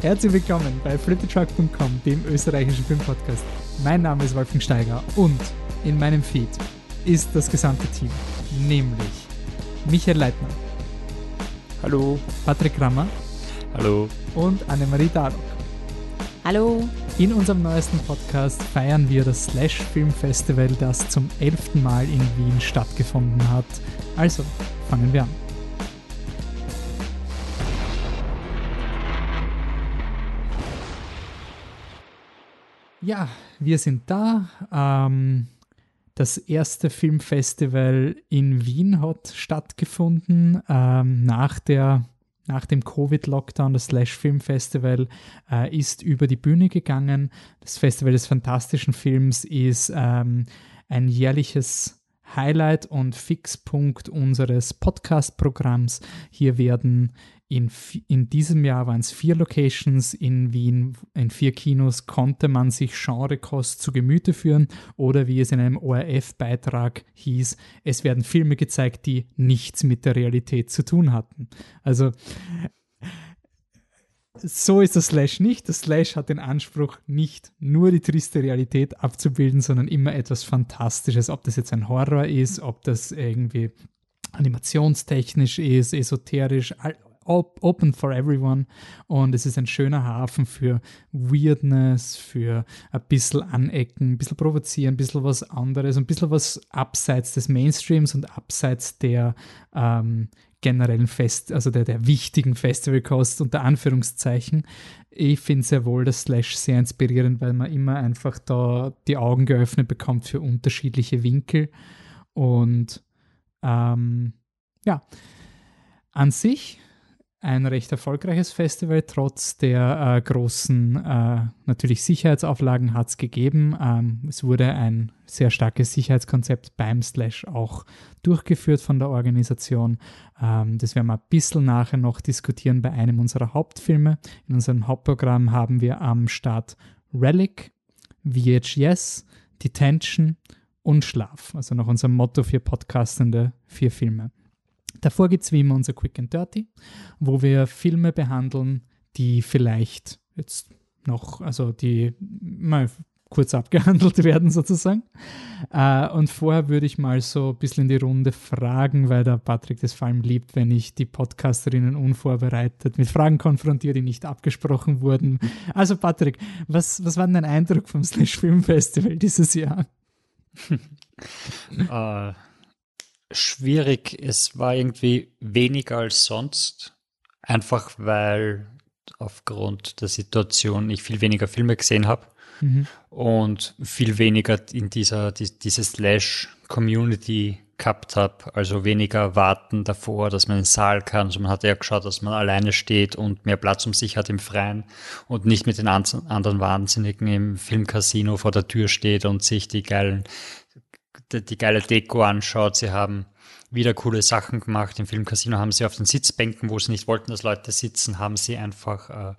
Herzlich willkommen bei fliptetruck.com, dem österreichischen Filmpodcast. Mein Name ist Wolfgang Steiger und in meinem Feed ist das gesamte Team, nämlich Michael Leitner. Hallo. Patrick Rammer. Hallo. Und Annemarie Darlock. Hallo. In unserem neuesten Podcast feiern wir das Slash Film Festival, das zum elften Mal in Wien stattgefunden hat. Also, fangen wir an. Ja, wir sind da. Ähm, das erste Filmfestival in Wien hat stattgefunden ähm, nach der nach dem Covid-Lockdown, das Slash Film Festival, äh, ist über die Bühne gegangen. Das Festival des fantastischen Films ist ähm, ein jährliches Highlight und Fixpunkt unseres Podcast-Programms. Hier werden in, in diesem Jahr waren es vier Locations in Wien, in vier Kinos konnte man sich Genrekost zu Gemüte führen oder wie es in einem ORF-Beitrag hieß, es werden Filme gezeigt, die nichts mit der Realität zu tun hatten. Also so ist das Slash nicht. Das Slash hat den Anspruch, nicht nur die triste Realität abzubilden, sondern immer etwas Fantastisches. Ob das jetzt ein Horror ist, ob das irgendwie animationstechnisch ist, esoterisch, open for everyone und es ist ein schöner Hafen für Weirdness, für ein bisschen anecken, ein bisschen provozieren, ein bisschen was anderes, ein bisschen was abseits des Mainstreams und abseits der ähm, generellen Fest, also der, der wichtigen Festivalkost unter Anführungszeichen. Ich finde sehr wohl das Slash sehr inspirierend, weil man immer einfach da die Augen geöffnet bekommt für unterschiedliche Winkel und ähm, ja, an sich ein recht erfolgreiches Festival. Trotz der äh, großen äh, natürlich Sicherheitsauflagen hat es gegeben. Ähm, es wurde ein sehr starkes Sicherheitskonzept beim Slash auch durchgeführt von der Organisation. Ähm, das werden wir ein bisschen nachher noch diskutieren bei einem unserer Hauptfilme. In unserem Hauptprogramm haben wir am Start Relic, VHS, Detention und Schlaf. Also nach unserem Motto für Podcastende vier Filme. Davor gibt es wie immer unser Quick and Dirty, wo wir Filme behandeln, die vielleicht jetzt noch, also die mal kurz abgehandelt werden sozusagen. Äh, und vorher würde ich mal so ein bisschen in die Runde fragen, weil der Patrick das vor allem liebt, wenn ich die Podcasterinnen unvorbereitet mit Fragen konfrontiere, die nicht abgesprochen wurden. Also Patrick, was, was war denn dein Eindruck vom Slash Film Festival dieses Jahr? uh, schwierig. Es war irgendwie weniger als sonst. Einfach weil aufgrund der Situation ich viel weniger Filme gesehen habe mhm. und viel weniger in dieser die, diese Slash-Community gehabt habe. Also weniger warten davor, dass man in den Saal kann. Also man hat ja geschaut, dass man alleine steht und mehr Platz um sich hat im Freien und nicht mit den anderen Wahnsinnigen im Filmcasino vor der Tür steht und sich die geilen die, die geile Deko anschaut. Sie haben wieder coole Sachen gemacht. Im Filmcasino haben sie auf den Sitzbänken, wo sie nicht wollten, dass Leute sitzen, haben sie einfach äh,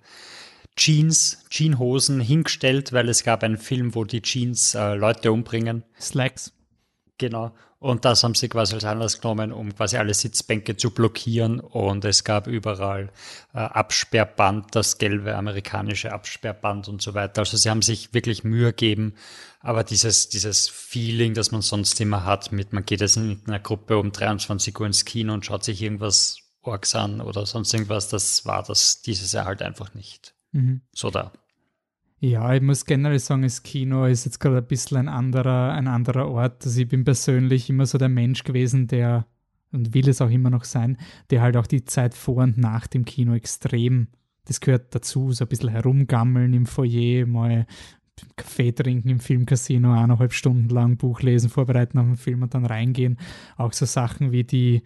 Jeans, Jeanshosen hingestellt, weil es gab einen Film, wo die Jeans äh, Leute umbringen. Slacks. Genau. Und das haben sie quasi als Anlass genommen, um quasi alle Sitzbänke zu blockieren. Und es gab überall äh, Absperrband, das gelbe amerikanische Absperrband und so weiter. Also sie haben sich wirklich Mühe gegeben. Aber dieses, dieses Feeling, das man sonst immer hat, mit man geht jetzt in einer Gruppe um 23 Uhr ins Kino und schaut sich irgendwas Orks an oder sonst irgendwas, das war das dieses Jahr halt einfach nicht. Mhm. So da. Ja, ich muss generell sagen, das Kino ist jetzt gerade ein bisschen ein anderer, ein anderer Ort. Also ich bin persönlich immer so der Mensch gewesen, der, und will es auch immer noch sein, der halt auch die Zeit vor und nach dem Kino extrem, das gehört dazu, so ein bisschen herumgammeln im Foyer, mal Kaffee trinken im Filmcasino, eineinhalb Stunden lang Buch lesen, vorbereiten auf den Film und dann reingehen. Auch so Sachen wie die,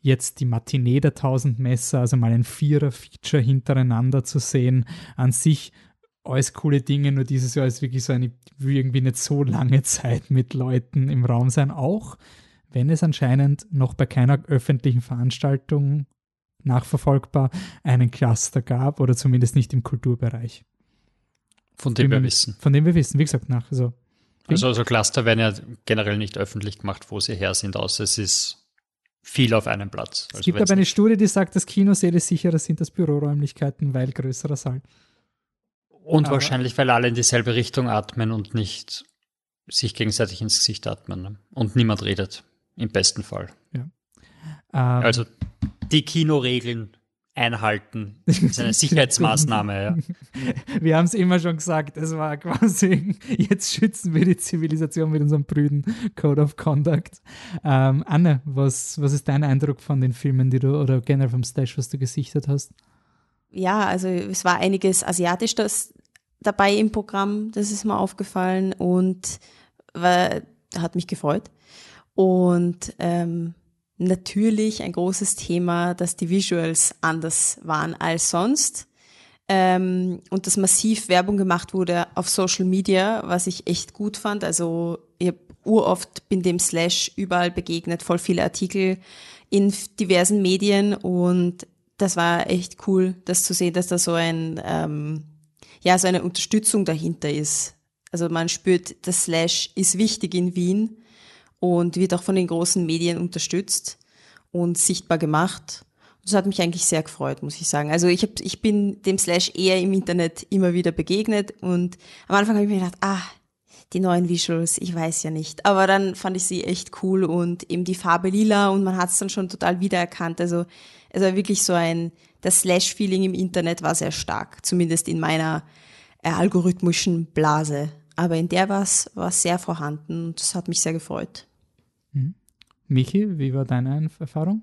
jetzt die Matinee der Tausend Messer, also mal ein Vierer-Feature hintereinander zu sehen, an sich alles coole Dinge, nur dieses Jahr ist wirklich so eine, irgendwie nicht so lange Zeit mit Leuten im Raum sein, auch wenn es anscheinend noch bei keiner öffentlichen Veranstaltung nachverfolgbar einen Cluster gab oder zumindest nicht im Kulturbereich. Von dem wir wissen. Von dem wir wissen, wie gesagt, nach. Also, also, also Cluster werden ja generell nicht öffentlich gemacht, wo sie her sind, außer es ist viel auf einem Platz. Es also gibt aber eine Studie, die sagt, dass Kinosäle sicherer sind als Büroräumlichkeiten, weil größerer Saal. Und aber wahrscheinlich, weil alle in dieselbe Richtung atmen und nicht sich gegenseitig ins Gesicht atmen. Ne? Und niemand redet. Im besten Fall. Ja. Ähm, also die Kinoregeln einhalten. Das ist eine Sicherheitsmaßnahme. Ja. Wir haben es immer schon gesagt, es war quasi, jetzt schützen wir die Zivilisation mit unserem prüden Code of Conduct. Ähm, Anne, was, was ist dein Eindruck von den Filmen, die du, oder generell vom Stash, was du gesichtet hast? Ja, also es war einiges asiatisch das dabei im Programm, das ist mir aufgefallen und war, hat mich gefreut. Und ähm, natürlich ein großes Thema, dass die Visuals anders waren als sonst ähm, und dass massiv Werbung gemacht wurde auf Social Media, was ich echt gut fand. Also ich habe uroft bin dem Slash überall begegnet, voll viele Artikel in diversen Medien und das war echt cool, das zu sehen, dass da so ein ähm, ja so eine Unterstützung dahinter ist. Also man spürt, das Slash ist wichtig in Wien und wird auch von den großen Medien unterstützt und sichtbar gemacht. Das hat mich eigentlich sehr gefreut, muss ich sagen. Also ich, hab, ich bin dem Slash eher im Internet immer wieder begegnet und am Anfang habe ich mir gedacht, ah, die neuen Visuals, ich weiß ja nicht. Aber dann fand ich sie echt cool und eben die Farbe lila und man hat es dann schon total wiedererkannt. Also es war wirklich so ein, das Slash-Feeling im Internet war sehr stark, zumindest in meiner äh, algorithmischen Blase. Aber in der war es sehr vorhanden und das hat mich sehr gefreut. Mhm. Michi, wie war deine Erfahrung?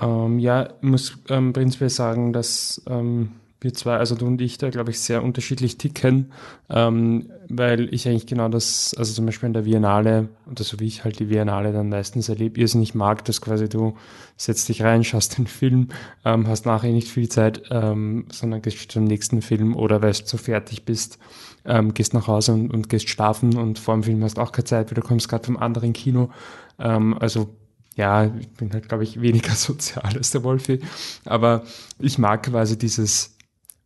Ähm, ja, ich muss ähm, prinzipiell sagen, dass ähm, wir zwei, also du und ich, da glaube ich sehr unterschiedlich ticken, ähm, weil ich eigentlich genau das, also zum Beispiel in der Biennale, oder so wie ich halt die Biennale dann meistens erlebe, irrsinnig mag, dass quasi du setzt dich rein, schaust den Film, ähm, hast nachher nicht viel Zeit, ähm, sondern gehst zum nächsten Film oder weil du so fertig bist, ähm, gehst nach Hause und, und gehst schlafen und vor dem Film hast auch keine Zeit, weil du kommst gerade vom anderen Kino. Ähm, also ja, ich bin halt, glaube ich, weniger sozial als der Wolfi. Aber ich mag quasi dieses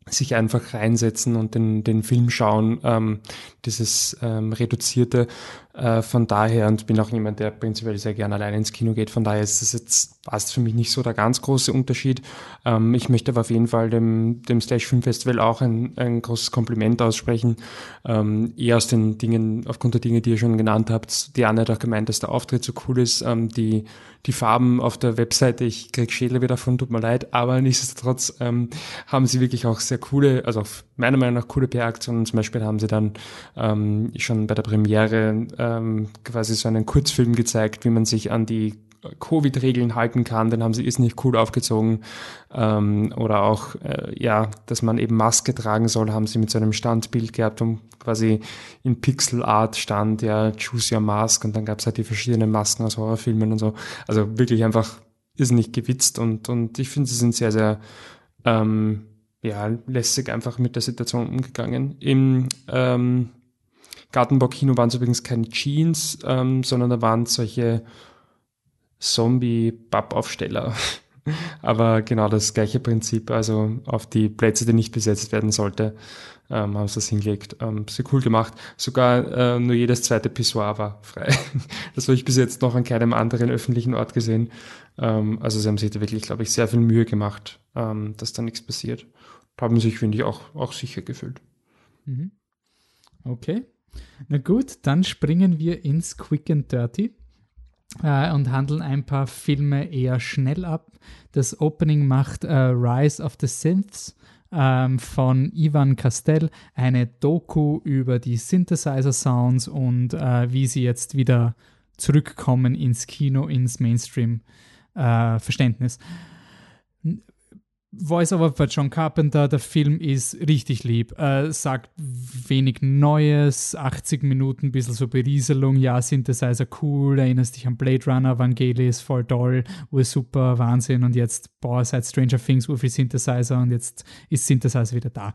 sich einfach reinsetzen und den, den Film schauen, ähm, dieses ähm, reduzierte. Äh, von daher, und bin auch jemand, der prinzipiell sehr gerne alleine ins Kino geht, von daher ist das jetzt fast für mich nicht so der ganz große Unterschied. Ähm, ich möchte aber auf jeden Fall dem, dem Slash Film Festival auch ein, ein großes Kompliment aussprechen. Ähm, eher aus den Dingen, aufgrund der Dinge, die ihr schon genannt habt. Die Anne hat auch gemeint, dass der Auftritt so cool ist. Ähm, die, die Farben auf der Webseite, ich krieg Schädel wieder davon, tut mir leid, aber nichtsdestotrotz ähm, haben sie wirklich auch sehr coole, also meiner Meinung nach coole PR-Aktionen. Zum Beispiel haben sie dann ähm, schon bei der Premiere ähm, quasi so einen Kurzfilm gezeigt, wie man sich an die Covid-Regeln halten kann, den haben sie ist nicht cool aufgezogen. Ähm, oder auch, äh, ja, dass man eben Maske tragen soll, haben sie mit so einem Standbild gehabt, um quasi in Pixel-Art stand, ja, choose your mask und dann gab es halt die verschiedenen Masken aus Horrorfilmen und so. Also wirklich einfach ist nicht gewitzt und, und ich finde, sie sind sehr, sehr ähm, ja, lässig einfach mit der Situation umgegangen. Im ähm, Gartenbaukino waren es übrigens keine Jeans, ähm, sondern da waren solche Zombie-Pappaufsteller. Aber genau das gleiche Prinzip, also auf die Plätze, die nicht besetzt werden sollte, ähm, haben sie das hingelegt. Ähm, sehr cool gemacht. Sogar äh, nur jedes zweite Pissoir war frei. das habe ich bis jetzt noch an keinem anderen öffentlichen Ort gesehen. Ähm, also sie haben sich da wirklich, glaube ich, sehr viel Mühe gemacht, ähm, dass da nichts passiert haben sich, finde ich, auch, auch sicher gefühlt. Mhm. Okay. Na gut, dann springen wir ins Quick and Dirty äh, und handeln ein paar Filme eher schnell ab. Das Opening macht äh, Rise of the Synths ähm, von Ivan Castell, eine Doku über die Synthesizer-Sounds und äh, wie sie jetzt wieder zurückkommen ins Kino, ins Mainstream-Verständnis. Voice-Over bei John Carpenter, der Film ist richtig lieb. Äh, sagt wenig Neues, 80 Minuten, ein bisschen so Berieselung, ja, Synthesizer cool, erinnerst dich an Blade Runner, Vangelis, voll toll, super, Wahnsinn und jetzt, boah, seit Stranger Things, viel Synthesizer und jetzt ist Synthesizer wieder da.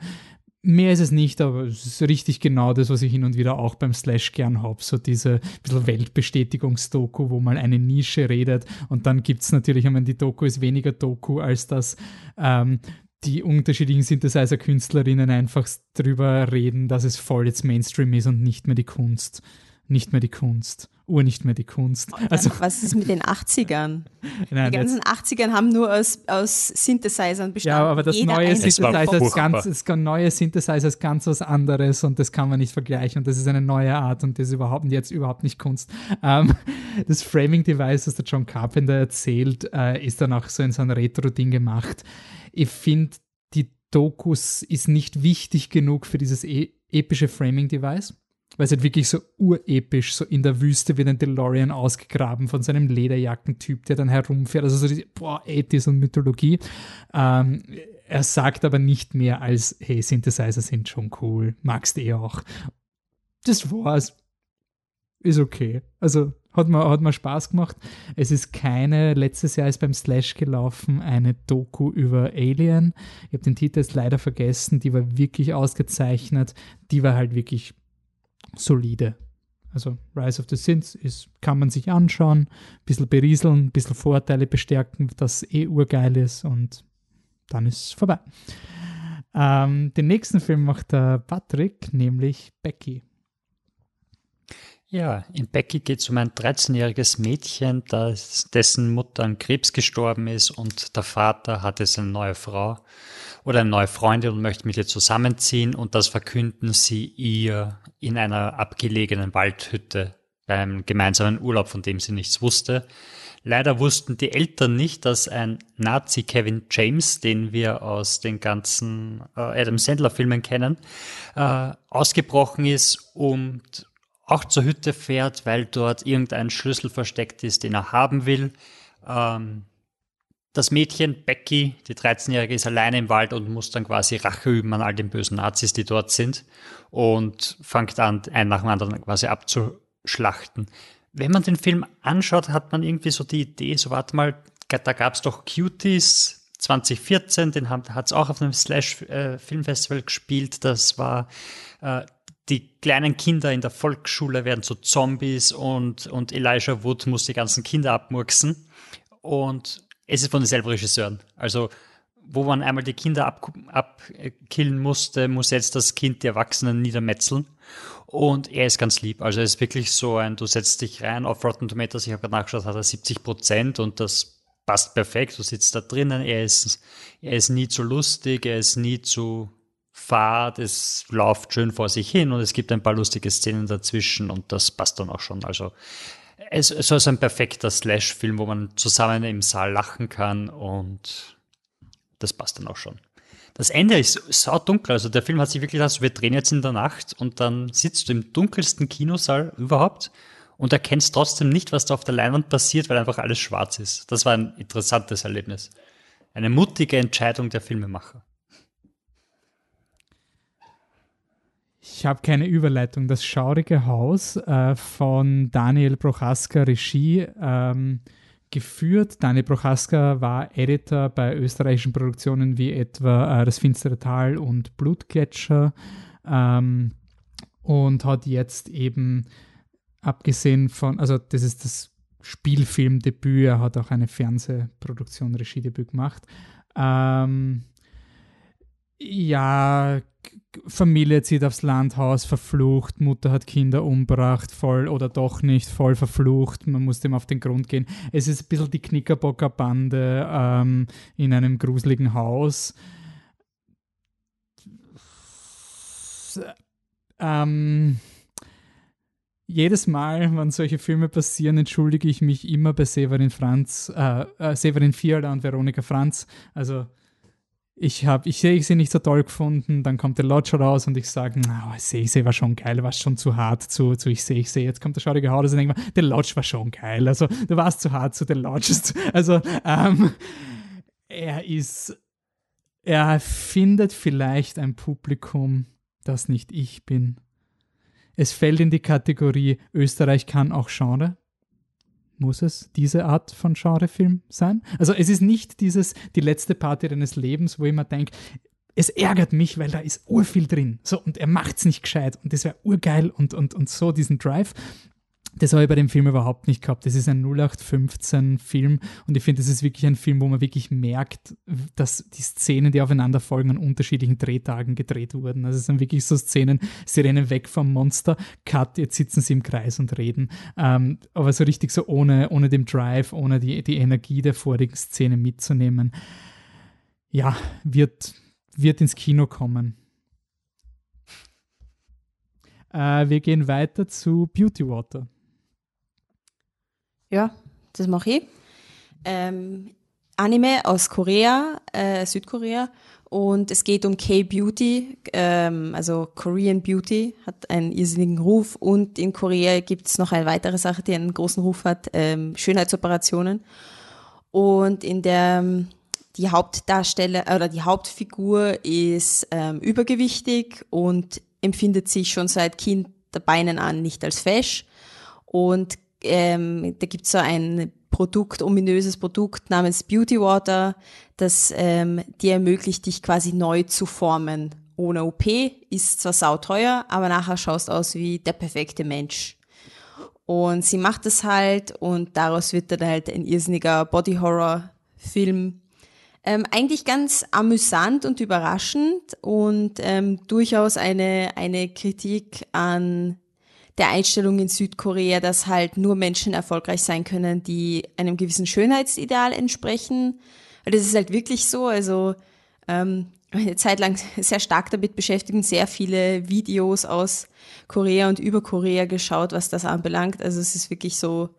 Mehr ist es nicht, aber es ist richtig genau das, was ich hin und wieder auch beim Slash gern habe. So diese bisschen Weltbestätigungsdoku, wo mal eine Nische redet. Und dann gibt es natürlich, ich meine, die Doku ist weniger Doku, als dass ähm, die unterschiedlichen Synthesizer-Künstlerinnen einfach drüber reden, dass es voll jetzt Mainstream ist und nicht mehr die Kunst nicht mehr die Kunst. Uhr nicht mehr die Kunst. Also, was ist mit den 80ern? Nein, die ganzen jetzt, 80ern haben nur aus, aus Synthesizern bestanden. Ja, aber das Jeder neue Synthesizer ist ganz, das neue Synthesizer ist ganz was anderes und das kann man nicht vergleichen und das ist eine neue Art und das ist überhaupt jetzt überhaupt nicht Kunst. Ähm, das Framing Device, das der John Carpenter erzählt, äh, ist dann auch so in so ein Retro-Ding gemacht. Ich finde, die Dokus ist nicht wichtig genug für dieses e epische Framing Device weil es halt wirklich so urepisch, so in der Wüste wird ein DeLorean ausgegraben von seinem Lederjackentyp, der dann herumfährt. Also so die, boah, Ethis und Mythologie. Ähm, er sagt aber nicht mehr als, hey, Synthesizer sind schon cool, magst eh auch. Das war's. Ist okay. Also hat mir, hat mir Spaß gemacht. Es ist keine, letztes Jahr ist beim Slash gelaufen, eine Doku über Alien. Ich habe den Titel jetzt leider vergessen, die war wirklich ausgezeichnet. Die war halt wirklich solide. Also Rise of the Sins ist, kann man sich anschauen, ein bisschen berieseln, ein bisschen Vorteile bestärken, dass eh urgeil ist und dann ist es vorbei. Ähm, den nächsten Film macht der Patrick, nämlich Becky. Ja, in Becky geht es um ein 13-jähriges Mädchen, das, dessen Mutter an Krebs gestorben ist und der Vater hat jetzt eine neue Frau oder eine neue Freundin und möchte mit ihr zusammenziehen und das verkünden sie ihr in einer abgelegenen Waldhütte beim gemeinsamen Urlaub, von dem sie nichts wusste. Leider wussten die Eltern nicht, dass ein Nazi Kevin James, den wir aus den ganzen äh, Adam Sandler Filmen kennen, äh, ausgebrochen ist und auch zur Hütte fährt, weil dort irgendein Schlüssel versteckt ist, den er haben will. Ähm, das Mädchen Becky, die 13-Jährige, ist alleine im Wald und muss dann quasi Rache üben an all den bösen Nazis, die dort sind und fängt an, einen nach dem anderen quasi abzuschlachten. Wenn man den Film anschaut, hat man irgendwie so die Idee, so warte mal, da gab es doch Cuties 2014, den hat es auch auf einem Slash-Filmfestival äh, gespielt. Das war äh, die kleinen Kinder in der Volksschule werden zu Zombies und, und Elijah Wood muss die ganzen Kinder abmurksen. Und es ist von denselben Regisseuren. Also, wo man einmal die Kinder abkillen ab musste, muss jetzt das Kind die Erwachsenen niedermetzeln. Und er ist ganz lieb. Also, er ist wirklich so ein, du setzt dich rein auf Rotten Tomatoes, ich habe gerade nachgeschaut, hat er 70 Prozent und das passt perfekt. Du sitzt da drinnen, er ist, er ist nie zu lustig, er ist nie zu fad, es läuft schön vor sich hin und es gibt ein paar lustige Szenen dazwischen und das passt dann auch schon. Also es, es ist ein perfekter Slash-Film, wo man zusammen im Saal lachen kann und das passt dann auch schon. Das Ende ist saudunkel, also der Film hat sich wirklich gedacht, wir drehen jetzt in der Nacht und dann sitzt du im dunkelsten Kinosaal überhaupt und erkennst trotzdem nicht, was da auf der Leinwand passiert, weil einfach alles schwarz ist. Das war ein interessantes Erlebnis. Eine mutige Entscheidung der Filmemacher. Ich habe keine Überleitung. Das schaurige Haus äh, von Daniel Prochaska Regie ähm, geführt. Daniel Prochaska war Editor bei österreichischen Produktionen wie etwa äh, Das finstere Tal und Blutgletscher ähm, und hat jetzt eben abgesehen von, also das ist das Spielfilmdebüt, er hat auch eine Fernsehproduktion, Regiedebüt gemacht. Ähm, ja, Familie zieht aufs Landhaus, verflucht, Mutter hat Kinder umgebracht, voll oder doch nicht, voll verflucht, man muss dem auf den Grund gehen. Es ist ein bisschen die Knickerbocker-Bande ähm, in einem gruseligen Haus. Ähm, jedes Mal, wenn solche Filme passieren, entschuldige ich mich immer bei Severin Franz, äh, äh, Severin Vierler und Veronika Franz. Also ich habe, ich sehe sie nicht so toll gefunden, dann kommt der Lodge raus und ich sage, na, ich sehe, ich sehe, war schon geil, war schon zu hart zu, zu ich sehe, ich sehe, jetzt kommt der schaurige Haus und denke mir, der Lodge war schon geil, also du warst zu hart zu der Lodge, also ähm, er ist, er findet vielleicht ein Publikum, das nicht ich bin. Es fällt in die Kategorie Österreich kann auch Genre muss es diese Art von Genrefilm sein? Also es ist nicht dieses, die letzte Party deines Lebens, wo ich mir denke, es ärgert mich, weil da ist urviel drin. So, und er macht es nicht gescheit und das wäre urgeil und, und, und so diesen Drive. Das habe ich bei dem Film überhaupt nicht gehabt. Das ist ein 0815-Film und ich finde, das ist wirklich ein Film, wo man wirklich merkt, dass die Szenen, die aufeinander folgen, an unterschiedlichen Drehtagen gedreht wurden. Also es sind wirklich so Szenen, sie rennen weg vom Monster, cut, jetzt sitzen sie im Kreis und reden. Ähm, aber so richtig so ohne, ohne den Drive, ohne die, die Energie der vorigen Szene mitzunehmen. Ja, wird, wird ins Kino kommen. Äh, wir gehen weiter zu Beauty Water. Ja, das mache ich. Ähm, Anime aus Korea, äh, Südkorea. Und es geht um K-Beauty, ähm, also Korean Beauty, hat einen irrsinnigen Ruf. Und in Korea gibt es noch eine weitere Sache, die einen großen Ruf hat, ähm, Schönheitsoperationen. Und in der die Hauptdarsteller oder die Hauptfigur ist ähm, übergewichtig und empfindet sich schon seit Kinderbeinen an nicht als fesch. Und ähm, da gibt es so ein Produkt, ominöses Produkt namens Beauty Water, das ähm, dir ermöglicht, dich quasi neu zu formen. Ohne OP ist zwar sauteuer, aber nachher schaust aus wie der perfekte Mensch. Und sie macht das halt und daraus wird dann halt ein irrsinniger Body-Horror-Film. Ähm, eigentlich ganz amüsant und überraschend und ähm, durchaus eine, eine Kritik an der Einstellung in Südkorea, dass halt nur Menschen erfolgreich sein können, die einem gewissen Schönheitsideal entsprechen. Weil das ist halt wirklich so. Also ähm, eine Zeit lang sehr stark damit beschäftigt und sehr viele Videos aus Korea und über Korea geschaut, was das anbelangt. Also es ist wirklich so,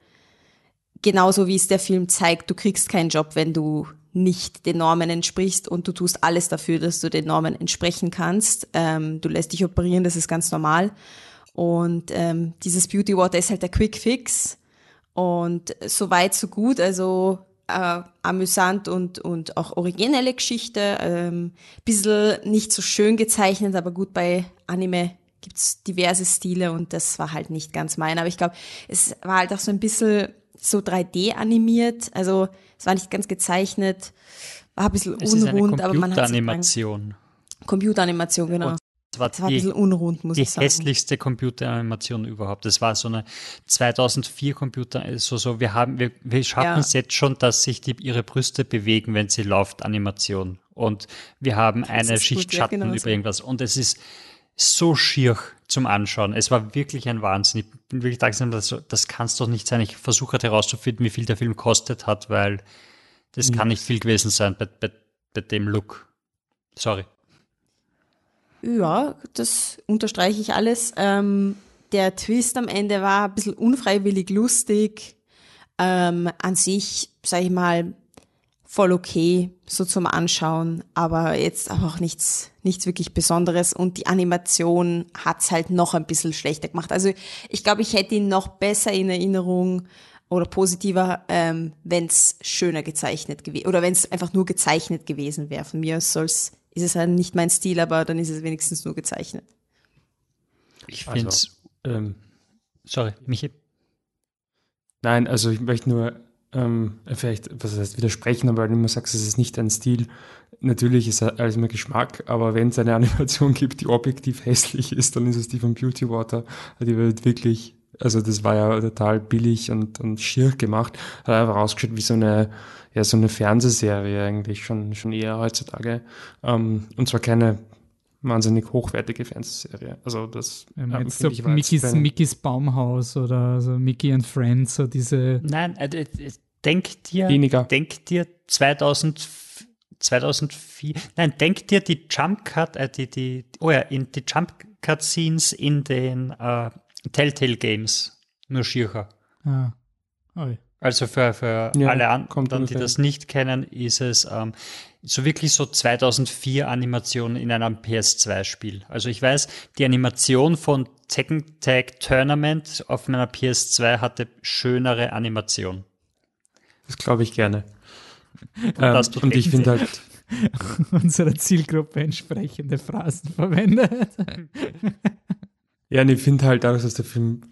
genauso wie es der Film zeigt, du kriegst keinen Job, wenn du nicht den Normen entsprichst und du tust alles dafür, dass du den Normen entsprechen kannst. Ähm, du lässt dich operieren, das ist ganz normal. Und ähm, dieses Beauty Water ist halt der Quick Fix. Und so weit, so gut. Also äh, amüsant und, und auch originelle Geschichte. Ähm, bisschen nicht so schön gezeichnet, aber gut, bei Anime gibt's diverse Stile und das war halt nicht ganz mein. Aber ich glaube, es war halt auch so ein bisschen so 3D animiert. Also es war nicht ganz gezeichnet, war ein bisschen es unrund, aber man hat Computeranimation. Computeranimation, genau. Und das war, das war die, unrund. Die hässlichste Computeranimation überhaupt. Das war so eine 2004 Computer, so, so, wir haben, wir, wir schaffen ja. es jetzt schon, dass sich die, ihre Brüste bewegen, wenn sie läuft, Animation. Und wir haben das eine Schicht gut, Schatten ja, genau über so. irgendwas. Und es ist so schier zum Anschauen. Es war wirklich ein Wahnsinn. Ich bin wirklich dankbar, das, das kann es doch nicht sein. Ich versuche halt herauszufinden, wie viel der Film kostet hat, weil das mhm. kann nicht viel gewesen sein bei, bei, bei dem Look. Sorry. Ja, das unterstreiche ich alles. Ähm, der Twist am Ende war ein bisschen unfreiwillig lustig. Ähm, an sich, sage ich mal, voll okay, so zum Anschauen, aber jetzt auch nichts, nichts wirklich Besonderes. Und die Animation hat's halt noch ein bisschen schlechter gemacht. Also ich glaube, ich hätte ihn noch besser in Erinnerung oder positiver, ähm, wenn es schöner gezeichnet gewesen oder wenn es einfach nur gezeichnet gewesen wäre. Von mir aus soll's ist es halt nicht mein Stil, aber dann ist es wenigstens nur gezeichnet. Ich finde es. Also, ähm, sorry, Michi. Nein, also ich möchte nur ähm, vielleicht, was heißt widersprechen, aber wenn du immer sagst, es ist nicht dein Stil, natürlich ist alles immer Geschmack, aber wenn es eine Animation gibt, die objektiv hässlich ist, dann ist es die von Beauty Water. Die wird wirklich, also das war ja total billig und, und schier gemacht, hat einfach ausgeschaut wie so eine ja so eine Fernsehserie eigentlich schon, schon eher heutzutage. Ähm, und zwar keine wahnsinnig hochwertige Fernsehserie. Also das ja, ähm, so Mickey's, Mickey's Baumhaus oder so Mickey and Friends, so diese. Nein, äh, äh, denk dir, weniger. denk dir 2000, 2004, nein, denk dir die Jump Cut, äh, die, die, oh ja, in die Jump Cut Scenes in den äh, Telltale Games, nur schiercher. Ah. Oh. Also für, für ja, alle anderen, die das nicht kennen, ist es ähm, so wirklich so 2004 Animation in einem PS2-Spiel. Also ich weiß, die Animation von Tekken Tag Tournament auf meiner PS2 hatte schönere Animation. Das glaube ich gerne. Und, ähm, und ich finde halt unserer Zielgruppe entsprechende Phrasen verwendet. ja, und ich finde halt, dadurch, dass der Film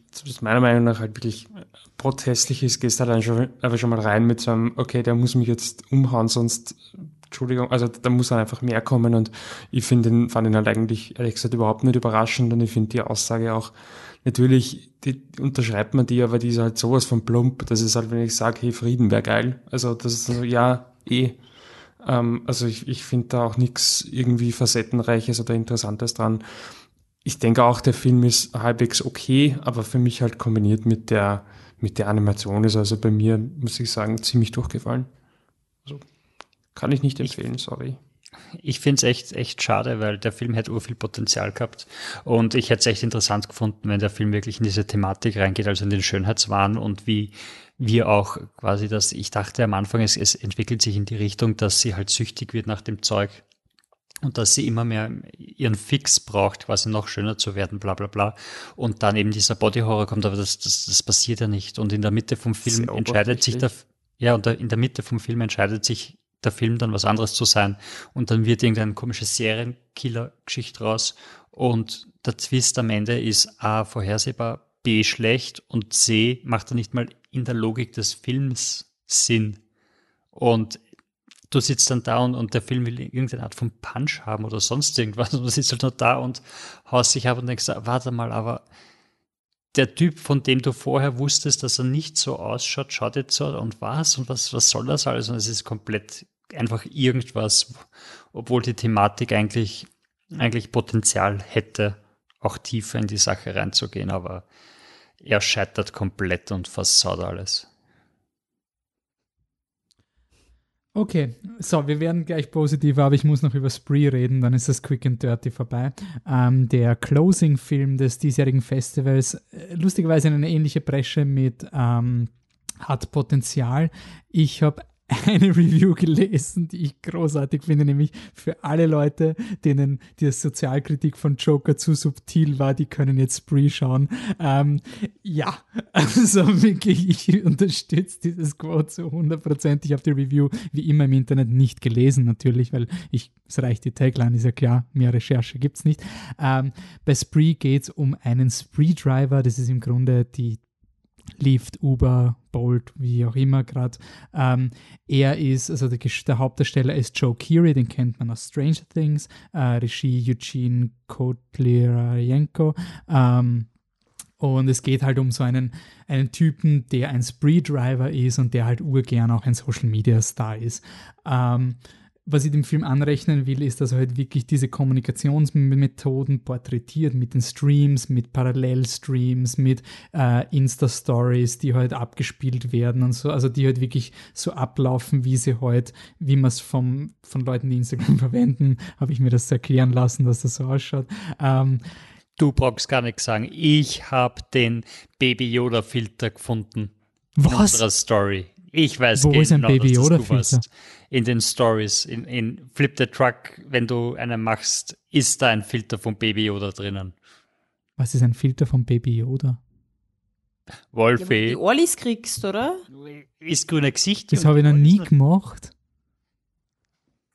meiner Meinung nach halt wirklich protestlich ist, gehst halt einfach schon mal rein mit so einem, okay, der muss mich jetzt umhauen, sonst Entschuldigung, also da muss dann einfach mehr kommen und ich finde ihn, fand ihn halt eigentlich, ehrlich gesagt, überhaupt nicht überraschend und ich finde die Aussage auch, natürlich, die unterschreibt man die, aber die ist halt sowas von plump, das ist halt, wenn ich sage, hey, Frieden wäre geil, also das ist so, ja, eh, ähm, also ich, ich finde da auch nichts irgendwie Facettenreiches oder Interessantes dran. Ich denke auch, der Film ist halbwegs okay, aber für mich halt kombiniert mit der, mit der Animation ist also bei mir, muss ich sagen, ziemlich durchgefallen. Also kann ich nicht empfehlen, ich, sorry. Ich finde es echt, echt schade, weil der Film hätte viel Potenzial gehabt. Und ich hätte es echt interessant gefunden, wenn der Film wirklich in diese Thematik reingeht, also in den Schönheitswahn und wie wir auch quasi das, ich dachte am Anfang, es, es entwickelt sich in die Richtung, dass sie halt süchtig wird nach dem Zeug und dass sie immer mehr ihren Fix braucht, quasi noch schöner zu werden, bla bla bla. Und dann eben dieser Body Horror kommt, aber das, das, das passiert ja nicht. Und in der Mitte vom Film entscheidet sich der, ja, und in der Mitte vom Film entscheidet sich der Film dann was anderes zu sein. Und dann wird irgendeine komische Serienkiller-Geschichte raus. Und der Twist am Ende ist A, vorhersehbar, B, schlecht und C, macht er nicht mal in der Logik des Films Sinn. Und du sitzt dann da und, und der Film will irgendeine Art von Punch haben oder sonst irgendwas und du sitzt halt nur da und haust dich ab und denkst, warte mal, aber der Typ, von dem du vorher wusstest, dass er nicht so ausschaut, schaut jetzt so und was und was, was soll das alles? Und es ist komplett einfach irgendwas, obwohl die Thematik eigentlich, eigentlich Potenzial hätte, auch tiefer in die Sache reinzugehen, aber er scheitert komplett und versaut alles. Okay, so, wir werden gleich positiver, aber ich muss noch über Spree reden, dann ist das Quick and Dirty vorbei. Ähm, der Closing-Film des diesjährigen Festivals, äh, lustigerweise eine ähnliche Bresche mit ähm, hat Potenzial. Ich habe eine Review gelesen, die ich großartig finde, nämlich für alle Leute, denen die Sozialkritik von Joker zu subtil war, die können jetzt Spree schauen. Ähm, ja, also wirklich, ich unterstütze dieses Quote zu 100%. Ich habe die Review wie immer im Internet nicht gelesen, natürlich, weil ich, es reicht die Tagline, ist ja klar, mehr Recherche gibt es nicht. Ähm, bei Spree geht es um einen Spree-Driver, das ist im Grunde die Lyft, Uber, Bolt, wie auch immer gerade. Ähm, er ist, also der, der, Hauptdarsteller ist Joe Keery, den kennt man aus Stranger Things, äh, Regie Eugene Kotlyarenko. Ähm, und es geht halt um so einen, einen Typen, der ein Spree-Driver ist und der halt urgern auch ein Social-Media-Star ist. Ähm, was ich dem Film anrechnen will, ist, dass er halt wirklich diese Kommunikationsmethoden porträtiert mit den Streams, mit Parallelstreams, mit äh, Insta-Stories, die halt abgespielt werden und so, also die halt wirklich so ablaufen, wie sie halt, wie man es von Leuten, die Instagram verwenden, habe ich mir das erklären lassen, dass das so ausschaut. Ähm, du brauchst gar nichts sagen. Ich habe den Baby Yoda Filter gefunden. Was? In unserer Story. Ich weiß Wo genau, ist ein Baby Yoda Filter? In den Stories, in, in Flip the Truck, wenn du einen machst, ist da ein Filter von Baby Yoda drinnen. Was ist ein Filter von Baby Yoda? Wolfie. Ja, die Orlis kriegst, oder? Ist grüne Gesicht. Das habe ich noch nie gemacht.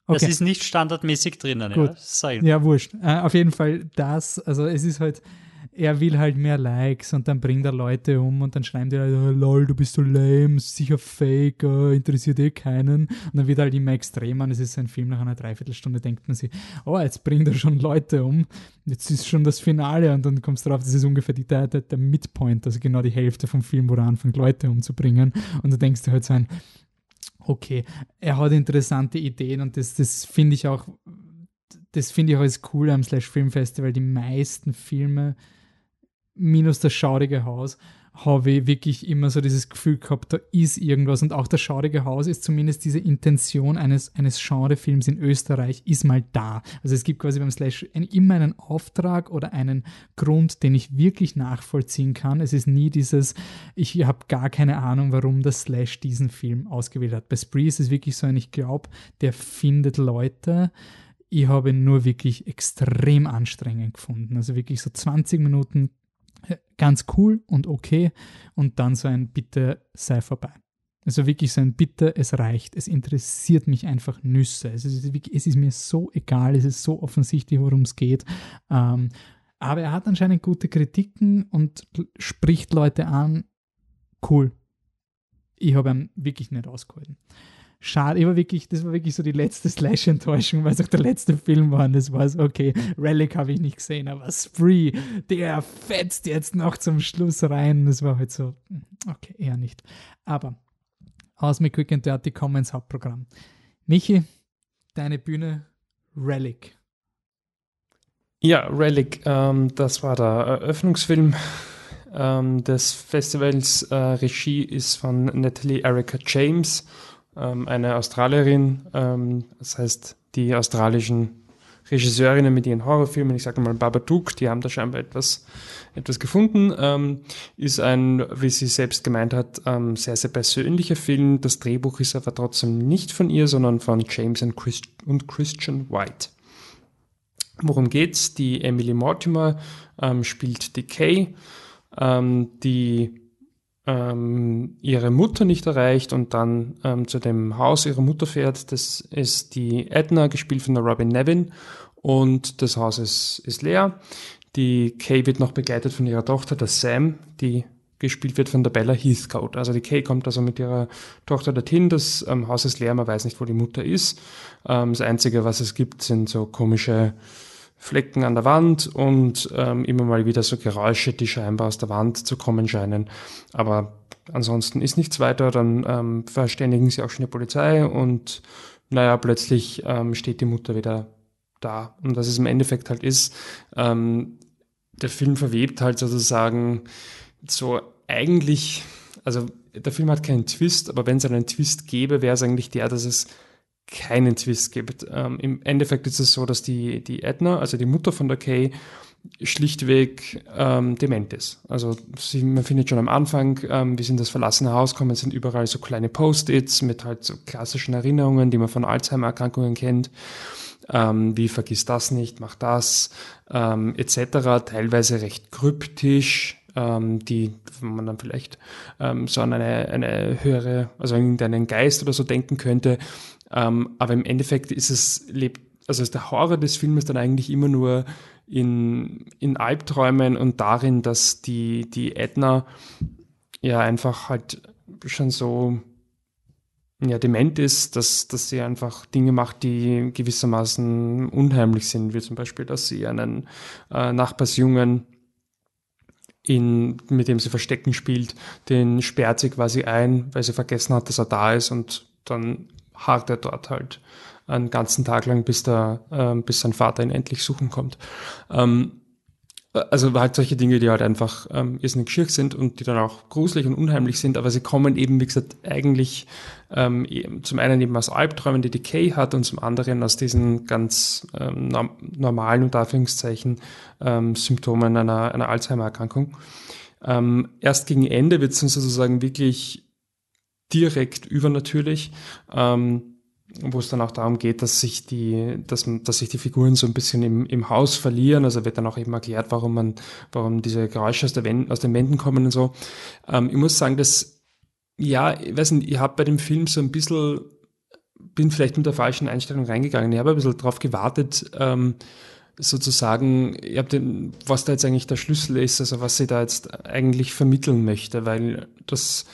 Okay. Das ist nicht standardmäßig drinnen, Gut. ja. Ja, wurscht. Äh, auf jeden Fall das, also es ist halt, er will halt mehr Likes und dann bringt er Leute um und dann schreiben die halt, oh, lol, du bist so lame, sicher fake, oh, interessiert eh keinen. Und dann wird halt immer extremer und es ist ein Film nach einer Dreiviertelstunde, denkt man sich, oh, jetzt bringt er schon Leute um, jetzt ist schon das Finale und dann kommst du drauf, das ist ungefähr die, der, der Midpoint, also genau die Hälfte vom Film, wo er anfängt, Leute umzubringen. Und du denkst dir halt so ein, okay, er hat interessante Ideen und das, das finde ich auch, das finde ich auch cool am Slash Film Festival. Die meisten Filme, minus das schaurige Haus, habe ich wirklich immer so dieses Gefühl gehabt, da ist irgendwas. Und auch das schaurige Haus ist zumindest diese Intention eines, eines Genrefilms in Österreich, ist mal da. Also es gibt quasi beim Slash immer einen Auftrag oder einen Grund, den ich wirklich nachvollziehen kann. Es ist nie dieses, ich habe gar keine Ahnung, warum das Slash diesen Film ausgewählt hat. Bei Spree ist es wirklich so ein, ich glaube, der findet Leute, ich habe ihn nur wirklich extrem anstrengend gefunden. Also wirklich so 20 Minuten ganz cool und okay und dann so ein Bitte sei vorbei. Also wirklich so ein Bitte, es reicht, es interessiert mich einfach Nüsse. Es ist, es ist mir so egal, es ist so offensichtlich, worum es geht. Ähm, aber er hat anscheinend gute Kritiken und spricht Leute an. Cool. Ich habe ihn wirklich nicht ausgehalten. Schade. Ich war wirklich, das war wirklich so die letzte Slash-Enttäuschung, weil es auch der letzte Film war. Und das war so, okay, Relic habe ich nicht gesehen, aber Spree, der fetzt jetzt noch zum Schluss rein. Das war halt so, okay, eher nicht. Aber aus mit Quick and Dirty, kommen ins Hauptprogramm. Michi, deine Bühne, Relic. Ja, Relic, ähm, das war der Eröffnungsfilm ähm, des Festivals. Äh, Regie ist von Natalie Erica James, ähm, eine Australierin. Ähm, das heißt, die australischen Regisseurinnen mit ihren Horrorfilmen, ich sage mal Babadook, die haben da scheinbar etwas, etwas gefunden. Ähm, ist ein, wie sie selbst gemeint hat, ähm, sehr, sehr persönlicher Film. Das Drehbuch ist aber trotzdem nicht von ihr, sondern von James und, Christ und Christian White. Worum geht's? Die Emily Mortimer ähm, spielt Decay, ähm, die ähm, ihre Mutter nicht erreicht und dann ähm, zu dem Haus ihrer Mutter fährt. Das ist die Edna, gespielt von der Robin Nevin. Und das Haus ist, ist leer. Die Kay wird noch begleitet von ihrer Tochter, der Sam, die gespielt wird von der Bella Heathcote. Also die Kay kommt also mit ihrer Tochter dorthin, das ähm, Haus ist leer, man weiß nicht, wo die Mutter ist. Ähm, das Einzige, was es gibt, sind so komische Flecken an der Wand und ähm, immer mal wieder so Geräusche, die scheinbar aus der Wand zu kommen scheinen. Aber ansonsten ist nichts weiter, dann ähm, verständigen sie auch schon die Polizei und naja, plötzlich ähm, steht die Mutter wieder da. Und was es im Endeffekt halt ist, ähm, der Film verwebt halt sozusagen so eigentlich, also der Film hat keinen Twist, aber wenn es einen Twist gäbe, wäre es eigentlich der, dass es keinen Twist gibt. Ähm, Im Endeffekt ist es so, dass die, die Edna, also die Mutter von der Kay, schlichtweg ähm, dement ist. Also sie, man findet schon am Anfang, ähm, wie sie in das verlassene Haus kommen, sind überall so kleine Post-its mit halt so klassischen Erinnerungen, die man von Alzheimer-Erkrankungen kennt. Ähm, wie vergiss das nicht, mach das, ähm, etc. Teilweise recht kryptisch, ähm, die man dann vielleicht ähm, so an eine, eine höhere, also irgendeinen Geist oder so denken könnte. Ähm, aber im Endeffekt ist es, lebt, also ist der Horror des Filmes dann eigentlich immer nur in, in Albträumen und darin, dass die, die Edna ja einfach halt schon so ja, dement ist, dass, dass sie einfach Dinge macht, die gewissermaßen unheimlich sind, wie zum Beispiel, dass sie einen äh, Nachbarsjungen in, mit dem sie Verstecken spielt, den sperrt sie quasi ein, weil sie vergessen hat, dass er da ist und dann hakt er dort halt einen ganzen Tag lang, bis, der, äh, bis sein Vater ihn endlich suchen kommt. Ähm, also halt solche Dinge, die halt einfach ähm, irrsinnig schier sind und die dann auch gruselig und unheimlich sind, aber sie kommen eben, wie gesagt, eigentlich ähm, zum einen eben aus Albträumen, die Decay hat und zum anderen aus diesen ganz ähm, normalen, unter Anführungszeichen, ähm, Symptomen einer, einer Alzheimer-Erkrankung. Ähm, erst gegen Ende wird es sozusagen wirklich direkt übernatürlich. Ähm, wo es dann auch darum geht, dass sich die, dass, dass sich die Figuren so ein bisschen im, im Haus verlieren. Also wird dann auch eben erklärt, warum man, warum diese Geräusche aus, der Wend, aus den Wänden kommen und so. Ähm, ich muss sagen, dass, ja, ich weiß nicht, ich habe bei dem Film so ein bisschen, bin vielleicht mit der falschen Einstellung reingegangen. Ich habe ein bisschen drauf gewartet, ähm, sozusagen, ich habe den, was da jetzt eigentlich der Schlüssel ist, also was sie da jetzt eigentlich vermitteln möchte, weil das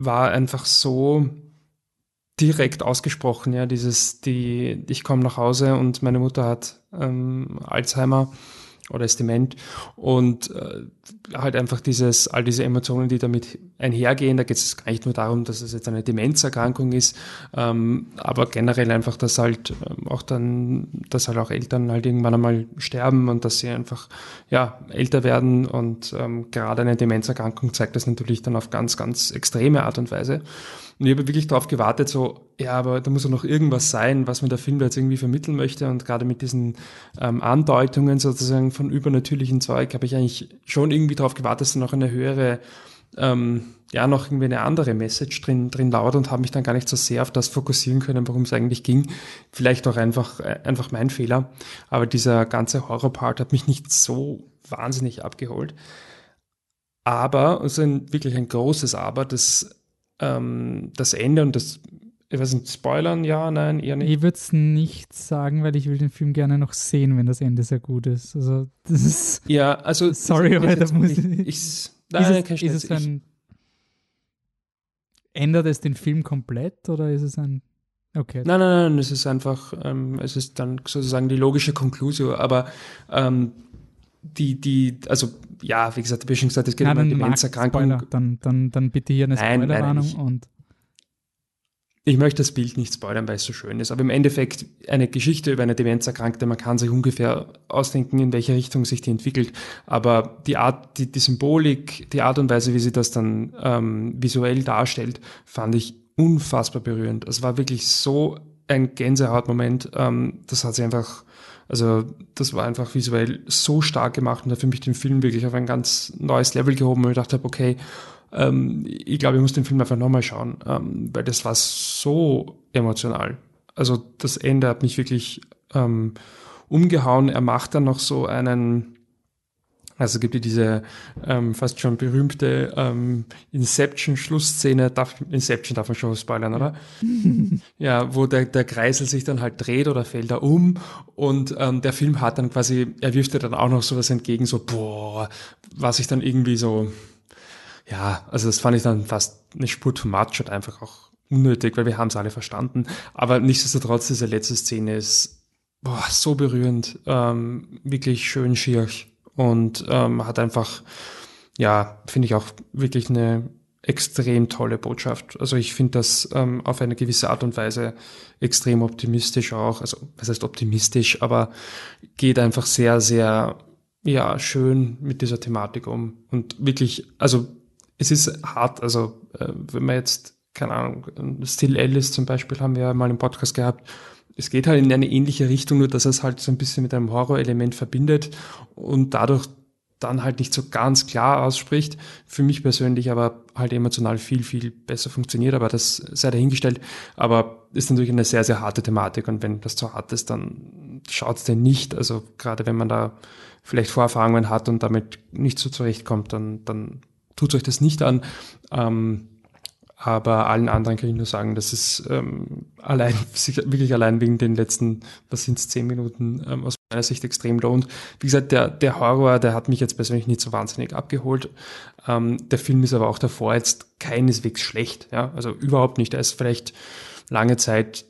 war einfach so, direkt ausgesprochen, ja, dieses, die, ich komme nach Hause und meine Mutter hat ähm, Alzheimer oder ist dement und äh, halt einfach dieses, all diese Emotionen, die damit einhergehen, da geht es gar nicht nur darum, dass es jetzt eine Demenzerkrankung ist, ähm, aber generell einfach, dass halt ähm, auch dann, dass halt auch Eltern halt irgendwann einmal sterben und dass sie einfach, ja, älter werden. Und ähm, gerade eine Demenzerkrankung zeigt das natürlich dann auf ganz, ganz extreme Art und Weise. Und ich habe wirklich darauf gewartet, so, ja, aber da muss doch noch irgendwas sein, was mir der Film da jetzt irgendwie vermitteln möchte. Und gerade mit diesen ähm, Andeutungen sozusagen von übernatürlichen Zeug habe ich eigentlich schon irgendwie darauf gewartet, dass da noch eine höhere, ähm, ja, noch irgendwie eine andere Message drin, drin lauert und habe mich dann gar nicht so sehr auf das fokussieren können, worum es eigentlich ging. Vielleicht auch einfach, äh, einfach mein Fehler. Aber dieser ganze Horror-Part hat mich nicht so wahnsinnig abgeholt. Aber, also ein, wirklich ein großes Aber, das ähm, das Ende und das, ich weiß nicht, spoilern, ja, nein, eher nicht. Ich würde es nicht sagen, weil ich will den Film gerne noch sehen, wenn das Ende sehr gut ist. Also, das ist. Ja, also. Sorry, aber da muss ich. ich nein, ist, es, ist es ein, ändert es den Film komplett oder ist es ein Okay. Nein, nein, nein, es ist einfach, ähm, es ist dann sozusagen die logische Konklusion, aber ähm, die, die, also ja, wie gesagt, wie schon gesagt, es geht nein, um eine Demenzerkrankung. Dann, dann, dann bitte hier eine Spoilerwarnung und. Ich möchte das Bild nicht spoilern, weil es so schön ist, aber im Endeffekt eine Geschichte über eine Demenzerkrankte, man kann sich ungefähr ausdenken, in welche Richtung sich die entwickelt, aber die Art, die, die Symbolik, die Art und Weise, wie sie das dann ähm, visuell darstellt, fand ich unfassbar berührend. Es war wirklich so ein Gänsehautmoment. Ähm, das hat sich einfach, also das war einfach visuell so stark gemacht und hat für mich den Film wirklich auf ein ganz neues Level gehoben, und ich dachte, okay, ähm, ich glaube, ich muss den Film einfach nochmal schauen, ähm, weil das war so emotional. Also das Ende hat mich wirklich ähm, umgehauen. Er macht dann noch so einen also es gibt ja diese ähm, fast schon berühmte ähm, Inception-Schlussszene. Darf, Inception darf man schon spoilern, oder? ja, wo der, der Kreisel sich dann halt dreht oder fällt er um und ähm, der Film hat dann quasi, er wirft dir dann auch noch sowas entgegen, so boah, was ich dann irgendwie so, ja, also das fand ich dann fast eine Spur too much und einfach auch unnötig, weil wir haben es alle verstanden. Aber nichtsdestotrotz, diese letzte Szene ist boah, so berührend, ähm, wirklich schön schier und ähm, hat einfach, ja, finde ich auch wirklich eine extrem tolle Botschaft. Also ich finde das ähm, auf eine gewisse Art und Weise extrem optimistisch auch. Also was heißt optimistisch, aber geht einfach sehr, sehr ja schön mit dieser Thematik um und wirklich, also es ist hart. Also äh, wenn man jetzt keine Ahnung, Still Alice zum Beispiel haben wir ja mal im Podcast gehabt es geht halt in eine ähnliche Richtung, nur dass es halt so ein bisschen mit einem Horrorelement verbindet und dadurch dann halt nicht so ganz klar ausspricht. Für mich persönlich aber halt emotional viel, viel besser funktioniert, aber das sei dahingestellt. Aber ist natürlich eine sehr, sehr harte Thematik und wenn das zu hart ist, dann schaut es denn nicht. Also gerade wenn man da vielleicht Vorerfahrungen hat und damit nicht so zurechtkommt, dann, dann tut euch das nicht an. Ähm, aber allen anderen kann ich nur sagen, dass es ähm, allein, wirklich allein wegen den letzten, was sind es, zehn Minuten ähm, aus meiner Sicht extrem lohnt. Wie gesagt, der, der Horror, der hat mich jetzt persönlich nicht so wahnsinnig abgeholt. Ähm, der Film ist aber auch davor jetzt keineswegs schlecht. Ja? Also überhaupt nicht. Er ist vielleicht lange Zeit,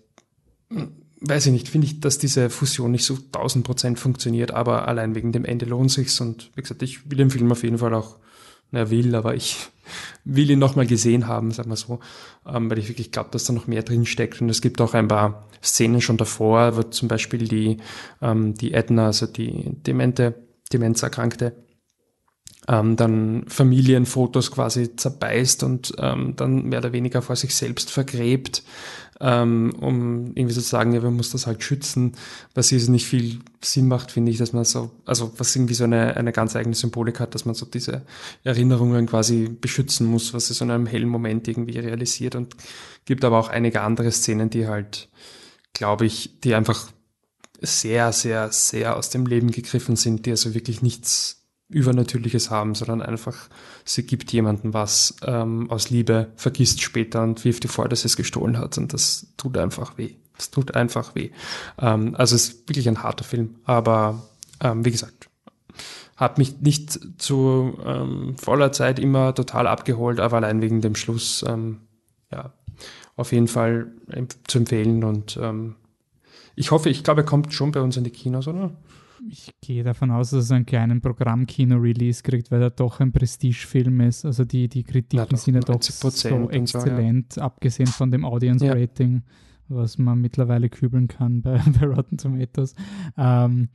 hm, weiß ich nicht, finde ich, dass diese Fusion nicht so 1000 Prozent funktioniert, aber allein wegen dem Ende lohnt sich's und wie gesagt, ich will den Film auf jeden Fall auch, na will, aber ich will ihn nochmal gesehen haben, sagen wir so, ähm, weil ich wirklich glaube, dass da noch mehr drin steckt. Und es gibt auch ein paar Szenen schon davor, wo zum Beispiel die, ähm, die Edna, also die Demente, Demenzerkrankte, ähm, dann Familienfotos quasi zerbeißt und ähm, dann mehr oder weniger vor sich selbst vergräbt ähm, um irgendwie zu sagen, ja, man muss das halt schützen, was hier nicht viel Sinn macht, finde ich, dass man so, also was irgendwie so eine, eine ganz eigene Symbolik hat, dass man so diese Erinnerungen quasi beschützen muss, was es in einem hellen Moment irgendwie realisiert und gibt aber auch einige andere Szenen, die halt, glaube ich, die einfach sehr, sehr, sehr aus dem Leben gegriffen sind, die also wirklich nichts Übernatürliches haben, sondern einfach, sie gibt jemandem was ähm, aus Liebe, vergisst später und wirft ihr vor, dass sie es gestohlen hat. Und das tut einfach weh. Das tut einfach weh. Ähm, also es ist wirklich ein harter Film. Aber ähm, wie gesagt, hat mich nicht zu ähm, voller Zeit immer total abgeholt, aber allein wegen dem Schluss, ähm, ja, auf jeden Fall zu empfehlen. Und ähm, ich hoffe, ich glaube, er kommt schon bei uns in die Kinos, oder? Ich gehe davon aus, dass es einen kleinen Programmkino-Release kriegt, weil er doch ein Prestigefilm ist. Also die, die Kritiken ja, sind ja doch so exzellent, so, ja. abgesehen von dem Audience-Rating, ja. was man mittlerweile kübeln kann bei, bei Rotten Tomatoes. Ähm,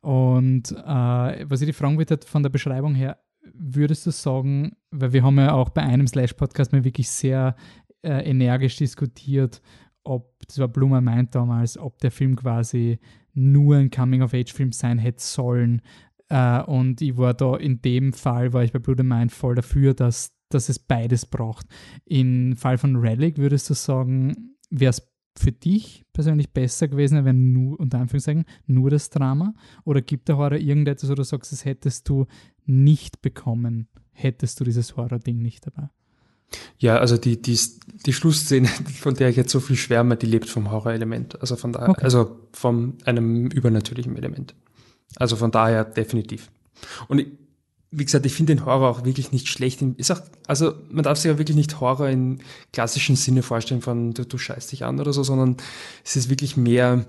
und äh, was ich die fragen würde, von der Beschreibung her, würdest du sagen, weil wir haben ja auch bei einem Slash-Podcast mal wirklich sehr äh, energisch diskutiert, ob, das war Blumer meint damals, ob der Film quasi nur ein Coming-of-Age-Film sein hätte sollen. Äh, und ich war da in dem Fall, war ich bei Blood and Mind voll dafür, dass, dass es beides braucht. Im Fall von Relic würdest du sagen, wäre es für dich persönlich besser gewesen, wenn nur, unter Anführungszeichen, nur das Drama? Oder gibt der Horror irgendetwas, wo du sagst, das hättest du nicht bekommen, hättest du dieses Horror-Ding nicht dabei? Ja, also die, die, die Schlussszene, von der ich jetzt so viel schwärme, die lebt vom Horrorelement. Also von daher, okay. also von einem übernatürlichen Element. Also von daher definitiv. Und ich, wie gesagt, ich finde den Horror auch wirklich nicht schlecht. Ist auch, also man darf sich ja wirklich nicht Horror im klassischen Sinne vorstellen von du, du scheißt dich an oder so, sondern es ist wirklich mehr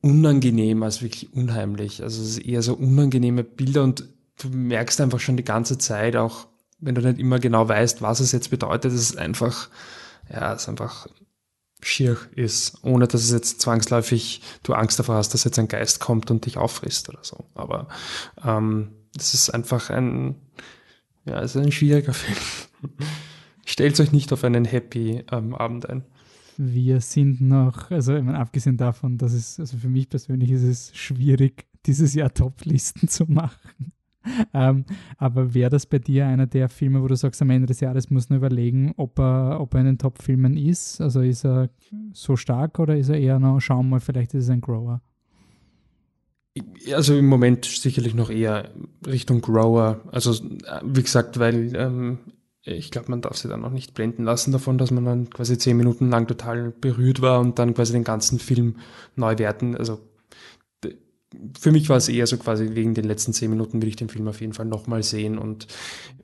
unangenehm als wirklich unheimlich. Also es ist eher so unangenehme Bilder und du merkst einfach schon die ganze Zeit, auch wenn du nicht immer genau weißt, was es jetzt bedeutet, dass es einfach, ja, es einfach schier ist, ohne dass es jetzt zwangsläufig du Angst davor hast, dass jetzt ein Geist kommt und dich auffrisst oder so. Aber ähm, das ist einfach ein, ja, es ist ein schwieriger Film. Stellt euch nicht auf einen Happy ähm, Abend ein. Wir sind noch, also ich meine, abgesehen davon, dass es, also für mich persönlich ist es schwierig, dieses Jahr Top-Listen zu machen. ähm, aber wäre das bei dir einer der Filme, wo du sagst, am Ende des Jahres muss man überlegen, ob er, ob er in den Top-Filmen ist? Also ist er so stark oder ist er eher noch, schauen wir mal, vielleicht ist es ein Grower? Also im Moment sicherlich noch eher Richtung Grower. Also wie gesagt, weil ähm, ich glaube, man darf sich dann noch nicht blenden lassen davon, dass man dann quasi zehn Minuten lang total berührt war und dann quasi den ganzen Film neu werten. Also für mich war es eher so quasi wegen den letzten zehn Minuten will ich den Film auf jeden Fall nochmal sehen. Und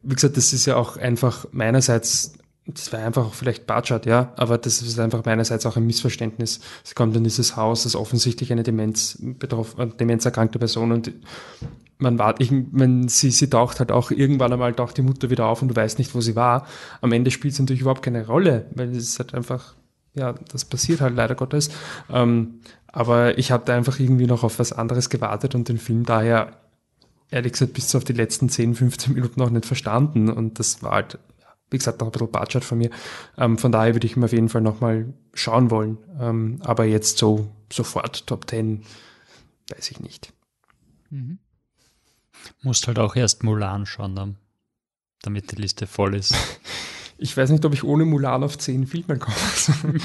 wie gesagt, das ist ja auch einfach meinerseits, das war einfach auch vielleicht Budget, ja, aber das ist einfach meinerseits auch ein Missverständnis. Sie kommt in dieses Haus, das offensichtlich eine Demenz betroffen, demenzerkrankte Person und man wartet, ich, man, sie, sie taucht halt auch irgendwann einmal taucht die Mutter wieder auf und du weißt nicht, wo sie war. Am Ende spielt es natürlich überhaupt keine Rolle, weil es ist halt einfach, ja, das passiert halt leider Gottes. Ähm, aber ich habe da einfach irgendwie noch auf was anderes gewartet und den Film daher, ehrlich gesagt, bis auf die letzten 10, 15 Minuten auch nicht verstanden. Und das war halt, wie gesagt, noch ein bisschen Budget von mir. Ähm, von daher würde ich mir auf jeden Fall nochmal schauen wollen. Ähm, aber jetzt so sofort Top 10, weiß ich nicht. Mhm. Musst halt auch erst Mulan schauen, damit die Liste voll ist. ich weiß nicht, ob ich ohne Mulan auf 10 Filme komme.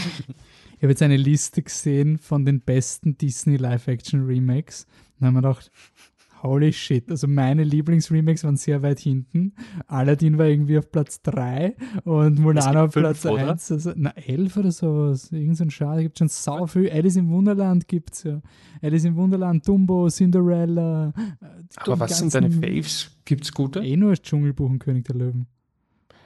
ich habe jetzt eine Liste gesehen von den besten Disney Live-Action-Remakes. Dann haben wir gedacht, holy shit, also meine Lieblingsremakes waren sehr weit hinten. Aladdin war irgendwie auf Platz 3 und Mulan auf Platz 1. Also, na, 11 oder sowas. Irgend so ein Schade. Gibt schon sau viel. Alice im Wunderland gibt es ja. Alice im Wunderland, Dumbo, Cinderella. Äh, Aber was sind deine Faves? Gibt es gute? Eh nur das Dschungelbuch und König der Löwen.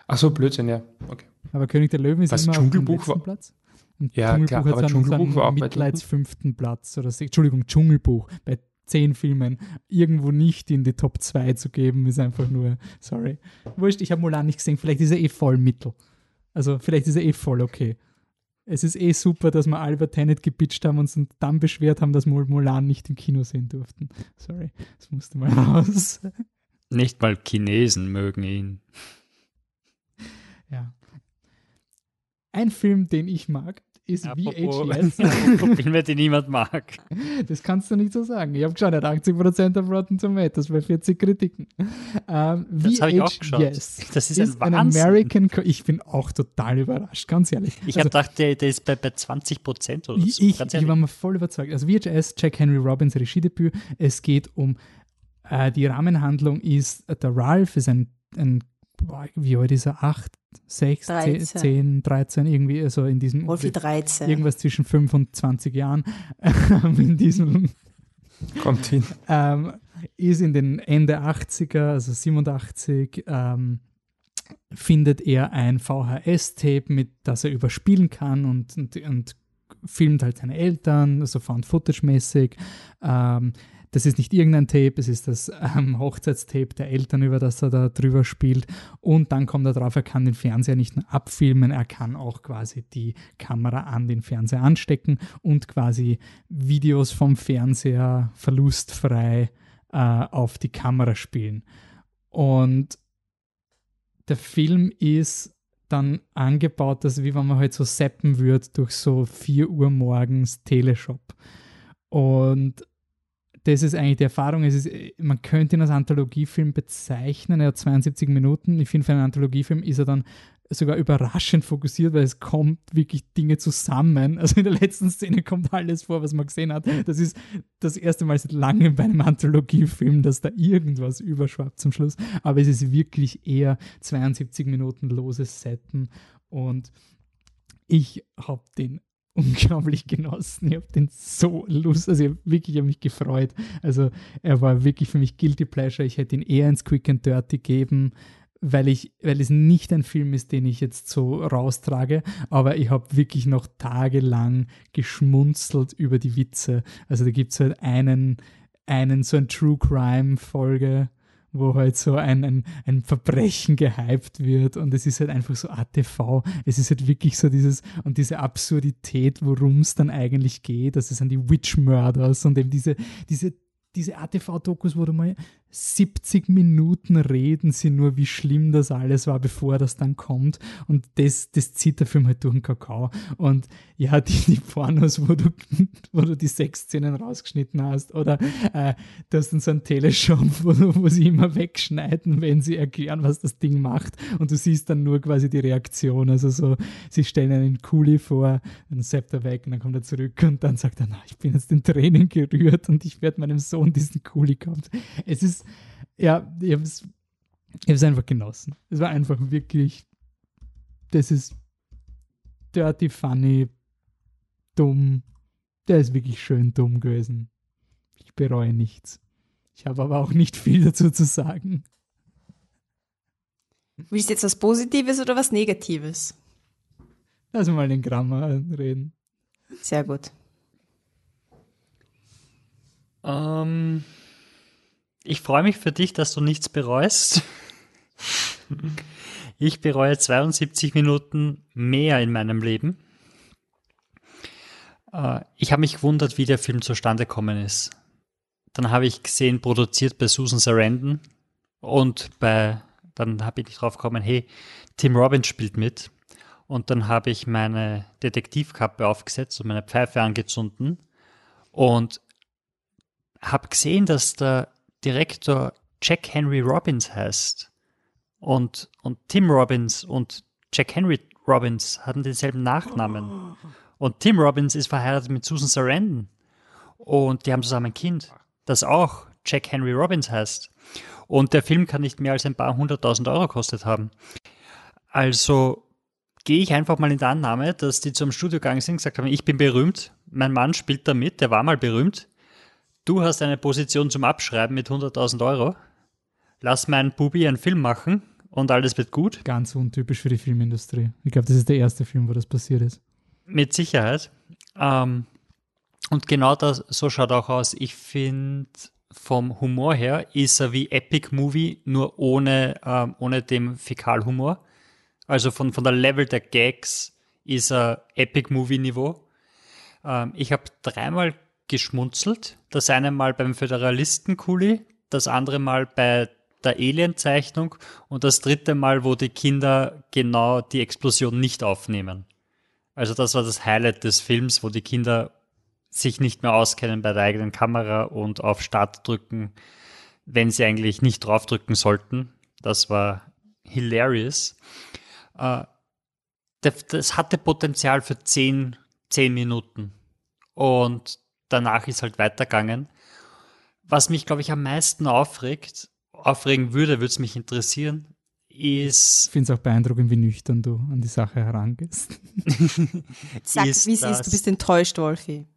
Ach so, Blödsinn, ja. Okay. Aber König der Löwen ist was, immer Dschungelbuch auf dem war, Platz. Und ja, Dschungelbuch klar, aber Dschungelbuch war auch Mitleids fünften Platz oder Entschuldigung, Dschungelbuch bei zehn Filmen irgendwo nicht in die Top 2 zu geben, ist einfach nur, sorry. Wurscht, ich habe Mulan nicht gesehen, vielleicht ist er eh voll mittel. Also vielleicht ist er eh voll okay. Es ist eh super, dass wir Albert Tenet gepitcht haben und uns dann beschwert haben, dass wir Mulan nicht im Kino sehen durften. Sorry, das musste mal raus. Nicht mal Chinesen mögen ihn. Ja. Ein Film, den ich mag, ist VHS. Filme, die niemand mag. Das kannst du nicht so sagen. Ich habe geschaut, er hat 80% auf Rotten Tomatoes bei 40 Kritiken. Ähm, das habe ich auch geschaut. Das ist, ist ein, ein American. Co ich bin auch total überrascht, ganz ehrlich. Ich also, habe gedacht, der, der, ist bei, bei 20% oder so. Ich, ich, ich war mal voll überzeugt. Also VHS, Jack Henry Robbins Regiedebüt. Es geht um äh, die Rahmenhandlung ist, der Ralph ist ein, ein wie alt ist er? 8, 6, 13. 10, 13, irgendwie, also in diesem. Wolfi 13. Irgendwas zwischen 5 und 20 Jahren. in diesem. Kommt hin. Ähm, ist in den Ende 80er, also 87, ähm, findet er ein VHS-Tape, mit das er überspielen kann und, und, und filmt halt seine Eltern, also Found-Footage-mäßig. Ähm, das ist nicht irgendein Tape, es ist das ähm, Hochzeitstape der Eltern, über das er da drüber spielt. Und dann kommt er drauf, er kann den Fernseher nicht nur abfilmen, er kann auch quasi die Kamera an den Fernseher anstecken und quasi Videos vom Fernseher verlustfrei äh, auf die Kamera spielen. Und der Film ist dann angebaut, dass wie wenn man halt so seppen würde durch so 4 Uhr morgens Teleshop. Und das ist eigentlich die Erfahrung. Es ist, man könnte ihn als Anthologiefilm bezeichnen. Er hat 72 Minuten. Ich finde, für einen Anthologiefilm ist er dann sogar überraschend fokussiert, weil es kommt wirklich Dinge zusammen. Also in der letzten Szene kommt alles vor, was man gesehen hat. Das ist das erste Mal seit langem bei einem Anthologiefilm, dass da irgendwas überschwappt zum Schluss. Aber es ist wirklich eher 72 Minuten loses Setten und ich habe den unglaublich genossen. Ich habe den so Lust, also ich habe wirklich hab mich gefreut. Also er war wirklich für mich Guilty Pleasure. Ich hätte ihn eher ins Quick and Dirty geben, weil ich, weil es nicht ein Film ist, den ich jetzt so raustrage, aber ich habe wirklich noch tagelang geschmunzelt über die Witze. Also da gibt es halt einen, einen, so ein True Crime Folge, wo halt so ein, ein, ein Verbrechen gehypt wird und es ist halt einfach so ATV. Es ist halt wirklich so dieses und diese Absurdität, worum es dann eigentlich geht. Das sind die Witch Murders und eben diese, diese diese ATV-Dokus, wo du mal 70 Minuten reden sie nur, wie schlimm das alles war, bevor das dann kommt. Und das, das zieht der Film halt durch den Kakao. Und ja, die, die Pornos, wo du, wo du die Sexszenen rausgeschnitten hast, oder äh, du hast dann so einen Teleshop, wo, wo sie immer wegschneiden, wenn sie erklären, was das Ding macht. Und du siehst dann nur quasi die Reaktion. Also so, sie stellen einen Kuli vor, dann seppt er weg und dann kommt er zurück und dann sagt er, na, ich bin jetzt in Tränen gerührt und ich werde meinem Sohn diesen Kuli kaufen. Es ist ja, ich habe es einfach genossen. Es war einfach wirklich, das ist dirty, funny, dumm. Der ist wirklich schön dumm gewesen. Ich bereue nichts. Ich habe aber auch nicht viel dazu zu sagen. Willst du jetzt was Positives oder was Negatives? Lass mal den Grammar reden. Sehr gut. Ähm, ich freue mich für dich, dass du nichts bereust. Ich bereue 72 Minuten mehr in meinem Leben. Äh, ich habe mich gewundert, wie der Film zustande gekommen ist. Dann habe ich gesehen, produziert bei Susan Sarandon und bei, dann habe ich drauf gekommen, hey, Tim Robbins spielt mit. Und dann habe ich meine Detektivkappe aufgesetzt und meine Pfeife angezündet und habe gesehen, dass der Direktor Jack Henry Robbins heißt. Und, und Tim Robbins und Jack Henry Robbins hatten denselben Nachnamen. Und Tim Robbins ist verheiratet mit Susan Sarandon. Und die haben zusammen ein Kind, das auch Jack Henry Robbins heißt. Und der Film kann nicht mehr als ein paar hunderttausend Euro kostet haben. Also gehe ich einfach mal in der Annahme, dass die zum Studio gegangen sind und gesagt haben, ich bin berühmt, mein Mann spielt da mit, der war mal berühmt du hast eine Position zum Abschreiben mit 100.000 Euro, lass meinen Bubi einen Film machen und alles wird gut. Ganz untypisch für die Filmindustrie. Ich glaube, das ist der erste Film, wo das passiert ist. Mit Sicherheit. Ähm, und genau das, so schaut auch aus. Ich finde, vom Humor her ist er wie Epic Movie, nur ohne, ähm, ohne dem Fäkalhumor. Also von, von der Level der Gags ist er Epic Movie Niveau. Ähm, ich habe dreimal geschmunzelt. Das eine Mal beim Föderalisten-Kuli, das andere Mal bei der Alien-Zeichnung und das dritte Mal, wo die Kinder genau die Explosion nicht aufnehmen. Also das war das Highlight des Films, wo die Kinder sich nicht mehr auskennen bei der eigenen Kamera und auf Start drücken, wenn sie eigentlich nicht draufdrücken sollten. Das war hilarious. Äh, das hatte Potenzial für zehn, zehn Minuten. Und danach ist halt weitergegangen. Was mich, glaube ich, am meisten aufregt, aufregen würde, würde es mich interessieren, ist. Ich finde es auch beeindruckend, wie nüchtern du an die Sache herangehst. Sag, wie es ist, du bist enttäuscht, Wolfi.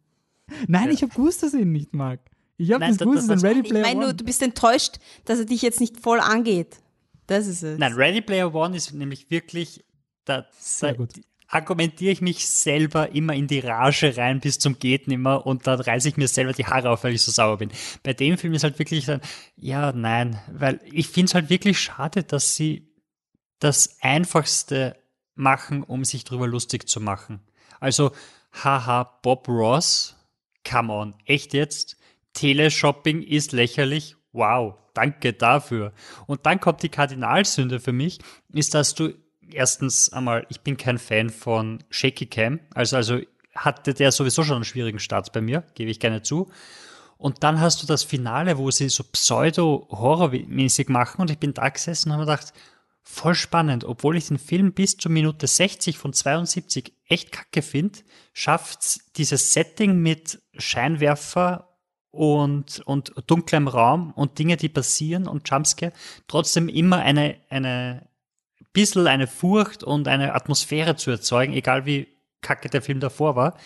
Nein, ja. ich habe gewusst, dass er ihn nicht mag. Ich habe das gewusst, dass er Ready Player Ich meine, du bist enttäuscht, dass er dich jetzt nicht voll angeht. Das ist es. Nein, Ready Player One ist nämlich wirklich da, Sehr gut argumentiere ich mich selber immer in die Rage rein bis zum geht nimmer und da reiße ich mir selber die Haare auf, weil ich so sauer bin. Bei dem Film ist halt wirklich dann, ja, nein, weil ich finde es halt wirklich schade, dass sie das Einfachste machen, um sich drüber lustig zu machen. Also, haha, Bob Ross, come on, echt jetzt? Teleshopping ist lächerlich, wow, danke dafür. Und dann kommt die Kardinalsünde für mich, ist, dass du erstens einmal, ich bin kein Fan von Shaky Cam. Also, also hatte der sowieso schon einen schwierigen Start bei mir, gebe ich gerne zu. Und dann hast du das Finale, wo sie so pseudo-horrormäßig machen und ich bin da gesessen und habe gedacht, voll spannend, obwohl ich den Film bis zur Minute 60 von 72 echt kacke finde, schafft dieses Setting mit Scheinwerfer und, und dunklem Raum und Dinge, die passieren und Jumpscare, trotzdem immer eine, eine, bisschen eine Furcht und eine Atmosphäre zu erzeugen, egal wie kacke der Film davor war.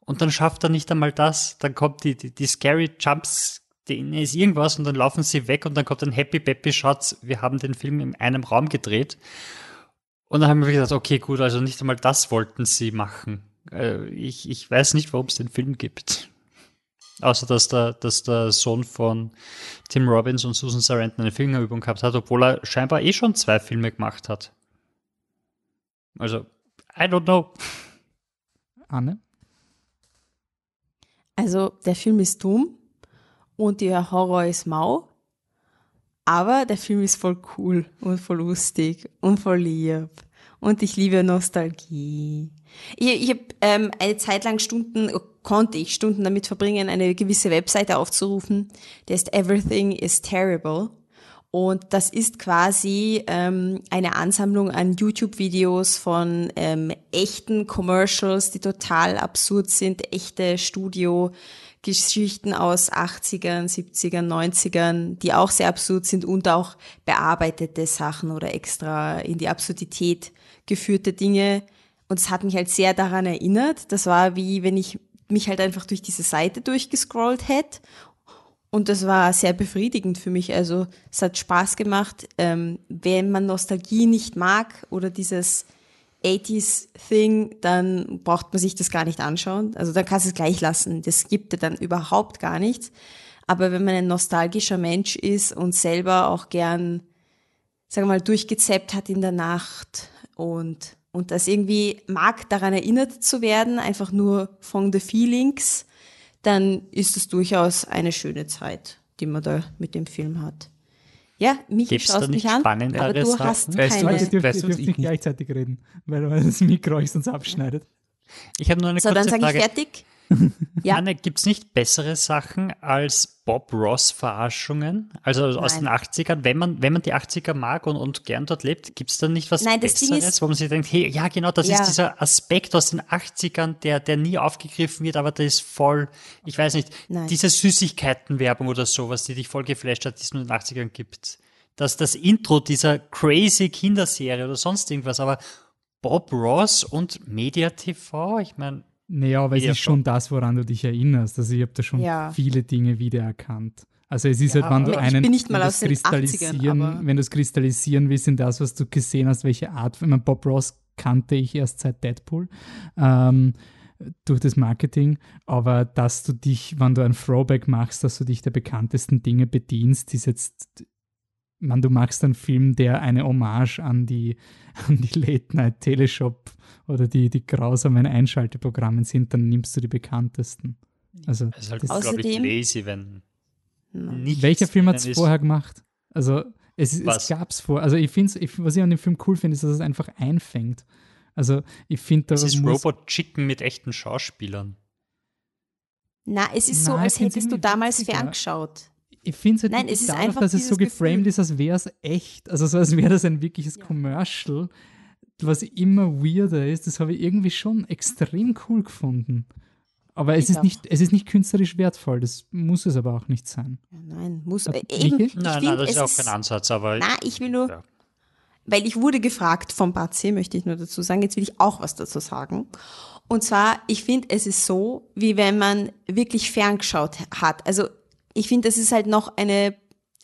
Und dann schafft er nicht einmal das. Dann kommt die, die, die Scary Jumps, denen ist irgendwas und dann laufen sie weg und dann kommt ein Happy Peppy Shots. Wir haben den Film in einem Raum gedreht. Und dann haben wir gesagt, okay, gut, also nicht einmal das wollten sie machen. Äh, ich, ich weiß nicht, warum es den Film gibt. Außer dass der, dass der Sohn von Tim Robbins und Susan Sarandon eine Fingerübung gehabt hat, obwohl er scheinbar eh schon zwei Filme gemacht hat. Also, I don't know. Anne? Also, der Film ist dumm und der Horror ist mau, aber der Film ist voll cool und voll lustig und voll lieb. Und ich liebe Nostalgie. Ich, ich habe ähm, eine Zeit lang Stunden, konnte ich Stunden damit verbringen, eine gewisse Webseite aufzurufen, die heißt Everything is Terrible. Und das ist quasi ähm, eine Ansammlung an YouTube-Videos von ähm, echten Commercials, die total absurd sind, echte Studio-Geschichten aus 80ern, 70ern, 90ern, die auch sehr absurd sind und auch bearbeitete Sachen oder extra in die Absurdität geführte Dinge. Und es hat mich halt sehr daran erinnert. Das war wie wenn ich mich halt einfach durch diese Seite durchgescrollt hätte und das war sehr befriedigend für mich. Also es hat Spaß gemacht. Ähm, wenn man Nostalgie nicht mag oder dieses 80s-Thing, dann braucht man sich das gar nicht anschauen. Also dann kannst du es gleich lassen. Das gibt dir dann überhaupt gar nichts. Aber wenn man ein nostalgischer Mensch ist und selber auch gern, sagen wir mal, durchgezappt hat in der Nacht und, und das irgendwie mag, daran erinnert zu werden, einfach nur von the feelings, dann ist es durchaus eine schöne Zeit, die man da mit dem Film hat. Ja, mich Gibt's schaust mich an, aber du Sachen? hast Weißt du, keine. weißt du, dürft ich nicht gleichzeitig reden, weil das Mikro euch sonst abschneidet. Ich habe nur eine So, dann kurze sage ich Frage. fertig. Ja. Anne, gibt's nicht bessere Sachen als Bob Ross-Verarschungen? Also aus Nein. den 80ern, wenn man, wenn man die 80er mag und, und gern dort lebt, gibt's da nicht was Nein, Besseres, ist- wo man sich denkt, hey, ja genau, das Ja. ist dieser Aspekt aus den 80ern, der, der nie aufgegriffen wird, aber der ist voll, ich weiß nicht, Nein. diese Süßigkeitenwerbung oder sowas, die dich voll geflasht hat, die es nur in den 80ern gibt. Das, das Intro dieser crazy Kinderserie oder sonst irgendwas, aber Bob Ross und Media TV, ich meine, Naja, aber es ist schon das, woran du dich erinnerst. Also ich habe da schon Ja. viele Dinge wiedererkannt. Also es ist Ja, halt, wenn du einen, bin nicht mal wenn 80ern, kristallisieren, aber- wenn du es kristallisieren willst in das, was du gesehen hast, welche Art, ich meine, Bob Ross kannte ich erst seit Deadpool ähm, durch das Marketing, aber dass du dich, wenn du ein Throwback machst, dass du dich der bekanntesten Dinge bedienst, ist jetzt man, du machst einen Film, der eine Hommage an die, an die Late-Night-Teleshop oder die, die grausamen Einschalteprogramme sind, dann nimmst du die bekanntesten. Also, es ist halt, das, glaube ich, Außerdem- lazy, wenn nichts welcher Film hat es vorher gemacht? Also, es, es Was? gab es vor. Also, ich finde ich, was ich an dem Film cool finde, ist, dass es einfach einfängt. Also, ich finde, da Das ist Robot Chicken mit echten Schauspielern. Na, es ist so, Nein, als hättest du damals witziger. ferngeschaut. ich finde es halt Nein, es ist dadurch, einfach dass es so geframed Gefühl. ist, als wäre es echt. Also so als wäre das ein wirkliches Commercial, was immer weirder ist. Das habe ich irgendwie schon extrem cool gefunden. Aber es Ich ist, auch. nicht, es ist nicht künstlerisch wertvoll, das muss es aber auch nicht sein. Nein, muss äh, eben. Ich Nein, find, nein, das es ist auch kein Ansatz, aber Na, ich will nur, Ja. weil ich wurde gefragt vom Batze, möchte ich nur dazu sagen, jetzt will ich auch was dazu sagen. Und zwar, ich finde, es ist so, wie wenn man wirklich ferngeschaut hat. Also ich finde, das ist halt noch eine,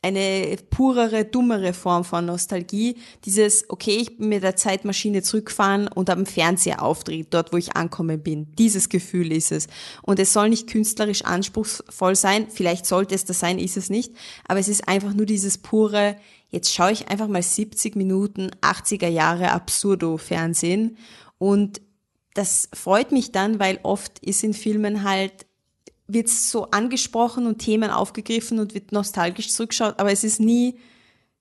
eine purere, dummere Form von Nostalgie. Dieses, okay, ich bin mit der Zeitmaschine zurückfahren und am Fernseher aufdreht, dort wo ich ankommen bin. Dieses Gefühl ist es. Und es soll nicht künstlerisch anspruchsvoll sein. Vielleicht sollte es das sein, ist es nicht. Aber es ist einfach nur dieses pure, jetzt schaue ich einfach mal 70 Minuten 80er Jahre Absurdo-Fernsehen und das freut mich dann, weil oft ist in Filmen halt, wird so angesprochen und Themen aufgegriffen und wird nostalgisch zurückgeschaut, aber es ist nie,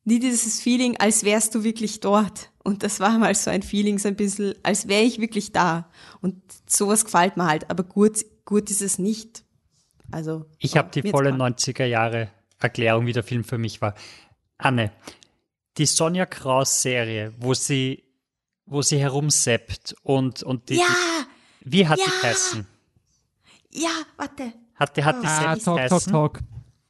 nie dieses Feeling, als wärst du wirklich dort. Und das war mal so ein Feeling, so ein bisschen, als wäre ich wirklich da. Und sowas gefällt mir halt, aber gut, gut ist es nicht. Also. ich habe die volle jetzt mal. 90er Jahre Erklärung, wie der Film für mich war. Anne, die Sonja Kraus Serie, wo sie, wo sie herumseppt und, und die, Ja, die wie hat ja. die geheißen? Ja, warte. Hat die, hat die Ah, selbst Talk, Talk? Talk.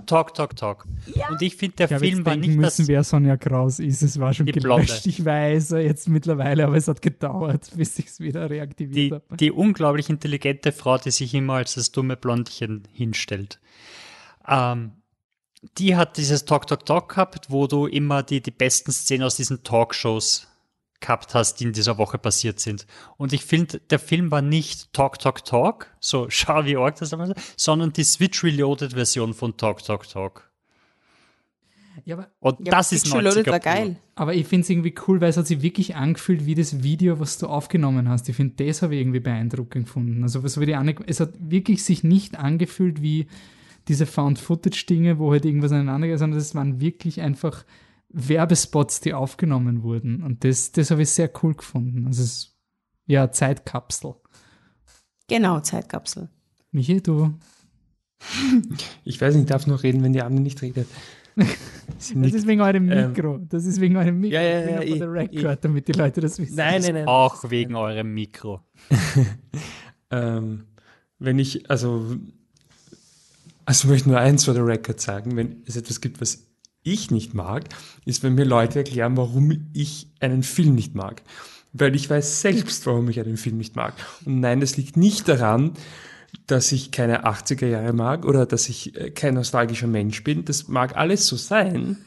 Talk, Talk, Talk. Ja. Und ich finde, der ich Film war nicht müssen, das. wer Sonja Kraus ist. Es war schon gelöscht, ich weiß jetzt mittlerweile, aber es hat gedauert, bis ich es wieder reaktiviert habe. Die unglaublich intelligente Frau, die sich immer als das dumme Blondchen hinstellt. Ähm, die hat dieses Talk, Talk, Talk gehabt, wo du immer die, die besten Szenen aus diesen Talkshows gehabt hast, die in dieser Woche passiert sind. Und ich finde, der Film war nicht Talk, Talk, Talk, so schau wie arg das damals, sondern die Switch Reloaded Version von Talk, Talk, Talk. Ja, aber, und ja, das ist 90er Reloaded war geil. Aber ich finde es irgendwie cool, weil es hat sich wirklich angefühlt wie das Video, was du aufgenommen hast. Ich finde, das habe ich irgendwie beeindruckend gefunden. Also was wie die es hat wirklich sich nicht angefühlt wie diese Found-Footage-Dinge, wo halt irgendwas aneinander geht, sondern es waren wirklich einfach Werbespots, die aufgenommen wurden. Und das, das habe ich sehr cool gefunden. Also es ist ja Zeitkapsel. Genau, Zeitkapsel. Michi, du. Ich weiß nicht, ich darf noch reden, wenn die andere nicht redet. das ist wegen eurem ähm, Mikro. Ähm, das ist wegen eurem Mikro. Ja, ja, ja, ich, Record, ich, damit die Leute das wissen. Nein, nein, nein. Auch wegen eurem Mikro. ähm, wenn ich, also, also möchte nur eins vor der Record sagen, wenn es etwas gibt, was ich nicht mag, ist, wenn mir Leute erklären, warum ich einen Film nicht mag. Weil ich weiß selbst, warum ich einen Film nicht mag. Und nein, das liegt nicht daran, dass ich keine 80er Jahre mag oder dass ich äh, kein nostalgischer Mensch bin. Das mag alles so sein.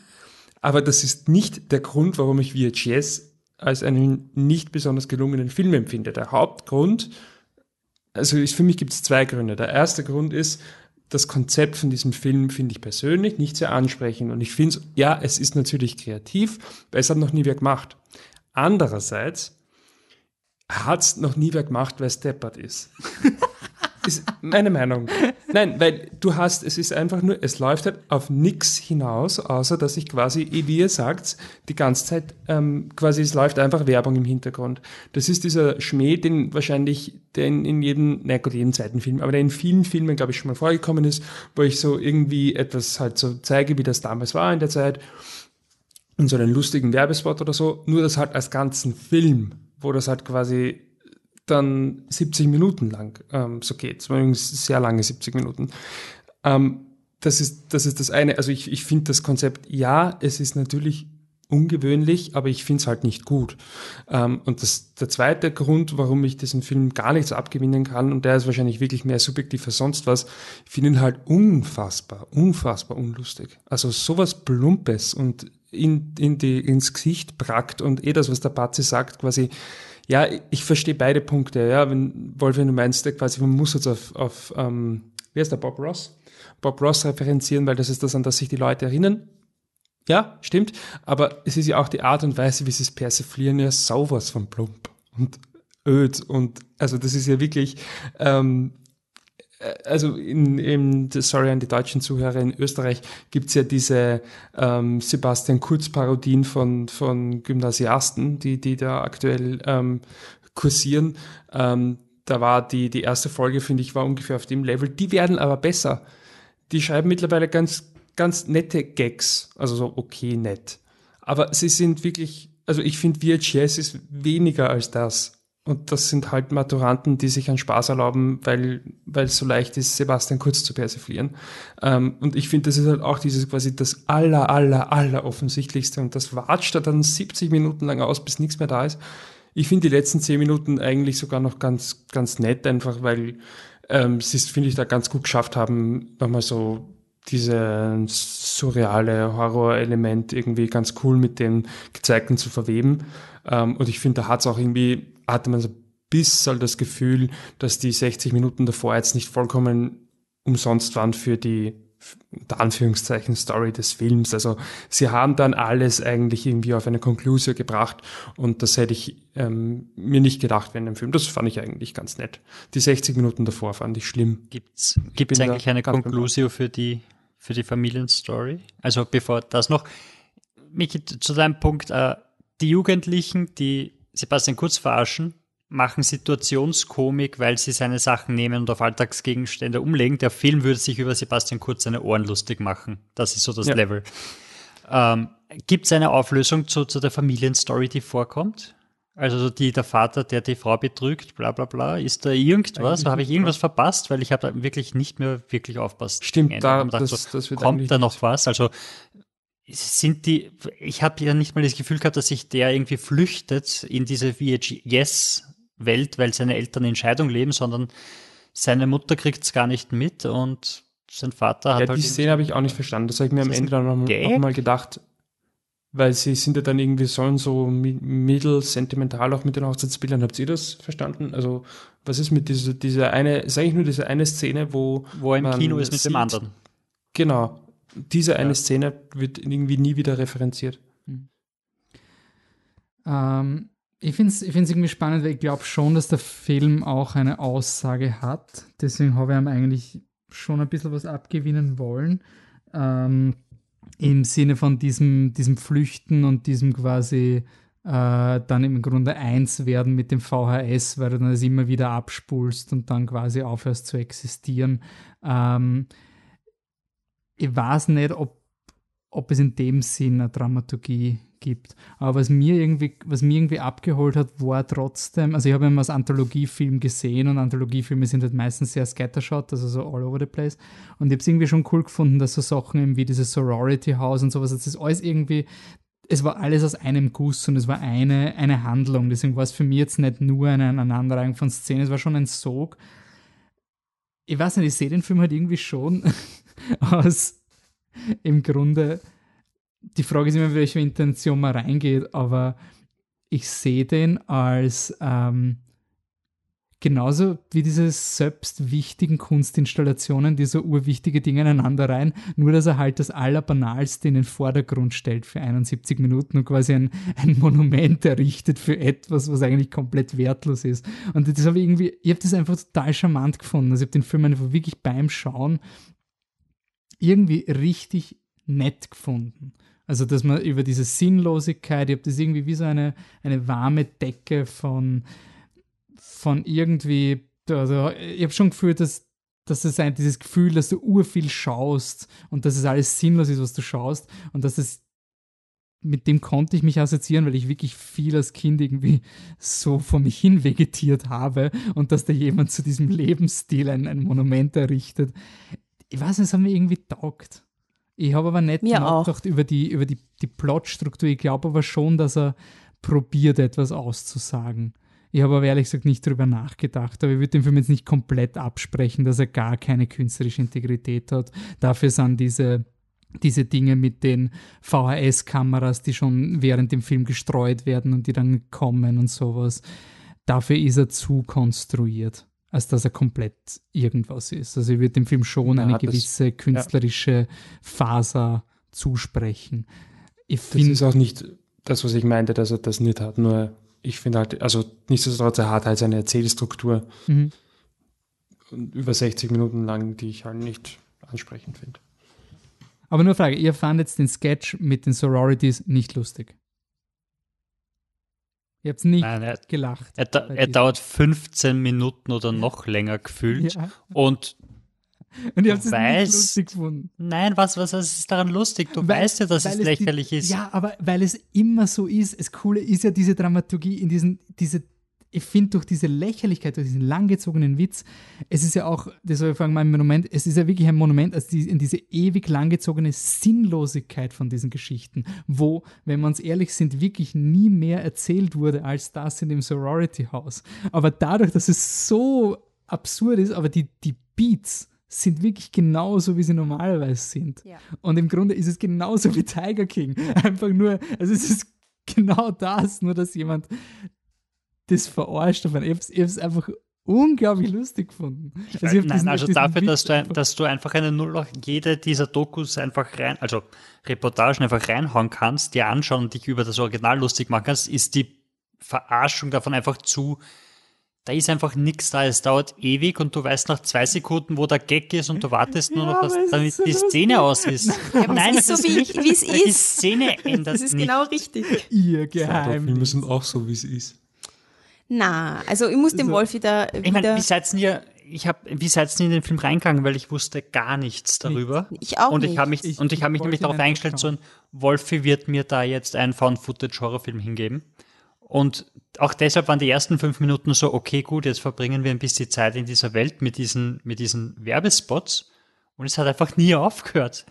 Aber das ist nicht der Grund, warum ich VHS als einen nicht besonders gelungenen Film empfinde. Der Hauptgrund, also ist, für mich gibt es zwei Gründe. Der erste Grund ist, das Konzept von diesem Film finde ich persönlich nicht sehr ansprechend. Und ich finde es, ja, es ist natürlich kreativ, weil es hat noch nie wer gemacht. Andererseits hat es noch nie wer gemacht, weil es deppert ist. ist meine Meinung. Nein, weil du hast, es ist einfach nur, es läuft halt auf nichts hinaus, außer dass ich quasi, wie ihr sagt, die ganze Zeit ähm, quasi, es läuft einfach Werbung im Hintergrund. Das ist dieser Schmäh, den wahrscheinlich, der in, jedem, na gut, jedem zweiten Film, aber der in vielen Filmen, glaube ich, schon mal vorgekommen ist, wo ich so irgendwie etwas halt so zeige, wie das damals war in der Zeit, in so einen lustigen Werbespot oder so, nur das halt als ganzen Film, wo das halt quasi dann 70 Minuten lang ähm, so geht. Übrigens sehr lange 70 Minuten. Ähm, das, ist, das ist das eine. Also ich, ich finde das Konzept, ja, es ist natürlich ungewöhnlich, aber ich finde es halt nicht gut. Ähm, und das, der zweite Grund, warum ich diesen Film gar nichts abgewinnen kann, und der ist wahrscheinlich wirklich mehr subjektiv als sonst was, ich finde ihn halt unfassbar, unfassbar unlustig. Also sowas Plumpes und in, in die, ins Gesicht brackt und eh das, was der Batzi sagt, quasi ja, ich verstehe beide Punkte. Ja, wenn Wolf, wenn du meinst, quasi man muss jetzt auf, auf ähm, wie heißt der Bob Ross? Bob Ross referenzieren, weil das ist das, an das sich die Leute erinnern. Ja, stimmt. Aber es ist ja auch die Art und Weise, wie sie es persiflieren, ja sowas von plump und öd. Und also das ist ja wirklich ähm, äh, also in, in sorry an die deutschen Zuhörer in Österreich gibt's ja diese ähm, Sebastian Kurz-Parodien von, von Gymnasiasten, die, die da aktuell ähm, kursieren. Ähm, da war die, die erste Folge, finde ich, war ungefähr auf dem Level. Die werden aber besser. Die schreiben mittlerweile ganz, ganz nette Gags. Also so okay, nett. Aber sie sind wirklich, also ich finde VHS ist weniger als das. Und das sind halt Maturanten, die sich einen Spaß erlauben, weil, weil es so leicht ist, Sebastian Kurz zu persiflieren. Ähm, und ich finde, das ist halt auch dieses quasi das aller, aller, aller offensichtlichste. Und das watscht da dann 70 Minuten lang aus, bis nichts mehr da ist. Ich finde die letzten 10 Minuten eigentlich sogar noch ganz, ganz nett, einfach weil ähm, sie es, finde ich, da ganz gut geschafft haben, nochmal so diese surreale Horrorelement irgendwie ganz cool mit dem Gezeigten zu verweben. Ähm, und ich finde, da hat es auch irgendwie hatte man so ein bisschen das Gefühl, dass die 60 Minuten davor jetzt nicht vollkommen umsonst waren für die unter Anführungszeichen Story des Films. Also sie haben dann alles eigentlich irgendwie auf eine Konklusion gebracht und das hätte ich ähm, mir nicht gedacht während dem Film. Das fand ich eigentlich ganz nett. Die 60 Minuten davor fand ich schlimm. Gibt's gibt's eigentlich eine Konklusion für die für die Familienstory? Also bevor das noch, Michi, zu deinem Punkt, äh, die Jugendlichen, die Sebastian Kurz verarschen, machen Situationskomik, weil sie seine Sachen nehmen und auf Alltagsgegenstände umlegen. Der Film würde sich über Sebastian Kurz seine Ohren lustig machen. Das ist so das ja. Level. Ähm, Gibt es eine Auflösung zu, zu der Familienstory, die vorkommt? Also die, der Vater, der die Frau betrügt, bla bla bla. Ist da irgendwas? Habe ich irgendwas verpasst? Weil ich habe da wirklich nicht mehr wirklich aufpasst. Stimmt, da, das, so, das kommt da noch was? Also sind die, ich habe ja nicht mal das Gefühl gehabt, dass sich der irgendwie flüchtet in diese VHS-Welt, weil seine Eltern in Scheidung leben, sondern seine Mutter kriegt es gar nicht mit und sein Vater hat ja, halt. Die Szene habe ich auch nicht verstanden. Das habe ich mir am Ende dann nochmal noch mal gedacht, weil sie sind ja dann irgendwie sollen so mittel sentimental auch mit den Hochzeitsbildern. Habt ihr das verstanden? Also, was ist mit dieser, dieser eine, ist eigentlich nur diese eine Szene, wo. Wo er im Kino ist mit sieht, dem anderen. Genau. Diese eine ja. Szene wird irgendwie nie wieder referenziert. Mhm. Ähm, ich finde es ich irgendwie spannend, weil ich glaube schon, dass der Film auch eine Aussage hat. Deswegen habe ich ihm eigentlich schon ein bisschen was abgewinnen wollen. Ähm, Im Sinne von diesem, diesem Flüchten und diesem quasi äh, dann im Grunde eins werden mit dem VHS, weil du dann das immer wieder abspulst und dann quasi aufhörst zu existieren. Ähm, ich weiß nicht, ob, ob es in dem Sinn eine Dramaturgie gibt. Aber was mir irgendwie, was mir irgendwie abgeholt hat, war trotzdem, also ich habe immer als Anthologiefilm gesehen und Anthologiefilme sind halt meistens sehr scattershot, also so all over the place. Und ich habe es irgendwie schon cool gefunden, dass so Sachen wie dieses Sorority House und sowas, das ist alles irgendwie, es war alles aus einem Guss und es war eine, eine Handlung. Deswegen war es für mich jetzt nicht nur eine Aneinanderreihung von Szenen, es war schon ein Sog. Ich weiß nicht, ich sehe den Film halt irgendwie schon aus im Grunde die Frage ist immer, welche Intention man reingeht, aber ich sehe den als ähm, genauso wie diese selbst wichtigen Kunstinstallationen, die so urwichtige Dinge ineinander rein, nur dass er halt das Allerbanalste in den Vordergrund stellt für 71 Minuten und quasi ein, ein Monument errichtet für etwas, was eigentlich komplett wertlos ist. Und das habe ich irgendwie, ich habe das einfach total charmant gefunden. Also ich habe den Film einfach wirklich beim Schauen irgendwie richtig nett gefunden. Also, dass man über diese Sinnlosigkeit, ich habe das irgendwie wie so eine, eine warme Decke von, von irgendwie, also ich habe schon gefühlt, dass, dass es ein, dieses Gefühl, dass du urviel schaust und dass es alles sinnlos ist, was du schaust und dass es mit dem konnte ich mich assoziieren, weil ich wirklich viel als Kind irgendwie so vor mich hin vegetiert habe und dass da jemand zu diesem Lebensstil ein, ein Monument errichtet. Ich weiß nicht, es hat mir irgendwie taugt. Ich habe aber nicht Mir nachgedacht über die, über die, die Plotstruktur. Ich glaube aber schon, dass er probiert, etwas auszusagen. Ich habe aber ehrlich gesagt nicht darüber nachgedacht, aber ich würde dem Film jetzt nicht komplett absprechen, dass er gar keine künstlerische Integrität hat. Dafür sind diese, diese Dinge mit den VHS-Kameras, die schon während dem Film gestreut werden und die dann kommen und sowas. Dafür ist er zu konstruiert als dass er komplett irgendwas ist. Also ich würde dem Film schon ja, eine gewisse das, künstlerische ja. Faser zusprechen. Ich das ist auch nicht das, was ich meinte, dass er das nicht hat, nur ich finde halt, also nichtsdestotrotz, er hat halt seine Erzählstruktur mhm. über 60 Minuten lang, die ich halt nicht ansprechend finde. Aber nur Frage, ihr fandet den Sketch mit den Sororities nicht lustig? Ihr habt nicht Nein, er, gelacht. Er, er dauert 15 Minuten oder noch länger gefühlt. Ja. Und und ich habe es nicht lustig gefunden. Nein, was, was, was ist daran lustig? Du weil, weißt ja, dass es lächerlich die, ist. Ja, aber weil es immer so ist. Das Coole ist ja diese Dramaturgie in diesen, diese ich finde durch diese Lächerlichkeit, durch diesen langgezogenen Witz, es ist ja auch, das soll ich fragen, mein Monument, es ist ja wirklich ein Monument also die, in diese ewig langgezogene Sinnlosigkeit von diesen Geschichten, wo, wenn wir uns ehrlich sind, wirklich nie mehr erzählt wurde als das in dem Sorority House. Aber dadurch, dass es so absurd ist, aber die, die Beats, sind wirklich genauso, wie sie normalerweise sind. Ja. Und im Grunde ist es genauso wie Tiger King. Einfach nur, also es ist genau das, nur dass jemand das verarscht davon. Ich habe es einfach unglaublich lustig gefunden. Also Nein, diesen, also dafür, dass du, ein, dass du einfach eine Null jede dieser Dokus einfach rein, also Reportagen einfach reinhauen kannst, dir anschauen und dich über das Original lustig machen kannst, ist die Verarschung davon einfach zu, da ist einfach nichts da, es dauert ewig und du weißt nach zwei Sekunden, wo der Gag ist und du wartest nur ja, noch, dass damit so die Szene aus ist. Ja, Nein, es ist so, wie, wie es ist. Die Szene ändert Das ist nicht. genau richtig. Ihr Geheimnis. Wir müssen auch so, wie es ist. Na, also ich muss dem also, Wolf wieder. Ich meine, wie seid ihr, ich habe, wie seid ihr in den Film reingegangen, weil ich wusste gar nichts darüber. Ich auch und ich Habe mich, ich, und ich habe mich nämlich darauf eingestellt, so ein Wolfi wird mir da jetzt einen Found-Footage-Horrorfilm hingeben. Und auch deshalb waren die ersten fünf Minuten so, okay, gut, jetzt verbringen wir ein bisschen Zeit in dieser Welt mit diesen, mit diesen Werbespots. Und es hat einfach nie aufgehört.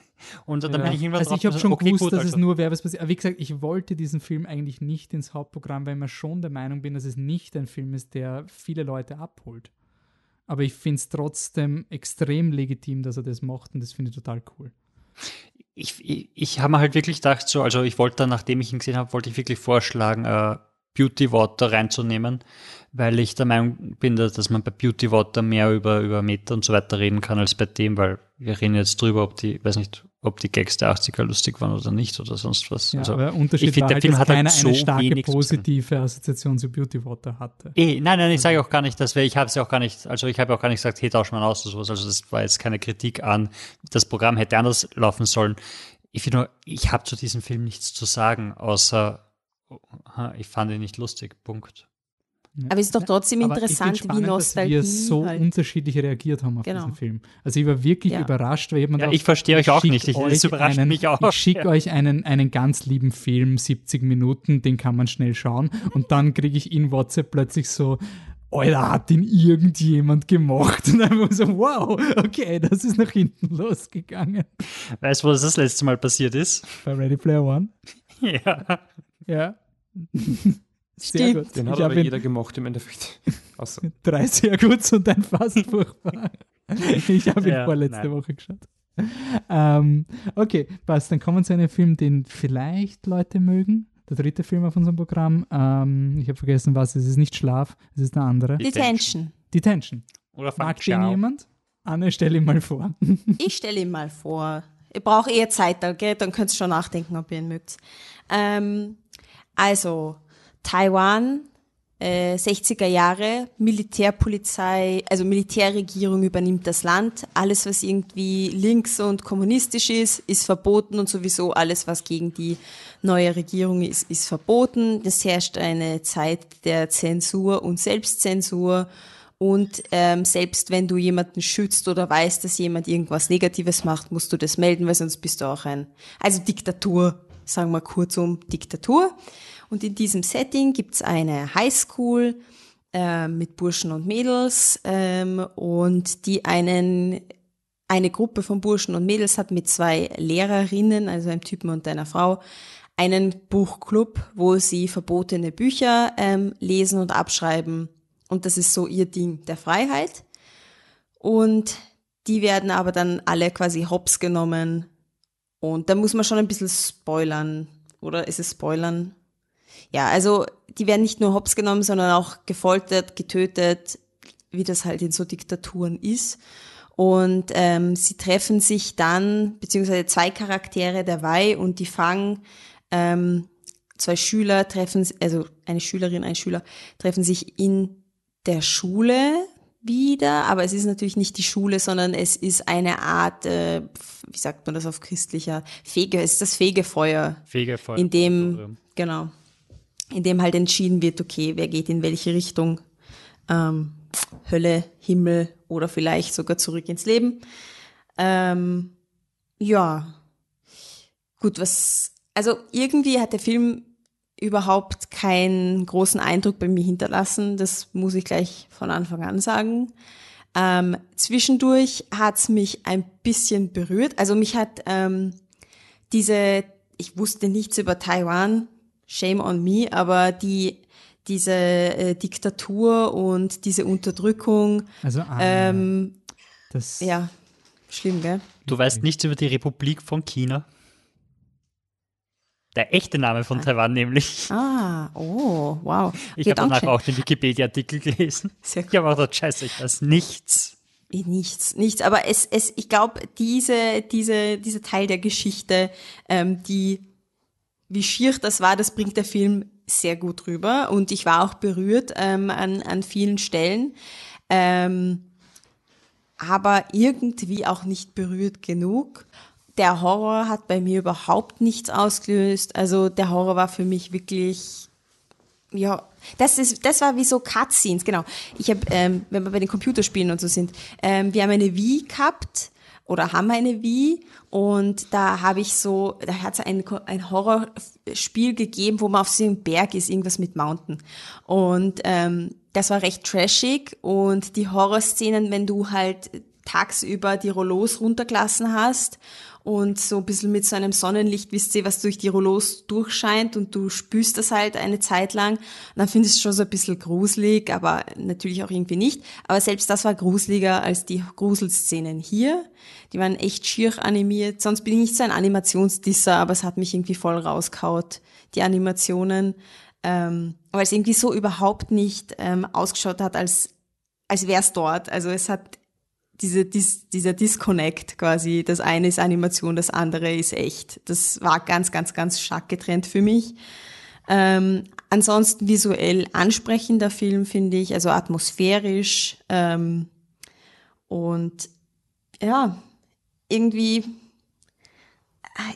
Und dann ja. bin ich irgendwann Also ich habe schon okay, gewusst, gut, dass also. es nur Werbespots ist. Aber wie gesagt, ich wollte diesen Film eigentlich nicht ins Hauptprogramm, weil ich mir schon der Meinung bin, dass es nicht ein Film ist, der viele Leute abholt. Aber ich finde es trotzdem extrem legitim, dass er das macht und das finde ich total cool. Ich, ich, ich habe mir halt wirklich gedacht, so, also ich wollte dann, nachdem ich ihn gesehen habe, wollte ich wirklich vorschlagen, äh, Beauty Water reinzunehmen, weil ich der Meinung bin, dass man bei Beauty Water mehr über, über Meta und so weiter reden kann als bei dem, weil wir reden jetzt drüber, ob die, weiß nicht, ob die Gags der 80er lustig waren oder nicht oder sonst was. Ja, also, aber Unterschied ich finde, der halt, Film hat halt so eine starke positive Assoziation zu Beauty Water hatte. Eh, nein, nein, ich sage auch gar nicht, dass wir, ich habe es ja auch gar nicht, also ich habe auch gar nicht gesagt, hey, tausch mal aus oder sowas. Also das war jetzt keine Kritik an, das Programm hätte anders laufen sollen. Ich finde nur, ich habe zu diesem Film nichts zu sagen, außer ich fand ihn nicht lustig. Punkt. Aber es ist doch trotzdem Aber interessant, spannend, wie Nostalgie dass wir so halt. unterschiedlich reagiert haben auf genau. diesen Film. Also ich war wirklich ja. überrascht, weil jemand ja, ich verstehe euch auch nicht. Ich, das überrascht einen, mich auch. Ich schicke ja. euch einen, einen ganz lieben Film, 70 Minuten, den kann man schnell schauen. Und dann kriege ich in WhatsApp plötzlich so, Alter, hat ihn irgendjemand gemacht? Und dann war so, wow, okay, das ist nach hinten losgegangen. Weißt du, was das letzte Mal passiert ist? Bei Ready Player One? Ja. Ja. Sehr Stimmt. gut. Den hat ich aber jeder gemocht im Endeffekt. Außer. Drei sehr gut und ein fast furchtbar. Ich habe ihn ja, vorletzte nein. Woche geschaut. Ähm, okay, passt. Dann kommen wir zu einem Film, den vielleicht Leute mögen. Der dritte Film auf unserem Programm. Ähm, ich habe vergessen, was. Es ist nicht Schlaf, es ist der andere. Detention. Detention. Oder Mag den jemand? Anne, stell ihn mal vor. ich stelle ihn mal vor. Ich brauche eher Zeit, okay? dann könnt ihr schon nachdenken, ob ihr ihn mögt. Ähm, also, Taiwan, äh, 60er Jahre, Militärpolizei, also Militärregierung übernimmt das Land. Alles, was irgendwie links und kommunistisch ist, ist verboten und sowieso alles, was gegen die neue Regierung ist, ist verboten. Es herrscht eine Zeit der Zensur und Selbstzensur. Und ähm, selbst wenn du jemanden schützt oder weißt, dass jemand irgendwas Negatives macht, musst du das melden, weil sonst bist du auch ein, also Diktatur, sagen wir kurzum Diktatur. Und in diesem Setting gibt's eine Highschool äh, mit Burschen und Mädels ähm, und die einen eine Gruppe von Burschen und Mädels hat mit zwei Lehrerinnen, also einem Typen und einer Frau, einen Buchclub, wo sie verbotene Bücher ähm, lesen und abschreiben. Und das ist so ihr Ding der Freiheit. Und die werden aber dann alle quasi hops genommen. Und da muss man schon ein bisschen spoilern. Oder ist es spoilern? Ja, also die werden nicht nur hops genommen, sondern auch gefoltert, getötet, wie das halt in so Diktaturen ist. Und ähm, sie treffen sich dann, beziehungsweise zwei Charaktere, der Wei und die Fang, ähm, zwei Schüler treffen, also eine Schülerin, ein Schüler treffen sich in der Schule wieder, aber es ist natürlich nicht die Schule, sondern es ist eine Art, äh, wie sagt man das auf christlicher, Fege, es ist das Fegefeuer. Fegefeuer. In dem, genau, in dem halt entschieden wird, okay, wer geht in welche Richtung, ähm, Hölle, Himmel oder vielleicht sogar zurück ins Leben. Ähm, ja, gut, was, also irgendwie hat der Film überhaupt keinen großen Eindruck bei mir hinterlassen. Das muss ich gleich von Anfang an sagen. Ähm, zwischendurch hat's mich ein bisschen berührt. Also mich hat ähm, diese, ich wusste nichts über Taiwan, shame on me, aber die diese äh, Diktatur und diese Unterdrückung. Also ah, ähm, das ja schlimm, gell? Du weißt nichts über die Republik von China? Der echte Name von ah. Taiwan nämlich. Ah, oh, wow. Ich habe danach auch den Wikipedia-Artikel gelesen. Sehr cool. Ich habe auch gedacht, scheiße, ich weiß nichts. Eh, nichts, nichts. Aber es, es, ich glaube, diese, diese, dieser Teil der Geschichte, ähm, die, wie schier das war, das bringt der Film sehr gut rüber. Und ich war auch berührt ähm, an, an vielen Stellen. Ähm, aber irgendwie auch nicht berührt genug der Horror hat bei mir überhaupt nichts ausgelöst. Also der Horror war für mich wirklich, ja, das ist, das war wie so Cutscenes, genau. Ich habe, ähm, wenn wir bei den Computerspielen und so sind, ähm, wir haben eine Wii gehabt oder haben eine Wii und da habe ich so, da hat es ein, ein Horrorspiel gegeben, wo man auf so einem Berg ist, irgendwas mit Mountain. Und ähm, das war recht trashig und die Horrorszenen, wenn du halt tagsüber die Rollos runtergelassen hast und so ein bisschen mit so einem Sonnenlicht, wisst ihr, was durch die Rollos durchscheint und du spürst das halt eine Zeit lang, dann findest du es schon so ein bisschen gruselig, aber natürlich auch irgendwie nicht. Aber selbst das war gruseliger als die Gruselszenen hier. Die waren echt schier animiert. Sonst bin ich nicht so ein Animationsdisser, aber es hat mich irgendwie voll rauskaut, die Animationen. Ähm, weil es irgendwie so überhaupt nicht ähm, ausgeschaut hat, als, als wäre es dort. Also es hat diese, dies, dieser Disconnect quasi, das eine ist Animation, das andere ist echt. Das war ganz, ganz, ganz stark getrennt für mich. Ähm, ansonsten visuell ansprechender Film, finde ich, also atmosphärisch ähm, und ja, irgendwie,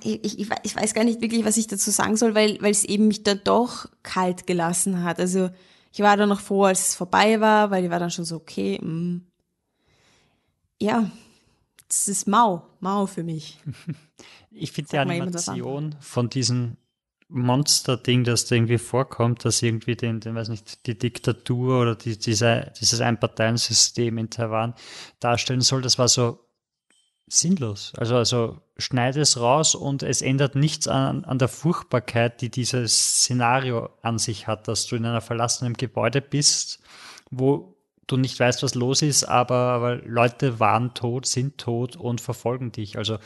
ich, ich, ich weiß gar nicht wirklich, was ich dazu sagen soll, weil, weil es eben mich dann doch kalt gelassen hat. Also ich war dann noch froh, als es vorbei war, weil ich war dann schon so, okay, mh, mm, ja, das ist mau, mau für mich. Ich finde die Animation von diesem Monster-Ding, das da irgendwie vorkommt, dass irgendwie den, den weiß nicht, die Diktatur oder die, diese, dieses Einparteiensystem in Taiwan darstellen soll, das war so sinnlos. Also, also schneide es raus und es ändert nichts an, an der Furchtbarkeit, die dieses Szenario an sich hat, dass du in einer verlassenen Gebäude bist, wo du nicht weißt, was los ist, aber, aber Leute waren tot, sind tot und verfolgen dich. Also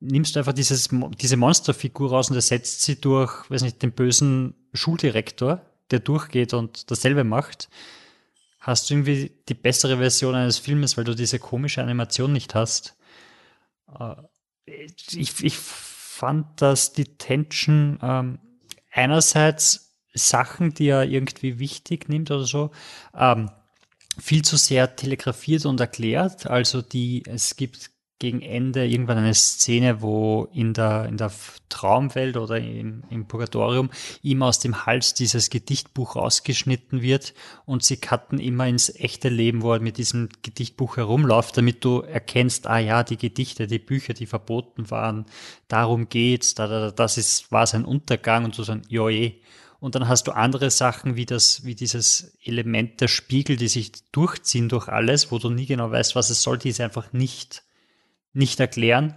nimmst du einfach dieses, diese Monsterfigur raus und ersetzt sie durch, weiß nicht, den bösen Schuldirektor, der durchgeht und dasselbe macht, hast du irgendwie die bessere Version eines Filmes, weil du diese komische Animation nicht hast. Äh, ich, ich fand, dass die Tension ähm, einerseits Sachen, die er irgendwie wichtig nimmt oder so, ähm, viel zu sehr telegrafiert und erklärt. Also die, es gibt gegen Ende irgendwann eine Szene, wo in der, in der Traumwelt oder im, im Purgatorium ihm aus dem Hals dieses Gedichtbuch rausgeschnitten wird und sie cutten immer ins echte Leben, wo er mit diesem Gedichtbuch herumläuft, damit du erkennst, ah ja, die Gedichte, die Bücher, die verboten waren, darum geht's, da, da, das ist, war sein Untergang und so so ein, joje. Und dann hast du andere Sachen wie das, wie dieses Element der Spiegel, die sich durchziehen durch alles, wo du nie genau weißt, was es soll, die ist einfach nicht, nicht erklären.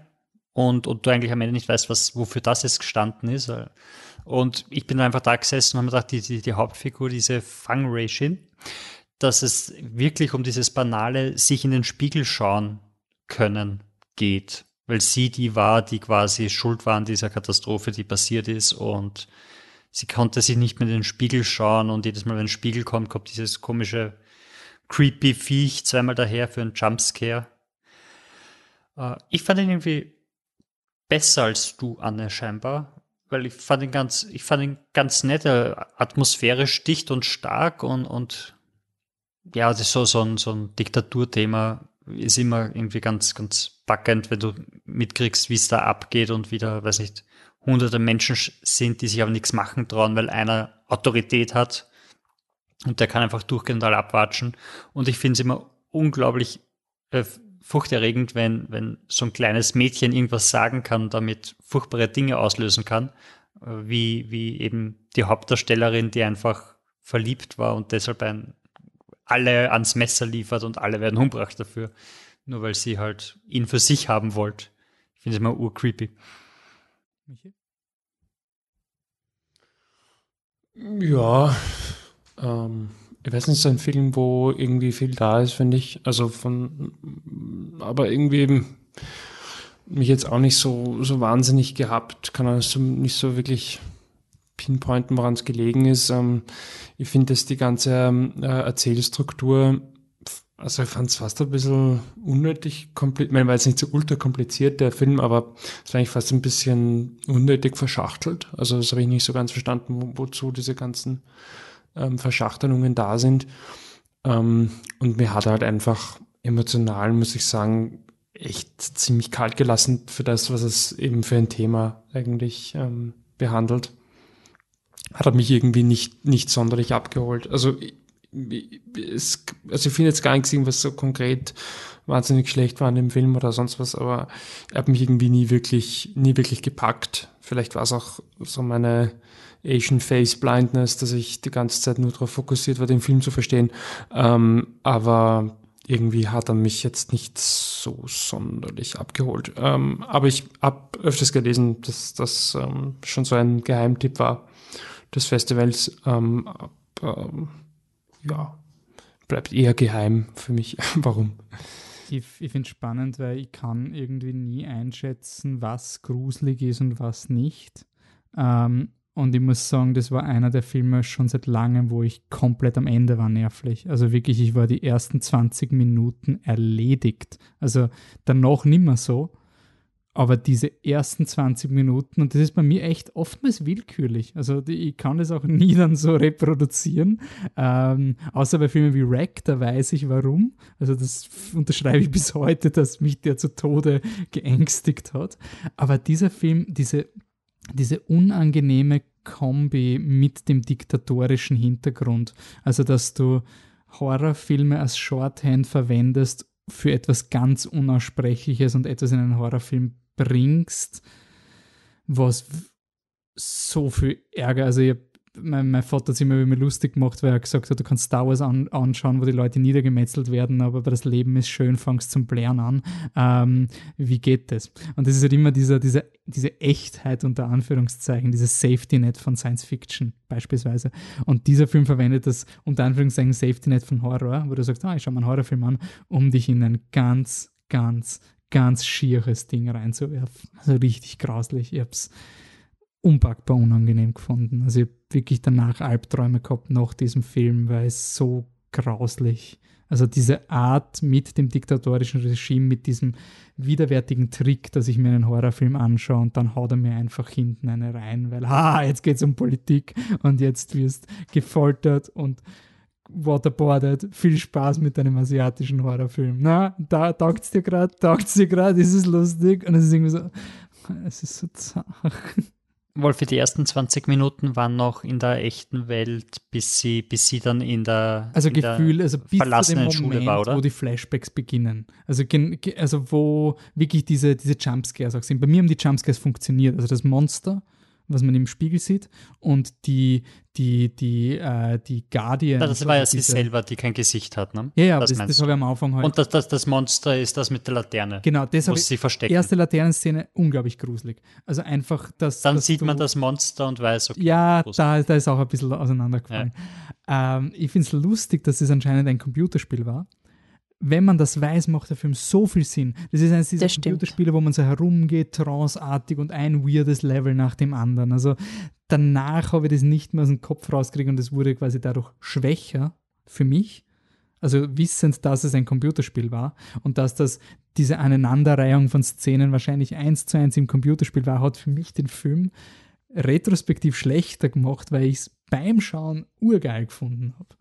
Und, und du eigentlich am Ende nicht weißt, was, wofür das jetzt gestanden ist. Und ich bin einfach da gesessen und habe mir gedacht, die, die, die Hauptfigur, diese Fang Reishin, dass es wirklich um dieses banale sich in den Spiegel schauen können geht. Weil sie die war, die quasi schuld war an dieser Katastrophe, die passiert ist und sie konnte sich nicht mehr in den Spiegel schauen und jedes Mal, wenn ein Spiegel kommt, kommt dieses komische creepy Viech zweimal daher für einen Jumpscare. Äh, ich fand ihn irgendwie besser als du, Anne, scheinbar. Weil ich fand ihn ganz, ich fand ihn ganz nett, äh, atmosphärisch dicht und stark und, und ja, das ist so, so ein, so ein Diktaturthema ist immer irgendwie ganz, ganz packend, wenn du mitkriegst, wie es da abgeht und wieder, weiß nicht, hunderte Menschen sind, die sich aber nichts machen trauen, weil einer Autorität hat und der kann einfach durchgehend alle abwatschen. Und ich finde es immer unglaublich äh, furchterregend, wenn, wenn so ein kleines Mädchen irgendwas sagen kann, damit furchtbare Dinge auslösen kann, äh, wie, wie eben die Hauptdarstellerin, die einfach verliebt war und deshalb ein, alle ans Messer liefert und alle werden umgebracht dafür, nur weil sie halt ihn für sich haben wollte. Ich finde es immer urcreepy. Michi? Ja, ähm, ich weiß nicht, so ein Film, wo irgendwie viel da ist, finde ich. Also von, aber irgendwie mich jetzt auch nicht so, so wahnsinnig gehabt, kann also nicht so wirklich pinpointen, woran es gelegen ist. Ähm, ich finde, dass die ganze äh, Erzählstruktur also ich fand es fast ein bisschen unnötig kompliziert. Ich meine, war jetzt nicht so ultra kompliziert, der Film, aber es war eigentlich fast ein bisschen unnötig verschachtelt. Also das habe ich nicht so ganz verstanden, wo, wozu diese ganzen ähm, Verschachtelungen da sind. Ähm, und mir hat halt einfach emotional, muss ich sagen, echt ziemlich kalt gelassen für das, was es eben für ein Thema eigentlich ähm, behandelt. Hat mich irgendwie nicht, nicht sonderlich abgeholt. Also es, also ich finde jetzt gar nichts irgendwas so konkret wahnsinnig schlecht war an dem Film oder sonst was, aber er hat mich irgendwie nie wirklich, nie wirklich gepackt. Vielleicht war es auch so meine Asian Face Blindness, dass ich die ganze Zeit nur darauf fokussiert war, den Film zu verstehen. Ähm, aber irgendwie hat er mich jetzt nicht so sonderlich abgeholt. Ähm, aber ich habe öfters gelesen, dass das ähm, schon so ein Geheimtipp war des Festivals. Ähm, aber, ja, bleibt eher geheim für mich. Warum? Ich, ich finde es spannend, weil ich kann irgendwie nie einschätzen, was gruselig ist und was nicht. Ähm, und ich muss sagen, das war einer der Filme schon seit langem, wo ich komplett am Ende war nervlich. Also wirklich, ich war die ersten 20 Minuten erledigt. Also danach nimmer so. Aber diese ersten 20 Minuten, und das ist bei mir echt oftmals willkürlich. Also ich kann das auch nie dann so reproduzieren. Ähm, außer bei Filmen wie Wreck, da weiß ich warum. Also das unterschreibe ich bis heute, dass mich der zu Tode geängstigt hat. Aber dieser Film, diese diese unangenehme Kombi mit dem diktatorischen Hintergrund. Also, dass du Horrorfilme als Shorthand verwendest für etwas ganz Unaussprechliches und etwas in einen Horrorfilm bringst, was so viel Ärger, also ich mein, mein Vater hat sich immer über lustig gemacht, weil er gesagt hat, du kannst Star Wars an, anschauen, wo die Leute niedergemetzelt werden, aber das Leben ist schön, fangst zum Blären an. Ähm, wie geht das? Und das ist halt immer dieser, dieser, diese Echtheit unter Anführungszeichen, dieses Safety Net von Science Fiction beispielsweise. Und dieser Film verwendet das unter Anführungszeichen Safety Net von Horror, wo du sagst, ah, ich schau mal einen Horrorfilm an, um dich in ein ganz, ganz, ganz schieres Ding reinzuwerfen. Also richtig grauslich. Ich hab's unpackbar unangenehm gefunden. Also ich habe wirklich danach Albträume gehabt nach diesem Film, weil es so grauslich. Also diese Art mit dem diktatorischen Regime, mit diesem widerwärtigen Trick, dass ich mir einen Horrorfilm anschaue und dann haut er mir einfach hinten eine rein, weil, ha, jetzt geht es um Politik und jetzt wirst gefoltert und waterboardet. Viel Spaß mit deinem asiatischen Horrorfilm. Na, da taugt es dir gerade, taugt es dir gerade, ist es lustig und es ist irgendwie so, es ist so zart. Wolfi, die ersten 20 Minuten waren noch in der echten Welt, bis sie, bis sie dann in der, also in Gefühl, der also bis verlassenen zu dem Schule Moment, war, oder? wo die Flashbacks beginnen. Also, also wo wirklich diese, diese Jumpscares auch sind. Bei mir haben die Jumpscares funktioniert. Also das Monster was man im Spiegel sieht. Und die, die, die, äh, die Guardian. Das war ja sie selber, die kein Gesicht hat, ne? Ja, ja, das, das, das habe ich am Anfang halt. Und das, das, das Monster ist das mit der Laterne. Genau, das muss sie verstecken. Erste Laternenszene, unglaublich gruselig. Also einfach, dass. Dann dass sieht man das Monster und weiß, okay. Ja, da, da ist auch ein bisschen auseinandergefallen. Ja. Ähm, ich finde es lustig, dass es anscheinend ein Computerspiel war wenn man das weiß, macht der Film so viel Sinn. Das ist eines dieser Computerspiele, wo man so herumgeht, tranceartig und ein weirdes Level nach dem anderen. Also danach habe ich das nicht mehr aus dem Kopf rausgekriegt und es wurde quasi dadurch schwächer für mich. Also wissend, dass es ein Computerspiel war und dass das diese Aneinanderreihung von Szenen wahrscheinlich eins zu eins im Computerspiel war, hat für mich den Film retrospektiv schlechter gemacht, weil ich es beim Schauen urgeil gefunden habe.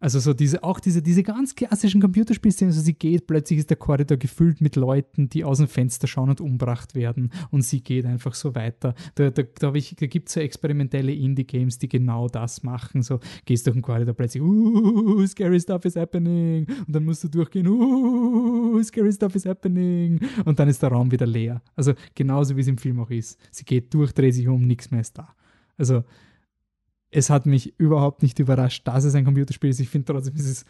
Also so diese, auch diese, diese ganz klassischen Computerspielszenen, also sie geht, plötzlich ist der Korridor gefüllt mit Leuten, die aus dem Fenster schauen und umbracht werden und sie geht einfach so weiter. Da, da, da, da gibt es so experimentelle Indie-Games, die genau das machen. So gehst durch den Korridor plötzlich, uh, scary stuff is happening und dann musst du durchgehen, uh, scary stuff is happening und dann ist der Raum wieder leer. Also genauso wie es im Film auch ist. Sie geht durch, dreht sich um, nichts mehr ist da. Also es hat mich überhaupt nicht überrascht, dass es ein Computerspiel ist. Ich finde trotzdem, es ist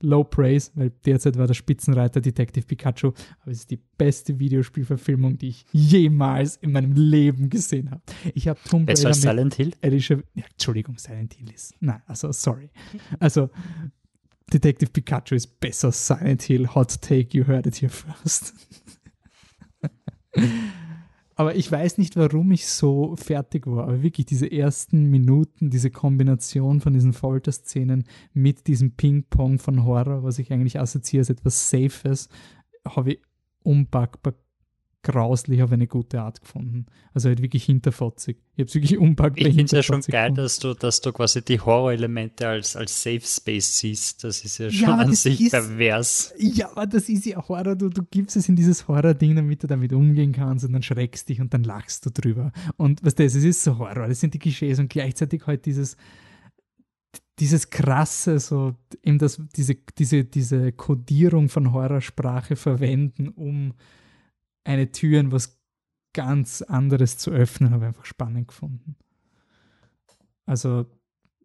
Low Praise, weil derzeit war der Spitzenreiter Detective Pikachu, aber es ist die beste Videospielverfilmung, die ich jemals in meinem Leben gesehen habe. Ich habe Tomb Raider mit Silent Hill? Alicia, ja, Entschuldigung, Silent Hill ist. Nein, also sorry. Also Detective Pikachu ist besser als Silent Hill. Hot Take, you heard it here first. Aber ich weiß nicht, warum ich so fertig war. Aber wirklich diese ersten Minuten, diese Kombination von diesen Folterszenen mit diesem Ping-Pong von Horror, was ich eigentlich assoziiere als etwas Safes, habe ich unpackbar grauslich auf eine gute Art gefunden. Also halt wirklich hinterfotzig. Ich habe es wirklich unpackbar Ich finde es ja schon geil, dass du, dass du quasi die Horror-Elemente als, als Safe Space siehst. Das ist ja schon ja, an sich ist, pervers. Ja, aber das ist ja Horror. Du, du gibst es in dieses Horror-Ding, damit du damit umgehen kannst und dann schreckst dich und dann lachst du drüber. Und was das ist, ist so Horror. Das sind die Klischees und gleichzeitig halt dieses dieses krasse, so eben das, diese, diese, diese Kodierung von Horrorsprache verwenden, um eine Tür in was ganz anderes zu öffnen, habe ich einfach spannend gefunden. Also,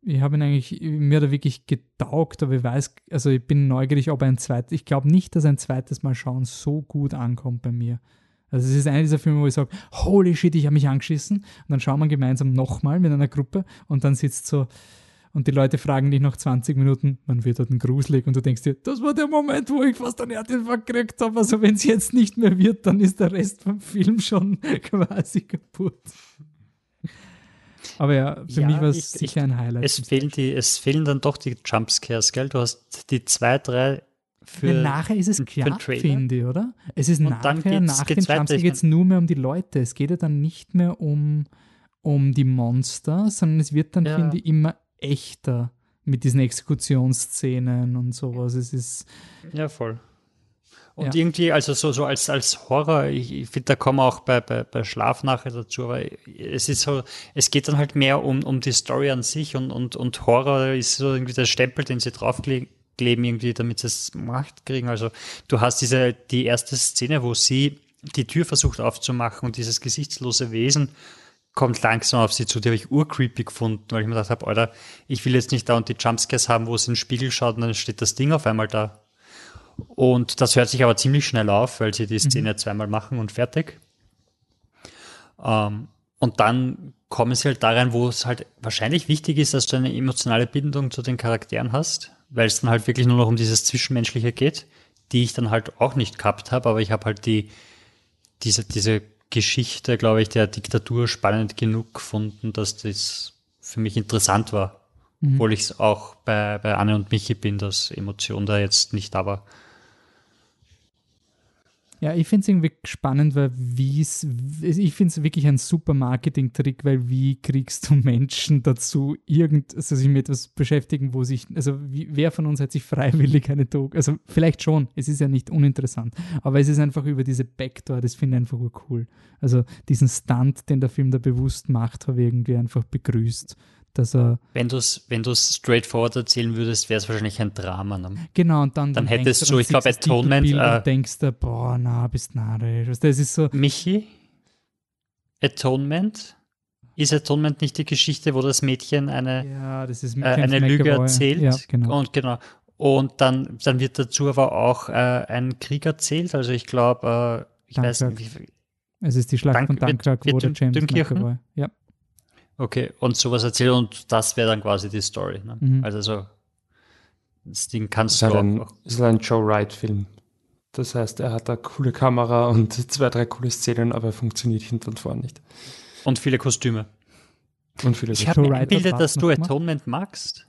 ich habe ihn eigentlich, mir da wirklich getaugt, aber ich weiß, also ich bin neugierig, ob ein zweites, ich glaube nicht, dass ein zweites Mal schauen so gut ankommt bei mir. Also es ist einer dieser Filme, wo ich sage, holy shit, ich habe mich angeschissen. Und dann schauen wir gemeinsam nochmal mit einer Gruppe und dann sitzt so, und die Leute fragen dich nach 20 Minuten, man wird dort ein gruselig und du denkst dir, das war der Moment, wo ich fast einen Herzinfarkt gekriegt habe. Also wenn es jetzt nicht mehr wird, dann ist der Rest vom Film schon quasi kaputt. Aber ja, für ja, mich war es sicher ein Highlight. Es fehlen, die, es fehlen dann doch die Jumpscares, gell? Du hast die zwei, drei für. Ja, nachher ist es klar, finde ich, oder? Es ist und nachher, nach den Jumpscares geht es nur mehr um die Leute. Es geht ja dann nicht mehr um, um die Monster, sondern es wird dann, ja. finde ich, immer echter mit diesen Exekutionsszenen und sowas. Es ist. Ja, voll. Und ja. irgendwie, also so, so als, als Horror, ich, ich finde, da kommen wir auch bei, bei, bei Schlaf nachher dazu, aber es ist so, es geht dann halt mehr um, um die Story an sich und, und, und Horror ist so irgendwie der Stempel, den sie draufkleben, irgendwie, damit sie es Macht kriegen. Also du hast diese, die erste Szene, wo sie die Tür versucht aufzumachen und dieses gesichtslose Wesen kommt langsam auf sie zu. Die habe ich urcreepy gefunden, weil ich mir gedacht habe, Alter, ich will jetzt nicht da und die Jumpscares haben, wo sie in den Spiegel schaut und dann steht das Ding auf einmal da. Und das hört sich aber ziemlich schnell auf, weil sie die Szene mhm. zweimal machen und fertig. Ähm, und dann kommen sie halt da rein, wo es halt wahrscheinlich wichtig ist, dass du eine emotionale Bindung zu den Charakteren hast, weil es dann halt wirklich nur noch um dieses Zwischenmenschliche geht, die ich dann halt auch nicht gehabt habe, aber ich habe halt die, diese, diese Geschichte, glaube ich, der Diktatur spannend genug gefunden, dass das für mich interessant war. Mhm. Obwohl ich es auch bei, bei Anne und Michi bin, dass Emotion da jetzt nicht da war. Ja, ich finde es irgendwie spannend, weil wie es, ich finde es wirklich ein super Marketing-Trick, weil wie kriegst du Menschen dazu, irgend, also sich mit etwas beschäftigen, wo sich, also wie, wer von uns hat sich freiwillig eine Doku, also vielleicht schon, es ist ja nicht uninteressant, aber es ist einfach über diese Backdoor, das finde ich einfach cool. Also diesen Stunt, den der Film da bewusst macht, habe ich irgendwie einfach begrüßt dass er. Wenn du es wenn straightforward erzählen würdest, wäre es wahrscheinlich ein Drama. Ne? Genau, und dann, dann, hättest du, ich glaube, Atonement. Äh, denkst du, boah, na, bist narrisch. Das ist so. Michi? Atonement? Ist Atonement nicht die Geschichte, wo das Mädchen eine, ja, das äh, eine Lüge erzählt? Ja, genau. Und genau. Und dann, dann wird dazu aber auch äh, ein Krieg erzählt. Also ich glaube, äh, ich Dunkirk. weiß nicht, wie, Es ist die Schlacht Dank, von Dunkirk, wo der James McAvoy. Ja. Okay, und sowas erzählt und das wäre dann quasi die Story. Ne? Mhm. Also so, das Ding kannst das du auch. Ein, ist ein Joe Wright-Film. Das heißt, er hat eine coole Kamera und zwei, drei coole Szenen, aber er funktioniert hinten und vorne nicht. Und viele Kostüme. Und viele ich habe mir eingebildet, dass du Atonement magst.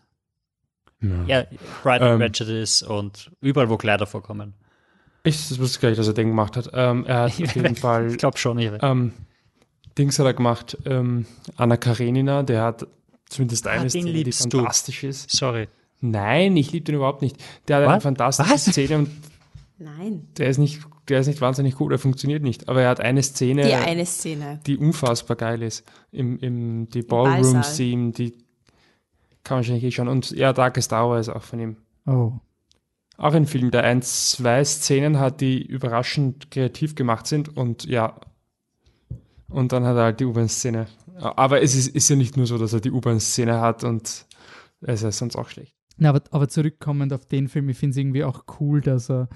Ja, ja and ähm, Prejudice und überall, wo Kleider vorkommen. Ich das wusste gar nicht, dass er den gemacht hat. Ähm, er hat auf jeden Fall. ich glaube schon, ich ähm, Dings hat er gemacht, ähm, Anna Karenina, der hat zumindest ah, eine Szene, die fantastisch du. ist. Sorry. Nein, ich liebe den überhaupt nicht. Der hat What? eine fantastische Was? Szene und Nein. Der ist nicht, der ist nicht wahnsinnig gut, er funktioniert nicht. Aber er hat eine Szene, die eine Szene, die unfassbar geil ist. Im, im die Ballroom-Theme, die kann man wahrscheinlich eh schauen. Und ja, Darkest Hour ist auch von ihm. Oh. Auch ein Film, der ein, zwei Szenen hat, die überraschend kreativ gemacht sind und ja, und dann hat er halt die U-Bahn-Szene. Aber es ist, ist ja nicht nur so, dass er die U-Bahn-Szene hat und es ist sonst auch schlecht. Na, aber, aber zurückkommend auf den Film, ich finde es irgendwie auch cool, dass er,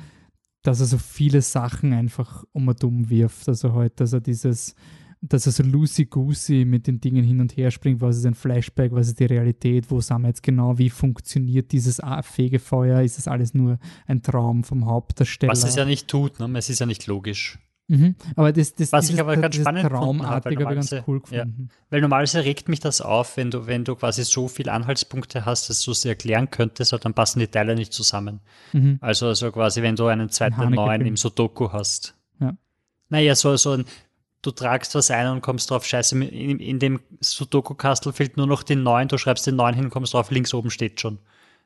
dass er so viele Sachen einfach um und um wirft. Also heute, dass er dieses, dass er so loosey-goosey mit den Dingen hin und her springt, was ist ein Flashback, was ist die Realität, wo sind wir jetzt genau, wie funktioniert dieses Fegefeuer, ist das alles nur ein Traum vom Hauptdarsteller? Was es ja nicht tut, ne? es ist ja nicht logisch. Mhm. Aber das, das, Was dieses, ich aber ganz spannend Traumartig habe, ganz cool gefunden. Ja. Weil normalerweise regt mich das auf, wenn du, wenn du quasi so viele Anhaltspunkte hast, dass du sie erklären könntest, dann passen die Teile nicht zusammen. Mhm. Also, also quasi, wenn du einen zweiten ein neuen im Sudoku hast. Ja. Naja, so, so ein, du tragst was ein und kommst drauf, scheiße, in, in dem Sudoku-Kastel fehlt nur noch den neuen, du schreibst den neuen hin, kommst drauf, links oben steht schon.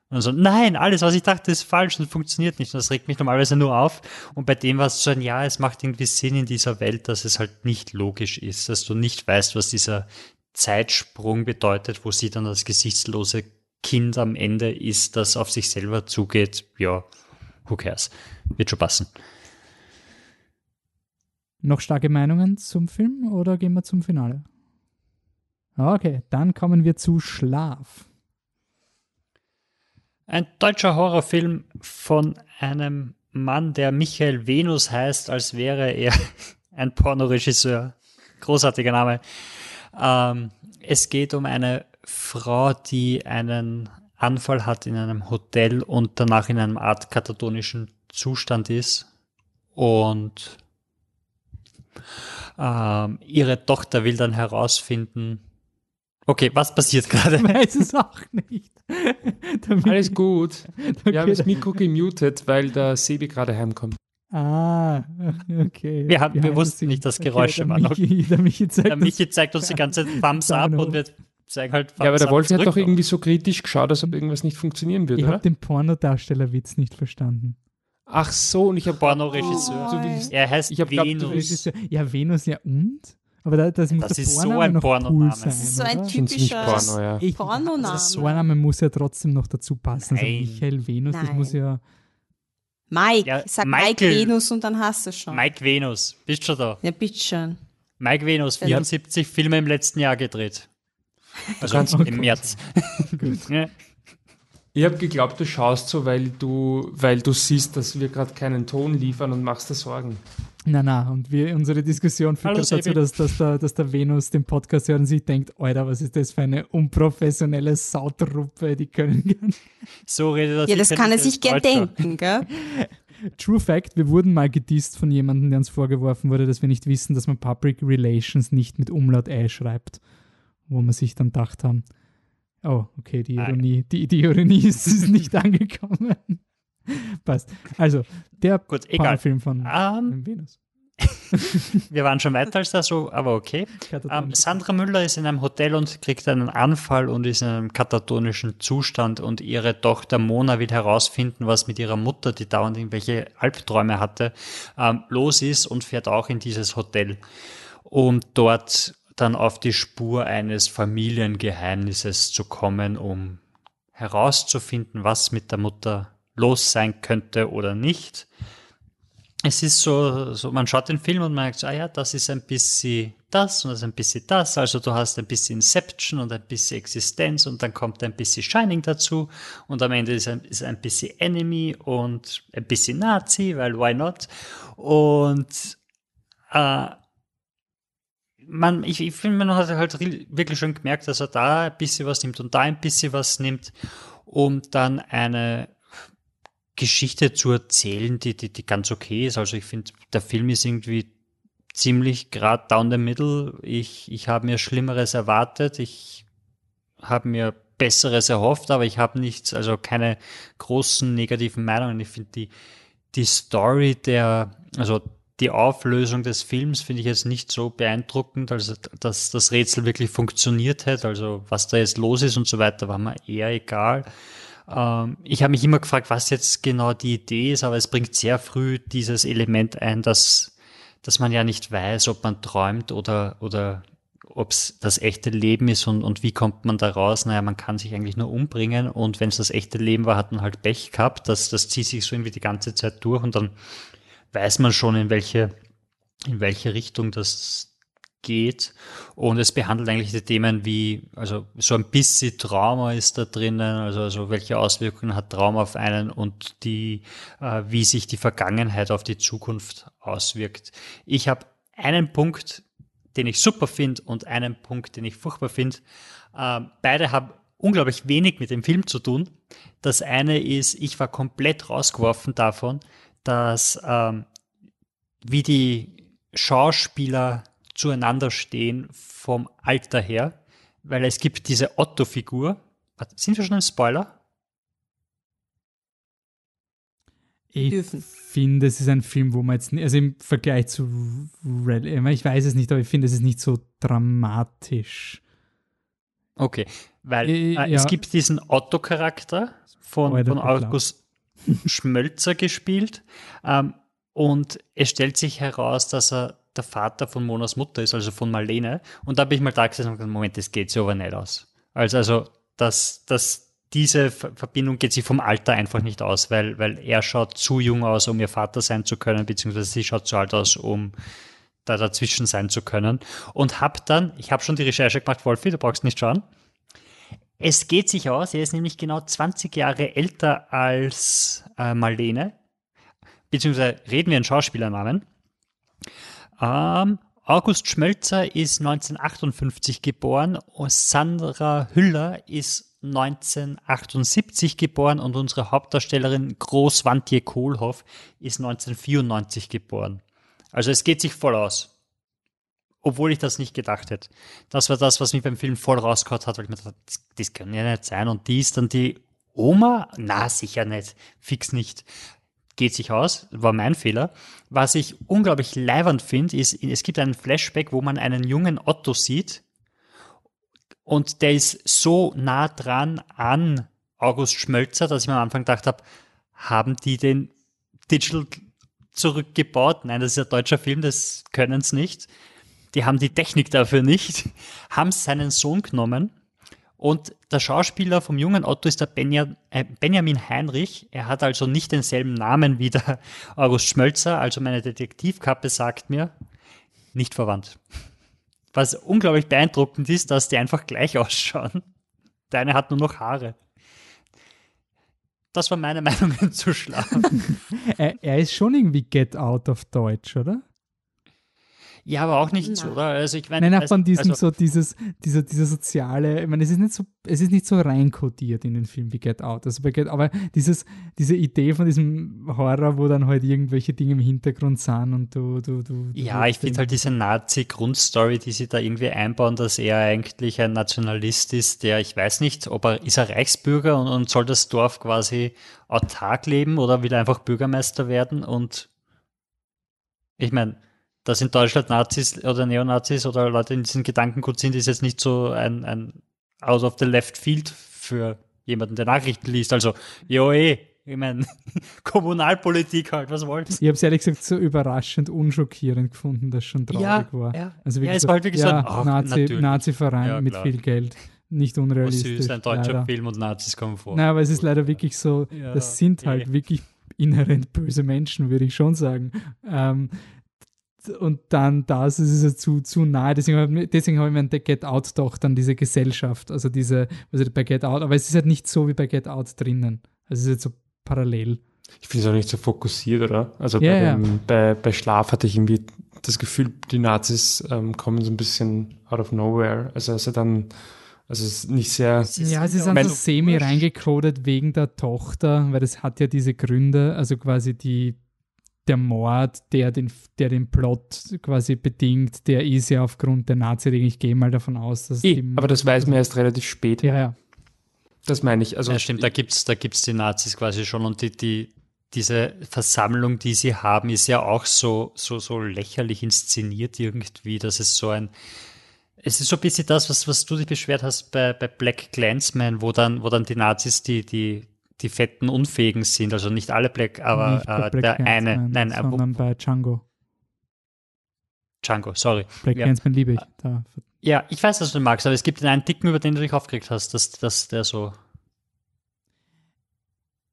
Und so, nein, alles, was ich dachte, ist falsch und funktioniert nicht. Und das regt mich normalerweise nur auf. Und bei dem war es so ein, ja, es macht irgendwie Sinn in dieser Welt, dass es halt nicht logisch ist, dass du nicht weißt, was dieser Zeitsprung bedeutet, wo sie dann das gesichtslose Kind am Ende ist, das auf sich selber zugeht, ja, who cares? Wird schon passen. Noch starke Meinungen zum Film oder gehen wir zum Finale? Okay, dann kommen wir zu Schlaf. Ein deutscher Horrorfilm von einem Mann, der Michael Venus heißt, als wäre er ein Pornoregisseur. Großartiger Name. Ähm, es geht um eine Frau, die einen Anfall hat in einem Hotel und danach in einem Art katatonischen Zustand ist. Und ähm, ihre Tochter will dann herausfinden, Okay, was passiert gerade? Ich weiß es auch nicht. Alles gut. Wir okay, haben das Mikro gemutet, weil der Sebi gerade heimkommt. Ah, okay. Wir, haben, wir wussten nicht, dass Geräusche okay, waren. Michi, der, Michi zeigt, der Michi zeigt uns die ganze Thumbs up und wir zeigen halt Thumbs Ja, aber der Wolf hat doch irgendwie so kritisch geschaut, als ob irgendwas nicht funktionieren würde. Ich habe den Pornodarstellerwitz nicht verstanden. Ach so, und ich habe Pornoregisseur. Oh, er heißt ich Venus. Ja, Venus, ja und? Aber da, das, das ist so ein Pornoname. Cool sein, das ist so ein typischer Porno, ja. Pornoname. Also so ein Name muss ja trotzdem noch dazu passen. Also Michael Venus, Nein. das muss ja. Mike, ja, sag Michael, Mike Venus und dann hast du schon. Mike Venus, bist schon da? Ja, bitte schon. Mike Venus, 74 Filme im letzten Jahr gedreht. Also okay. im März. ja. Ich habe geglaubt, du schaust so, weil du, weil du siehst, dass wir gerade keinen Ton liefern und machst dir Sorgen. Na, na, und wir, unsere Diskussion führt dazu, dass, dass, der, dass der Venus den Podcast hört und sich denkt, Alter, was ist das für eine unprofessionelle Sautruppe, die können gern. So redet er Ja, das kann er sich gern denken, gell? True Fact, wir wurden mal gedisst von jemandem, der uns vorgeworfen wurde, dass wir nicht wissen, dass man Public Relations nicht mit Umlaut E schreibt. Wo wir sich dann gedacht haben, oh, okay, die Ironie, die, die Ironie ist, ist nicht angekommen. Passt. Also, der Gut, egal. Film von um, ähm, Venus. wir waren schon weiter als das, so, aber okay. Ähm, Sandra Müller ist in einem Hotel und kriegt einen Anfall und ist in einem katatonischen Zustand und ihre Tochter Mona will herausfinden, was mit ihrer Mutter, die dauernd irgendwelche Albträume hatte, ähm, los ist und fährt auch in dieses Hotel, um dort dann auf die Spur eines Familiengeheimnisses zu kommen, um herauszufinden, was mit der Mutter los sein könnte oder nicht. Es ist so, so, man schaut den Film und merkt, ah ja, das ist ein bisschen das und das ist ein bisschen das. Also du hast ein bisschen Inception und ein bisschen Existenz und dann kommt ein bisschen Shining dazu und am Ende ist ein, ist ein bisschen Enemy und ein bisschen Nazi, weil why not? Und äh, man, ich, ich finde, man hat halt wirklich schon gemerkt, dass er da ein bisschen was nimmt und da ein bisschen was nimmt, um dann eine Geschichte zu erzählen, die, die, die ganz okay ist. Also ich finde, der Film ist irgendwie ziemlich gerade down the middle. Ich, ich habe mir Schlimmeres erwartet. Ich habe mir Besseres erhofft, aber ich habe nichts, also keine großen negativen Meinungen. Ich finde die, die Story der, also die Auflösung des Films finde ich jetzt nicht so beeindruckend, also dass das Rätsel wirklich funktioniert hat. Also was da jetzt los ist und so weiter, war mir eher egal. Ähm, ich habe mich immer gefragt, was jetzt genau die Idee ist, aber es bringt sehr früh dieses Element ein, dass, dass man ja nicht weiß, ob man träumt oder, oder ob es das echte Leben ist und, und wie kommt man da raus? Naja, man kann sich eigentlich nur umbringen und wenn es das echte Leben war, hat man halt Pech gehabt. Das, das zieht sich so irgendwie die ganze Zeit durch und dann weiß man schon, in welche, in welche Richtung das geht. Und es behandelt eigentlich die Themen wie, also so ein bisschen Trauma ist da drinnen, also, also welche Auswirkungen hat Trauma auf einen und die, äh, wie sich die Vergangenheit auf die Zukunft auswirkt. Ich habe einen Punkt, den ich super finde und einen Punkt, den ich furchtbar finde. Äh, beide haben unglaublich wenig mit dem Film zu tun. Das eine ist, ich war komplett rausgeworfen davon, dass ähm, wie die Schauspieler zueinander stehen vom Alter her, weil es gibt diese Otto-Figur. Sind wir schon im Spoiler? Ich finde, es ist ein Film, wo man jetzt, also im Vergleich zu Red, ich weiß es nicht, aber ich finde, es ist nicht so dramatisch. Okay, weil äh, äh, ja. es gibt diesen Otto-Charakter von, von August Schmölzer gespielt ähm, und es stellt sich heraus, dass er der Vater von Monas Mutter ist, also von Marlene. Und da bin ich mal da gesessen und gesagt, Moment, das geht so aber nicht aus. Also, also das, das, diese Verbindung geht sich vom Alter einfach nicht aus, weil, weil er schaut zu jung aus, um ihr Vater sein zu können, beziehungsweise sie schaut zu alt aus, um da dazwischen sein zu können. Und hab dann, ich habe schon die Recherche gemacht, Wolfi, du brauchst nicht schauen. Es geht sich aus, er ist nämlich genau 20 Jahre älter als äh, Marlene, beziehungsweise reden wir einen Schauspielernamen. Ähm, August Schmölzer ist 1958 geboren, Sandra Hüller ist 1978 geboren und unsere Hauptdarstellerin Großwantje Kohlhoff ist 1994 geboren. Also es geht sich voll aus. Obwohl ich das nicht gedacht hätte. Das war das, was mich beim Film voll rausgehauen hat, weil ich mir dachte, das kann ja nicht sein. Und die ist dann die Oma? Na, sicher nicht. Fix nicht. Geht sich aus, war mein Fehler. Was ich unglaublich leibernd finde, ist, es gibt einen Flashback, wo man einen jungen Otto sieht, und der ist so nah dran an August Schmölzer, dass ich mir am Anfang gedacht habe, haben die den Digital zurückgebaut? Nein, das ist ein deutscher Film, das können es nicht. Die haben die Technik dafür nicht, haben seinen Sohn genommen und der Schauspieler vom jungen Otto ist der äh, Benjamin Heinrich. Er hat also nicht denselben Namen wie der August Schmölzer, also meine Detektivkappe sagt mir, nicht verwandt. Was unglaublich beeindruckend ist, dass die einfach gleich ausschauen. Der eine hat nur noch Haare. Das war meine Meinung zu Schlafen. er, er ist schon irgendwie Get Out auf Deutsch, oder? Ja, aber auch nicht so, oder? Also ich meine, Nein, auch von diesem also, so dieses, dieser, dieser soziale, ich meine, es ist nicht so, es ist nicht so reinkodiert in den Film wie Get Out. Also bei Get, aber dieses, diese Idee von diesem Horror, wo dann halt irgendwelche Dinge im Hintergrund sind und du, du, du. Ja, ich finde halt diese Nazi-Grundstory, die sie da irgendwie einbauen, dass er eigentlich ein Nationalist ist, der, ich weiß nicht, ob er, ist er Reichsbürger und, und soll das Dorf quasi autark leben oder will er einfach Bürgermeister werden und ich meine, dass in Deutschland Nazis oder Neonazis oder Leute in diesem Gedankengut sind, ist jetzt nicht so ein, ein out of the left field für jemanden, der Nachrichten liest. Also, jo eh, ich meine, Kommunalpolitik halt, was wollt Ich habe es ehrlich gesagt so überraschend unschockierend gefunden, dass schon traurig ja, war. Ja, also wirklich ja, es so, war halt wirklich ja, so ein Nazi, Nazi-Verein ja, mit viel Geld. Nicht unrealistisch. süß, ein deutscher leider. Film und Nazis kommen vor. Nein, aber es ist leider wirklich so, das sind halt eh. wirklich inhärent böse Menschen, würde ich schon sagen. Ähm, und dann das ist es zu, zu nahe. Deswegen habe ich, deswegen hab ich mir Get Out doch dann diese Gesellschaft, also diese, also bei Get Out, aber es ist halt nicht so wie bei Get Out drinnen. Also es ist jetzt so parallel. Ich finde es auch nicht so fokussiert, oder? Also ja, bei, dem, ja. bei, bei, Schlaf hatte ich irgendwie das Gefühl, die Nazis ähm, kommen so ein bisschen out of nowhere. Also, also dann, also es ist nicht sehr. Ja, es ist so semi reingecodet wegen der Tochter, weil das hat ja diese Gründe, also quasi die der Mord, der den, der den Plot quasi bedingt, der ist ja aufgrund der Nazi-Regeln. Ich gehe mal davon aus, dass. E, aber das weiß man erst relativ spät. Ja, ja. Das meine ich. Also, ja, stimmt, da gibt es da gibt's die Nazis quasi schon und die, die, diese Versammlung, die sie haben, ist ja auch so, so, so lächerlich inszeniert irgendwie, dass es so ein. Es ist so ein bisschen das, was, was du dich beschwert hast bei, bei Black Clansman, wo dann, wo dann die Nazis die, die, die fetten Unfähigen sind, also nicht alle Black, aber äh, Black der eine, nein, nein, sondern bei Django. Django, sorry. Black ja. Clansman liebe ich. Da. Ja, ich weiß, dass du den magst, aber es gibt den einen Dicken, über den du dich aufgeregt hast, dass, dass der so.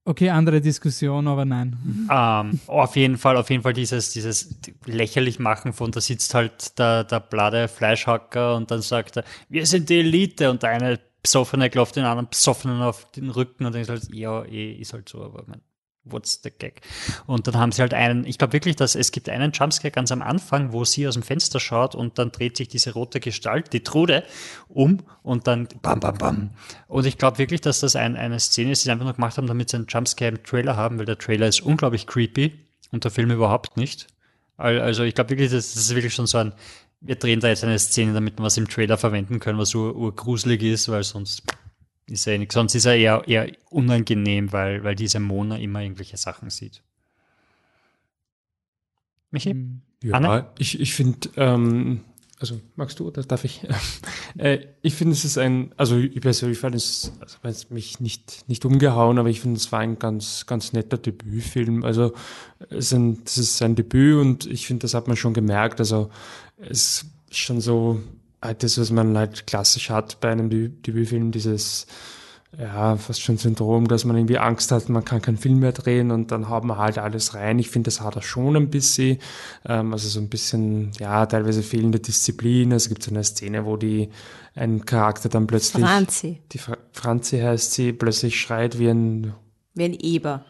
Okay, andere Diskussion, aber nein. Ähm, auf jeden Fall, auf jeden Fall dieses, dieses lächerlich machen von, da sitzt halt der, der blade Fleischhacker und dann sagt er, wir sind die Elite und der eine Besoffene klopft den anderen Besoffenen auf den Rücken und denkt halt, ja, eh, ist halt so, aber man, what's the gag? Und dann haben sie halt einen, ich glaube wirklich, dass es gibt einen Jumpscare ganz am Anfang, wo sie aus dem Fenster schaut und dann dreht sich diese rote Gestalt, die Trude, um und dann bam, bam, bam. Und ich glaube wirklich, dass das ein, eine Szene ist, die sie einfach nur gemacht haben, damit sie einen Jumpscare im Trailer haben, weil der Trailer ist unglaublich creepy und der Film überhaupt nicht. Also ich glaube wirklich, das ist wirklich schon so ein wir drehen da jetzt eine Szene, damit wir was im Trailer verwenden können, was ur, urgruselig ist, weil sonst ist er nichts. Sonst ist er eher, eher unangenehm, weil, weil diese Mona immer irgendwelche Sachen sieht. Michi? Ja, Anne? ich, ich finde, ähm, also magst du oder darf ich? äh, ich finde, es ist ein, also ich persönlich fand es, also es mich nicht, nicht umgehauen, aber ich finde, es war ein ganz, ganz netter Debütfilm. Also es ist ein, das ist sein Debüt und ich finde, das hat man schon gemerkt. Also es ist schon so halt das, was man halt klassisch hat bei einem Debütfilm, dieses ja, fast schon Syndrom, dass man irgendwie Angst hat, man kann keinen Film mehr drehen und dann haut man halt alles rein. Ich finde, das hat er schon ein bisschen, ähm, also so ein bisschen, ja, teilweise fehlende Disziplin. Also es gibt so eine Szene, wo die, ein Charakter dann plötzlich, Franzi. die Fra Franzi heißt sie, plötzlich schreit wie ein, Wie ein Eber.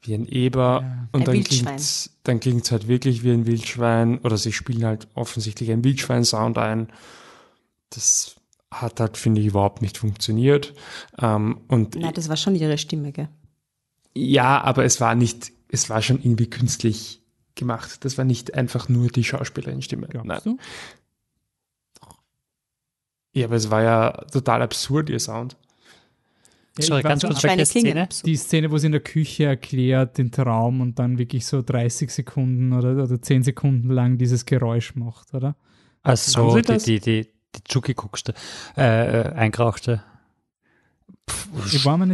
wie ein Eber Ja. und Ein dann klingt's, dann klingt's halt wirklich wie ein Wildschwein oder sie spielen halt offensichtlich einen Wildschwein-Sound ein. Das hat halt, finde ich, überhaupt nicht funktioniert. Ähm, und Nein, das war schon ihre Stimme, gell? ja, aber es war nicht, es war schon irgendwie künstlich gemacht. Das war nicht einfach nur die Schauspielerin-Stimme. Nein. Glaubst du? Ja, aber es war ja total absurd, ihr Sound. Ja, ganz kurz, welche klingen Szene? Die Szene, wo sie in der Küche erklärt, den Traum und dann wirklich so 30 Sekunden oder, oder 10 Sekunden lang dieses Geräusch macht, oder? Ach so, die, die, die, die zugeguckste, äh, äh, eingerauchte.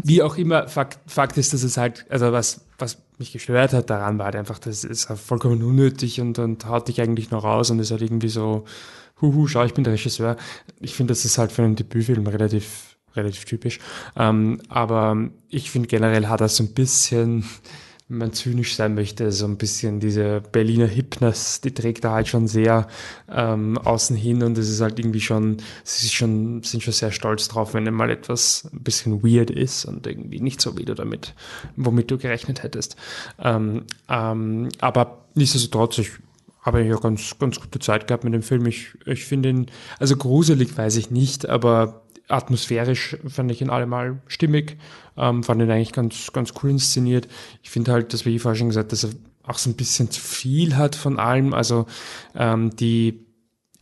Wie auch immer, Fakt, Fakt ist, dass es halt, also was, was mich gestört hat daran, war halt einfach, das ist halt vollkommen unnötig und, und haut dich eigentlich noch raus und ist halt irgendwie so, huhu, schau, ich bin der Regisseur. Ich finde, das ist halt für einen Debütfilm relativ, relativ typisch. Ähm, aber ich finde generell hat er so ein bisschen, wenn man zynisch sein möchte, so ein bisschen diese Berliner Hipness, die trägt er halt schon sehr ähm, außen hin und es ist halt irgendwie schon, sie schon, sind schon sehr stolz drauf, wenn mal etwas ein bisschen weird ist und irgendwie nicht so, wie du damit, womit du gerechnet hättest. Ähm, ähm, aber nichtsdestotrotz, ich habe ja ganz, ganz gute Zeit gehabt mit dem Film. Ich, ich finde ihn, also gruselig weiß ich nicht, aber atmosphärisch fand ich ihn allemal stimmig, ähm, fand ihn eigentlich ganz, ganz cool inszeniert. Ich finde halt, dass wie ich vorher schon gesagt, dass er auch so ein bisschen zu viel hat von allem. Also ähm, die,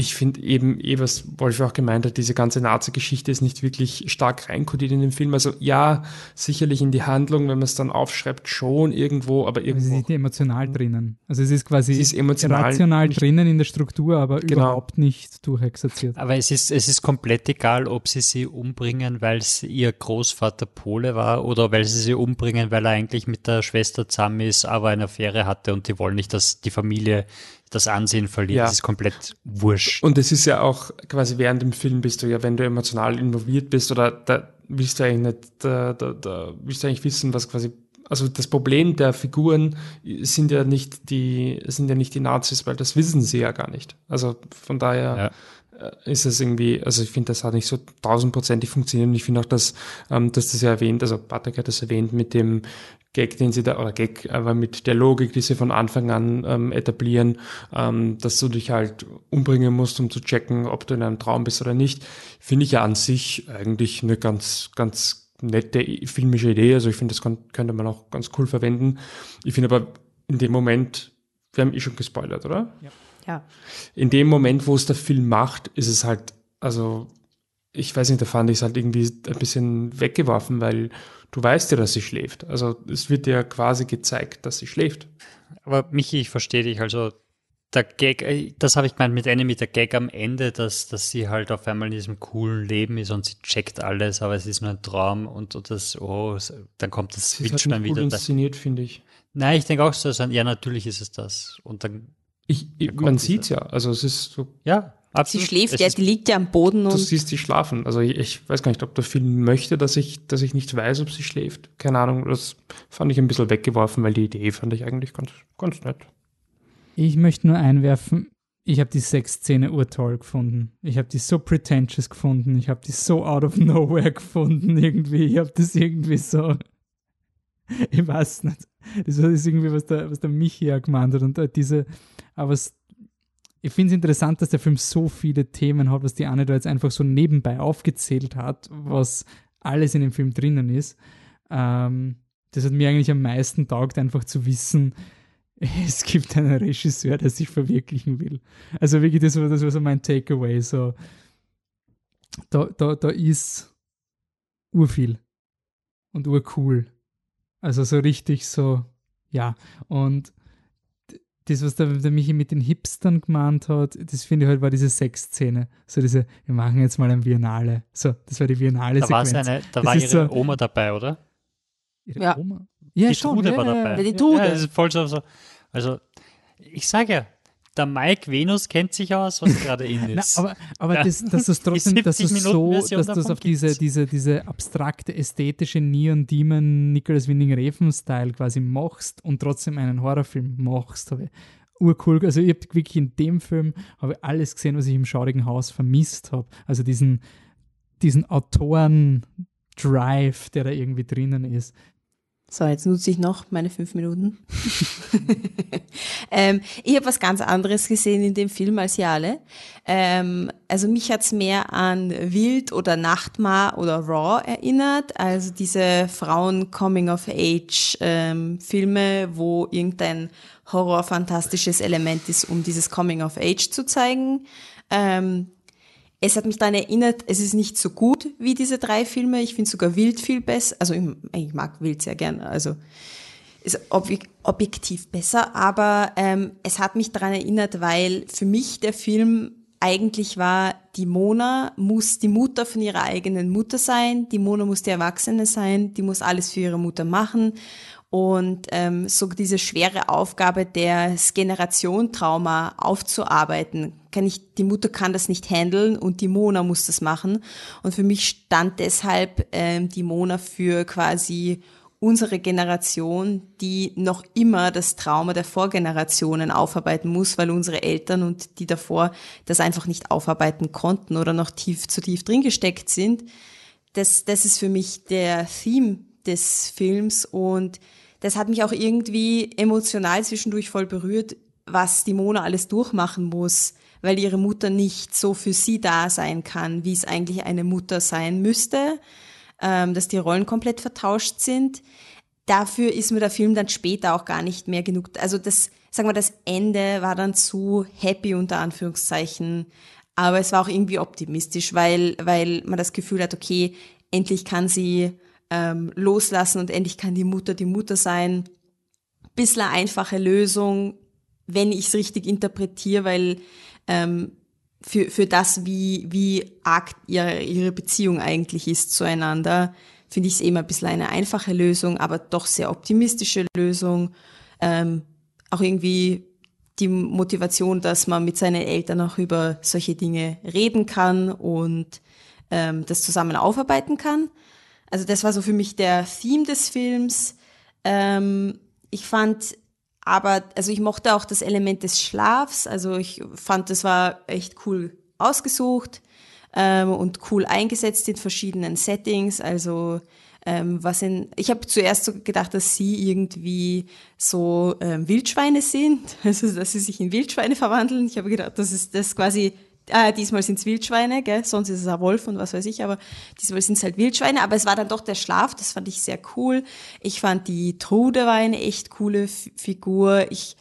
ich finde eben, eh, was Wolf auch gemeint hat, diese ganze Nazi-Geschichte ist nicht wirklich stark reinkodiert in den Film. Also ja, sicherlich in die Handlung, wenn man es dann aufschreibt, schon irgendwo, aber Es ist irgendwo. nicht emotional drinnen. Also es ist quasi Es ist emotional rational nicht- drinnen in der Struktur, aber Genau. überhaupt nicht durchexerziert. Aber es ist, es ist komplett egal, ob sie sie umbringen, weil sie ihr Großvater Pole war oder weil sie sie umbringen, weil er eigentlich mit der Schwester zusammen ist, aber eine Affäre hatte und die wollen nicht, dass die Familie das Ansehen verliert. Ja. Das ist komplett wurscht. Und es ist ja auch quasi während dem Film bist du ja, wenn du emotional involviert bist oder da willst du eigentlich nicht, da, da, da willst du eigentlich wissen, was quasi, also das Problem der Figuren sind ja nicht die, sind ja nicht die Nazis, weil das wissen sie ja gar nicht. Also von daher äh, ist es irgendwie, also ich finde, das hat nicht so tausendprozentig funktioniert und ich finde auch, dass, ähm, dass das ja erwähnt, also Patrick hat das erwähnt mit dem Gag, den sie da, oder Gag, aber mit der Logik, die sie von Anfang an ähm, etablieren, ähm, dass du dich halt umbringen musst, um zu checken, ob du in einem Traum bist oder nicht, finde ich ja an sich eigentlich eine ganz, ganz nette filmische Idee. Also ich finde, das könnte man auch ganz cool verwenden. Ich finde aber in dem Moment, wir haben eh schon gespoilert, oder? Ja. In dem Moment, wo es der Film macht, ist es halt, also ich weiß nicht, da fand ich es halt irgendwie ein bisschen weggeworfen, weil du weißt ja, dass sie schläft. Also es wird ja quasi gezeigt, dass sie schläft. Aber Michi, ich verstehe dich. Also der Gag, äh, das habe ich gemeint mit Enemy, der Gag am Ende, dass, dass sie halt auf einmal in diesem coolen Leben ist und sie checkt alles, aber es ist nur ein Traum und, und das, oh, dann kommt das Sie ist halt nicht gut wieder. Da. inszeniert, finde ich. Nein, ich denke auch so, so, ja, natürlich ist es das. Und dann, ich, ich man diese- sieht ja, also es ist so, ja, Sie absolut. schläft, Es ja, ist- die liegt ja am Boden du siehst sie schlafen. Also ich, ich weiß gar nicht, ob der Film möchte, dass ich, dass ich nicht weiß, ob sie schläft. Keine Ahnung, das fand ich ein bisschen weggeworfen, weil die Idee fand ich eigentlich ganz, ganz nett. Ich möchte nur einwerfen, ich habe die Sexszene urtoll gefunden. Ich habe die so pretentious gefunden. Ich habe die so out of nowhere gefunden irgendwie. Ich habe das irgendwie so, ich weiß nicht. Das war das irgendwie, was der, was der Michi ja gemeint hat. Und äh, diese, aber es, ich finde es interessant, dass der Film so viele Themen hat, was die Anne da jetzt einfach so nebenbei aufgezählt hat, was alles in dem Film drinnen ist. Ähm, das hat mir eigentlich am meisten taugt, einfach zu wissen, es gibt einen Regisseur, der sich verwirklichen will. Also wirklich, das war, das war so mein Takeaway. So, da, da, da ist urviel und urcool. Also so richtig so, ja. Und das, was der, der Michi mit den Hipstern gemeint hat, das finde ich halt war diese Sexszene. So diese, wir machen jetzt mal ein Biennale. So, das war die Biennale da Sequenz. seine, da Das war ihre so- Oma dabei, oder? Ihre Ja. Oma? Ja, die schon. Trude ja, war ja, dabei. Ja, die Trude. Ja, das ist voll so. Also, ich sage ja, der Mike Venus kennt sich aus, was gerade in ist. Na, aber aber ja. das, das ist trotzdem, dass es so, dass das auf diese, diese, diese abstrakte, ästhetische Neon Demon Nicholas Winding Refn Style quasi machst und trotzdem einen Horrorfilm machst, habe ich urcool. Also ich habe wirklich in dem Film habe alles gesehen, was ich im schaurigen Haus vermisst habe. Also diesen, diesen Autoren-Drive, der da irgendwie drinnen ist. So, jetzt nutze ich noch meine fünf Minuten. ähm, ich habe was ganz anderes gesehen in dem Film als ihr alle. Ähm, also mich hat's mehr an Wild oder Nachtmar oder Raw erinnert. Also diese Frauen-Coming-of-Age-Filme, ähm, wo irgendein Horror-fantastisches Element ist, um dieses Coming-of-Age zu zeigen. Ähm, es hat mich daran erinnert, es ist nicht so gut wie diese drei Filme. Ich finde sogar Wild viel besser. Also ich, ich mag Wild sehr gerne. Also ist objektiv besser. Aber ähm, es hat mich daran erinnert, weil für mich der Film eigentlich war, die Mona muss die Mutter von ihrer eigenen Mutter sein. Die Mona muss die Erwachsene sein. Die muss alles für ihre Mutter machen. Und ähm, so diese schwere Aufgabe, das Generationtrauma aufzuarbeiten, kann ich, die Mutter kann das nicht handeln und die Mona muss das machen. Und für mich stand deshalb ähm, die Mona für quasi unsere Generation, die noch immer das Trauma der Vorgenerationen aufarbeiten muss, weil unsere Eltern und die davor das einfach nicht aufarbeiten konnten oder noch tief zu tief drin gesteckt sind. Das, das ist für mich der Theme des Films und das hat mich auch irgendwie emotional zwischendurch voll berührt, was die Mona alles durchmachen muss, weil ihre Mutter nicht so für sie da sein kann, wie es eigentlich eine Mutter sein müsste, ähm, dass die Rollen komplett vertauscht sind. Dafür ist mir der Film dann später auch gar nicht mehr genug. Also das, sagen wir, das Ende war dann zu happy unter Anführungszeichen. Aber es war auch irgendwie optimistisch, weil, weil man das Gefühl hat, okay, endlich kann sie ähm, loslassen und endlich kann die Mutter die Mutter sein. Eine einfache Lösung, wenn ich es richtig interpretiere, weil ähm, für, für das, wie, wie arg ihre, ihre Beziehung eigentlich ist zueinander, finde ich es eben ein bisschen eine einfache Lösung, aber doch sehr optimistische Lösung. Ähm, auch irgendwie die Motivation, dass man mit seinen Eltern auch über solche Dinge reden kann und ähm, das zusammen aufarbeiten kann. Also das war so für mich der Theme des Films. Ähm, ich fand aber, also ich mochte auch das Element des Schlafs. Also ich fand, das war echt cool ausgesucht ähm, und cool eingesetzt in verschiedenen Settings. Also ähm, was in, ich habe zuerst so gedacht, dass sie irgendwie so ähm, Wildschweine sind, also dass sie sich in Wildschweine verwandeln. Ich habe gedacht, das ist das quasi Ah, diesmal sind es Wildschweine, gell? sonst ist es ein Wolf und was weiß ich, aber diesmal sind es halt Wildschweine. Aber es war dann doch der Schlaf, das fand ich sehr cool. Ich fand die Trude war eine echt coole F Figur. Ich,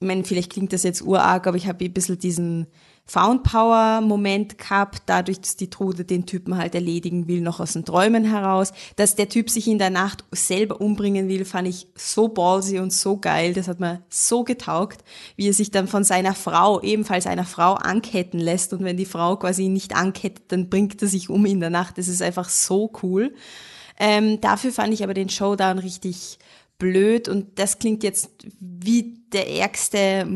ich meine, vielleicht klingt das jetzt urarg, aber ich habe ein bisschen diesen Found Power Moment gehabt, dadurch, dass die Trude den Typen halt erledigen will, noch aus den Träumen heraus. Dass der Typ sich in der Nacht selber umbringen will, fand ich so ballsy und so geil. Das hat mir so getaugt, wie er sich dann von seiner Frau, ebenfalls einer Frau, anketten lässt. Und wenn die Frau quasi nicht ankettet, dann bringt er sich um in der Nacht. Das ist einfach so cool. Ähm, dafür fand ich aber den Showdown richtig blöd und das klingt jetzt wie der ärgste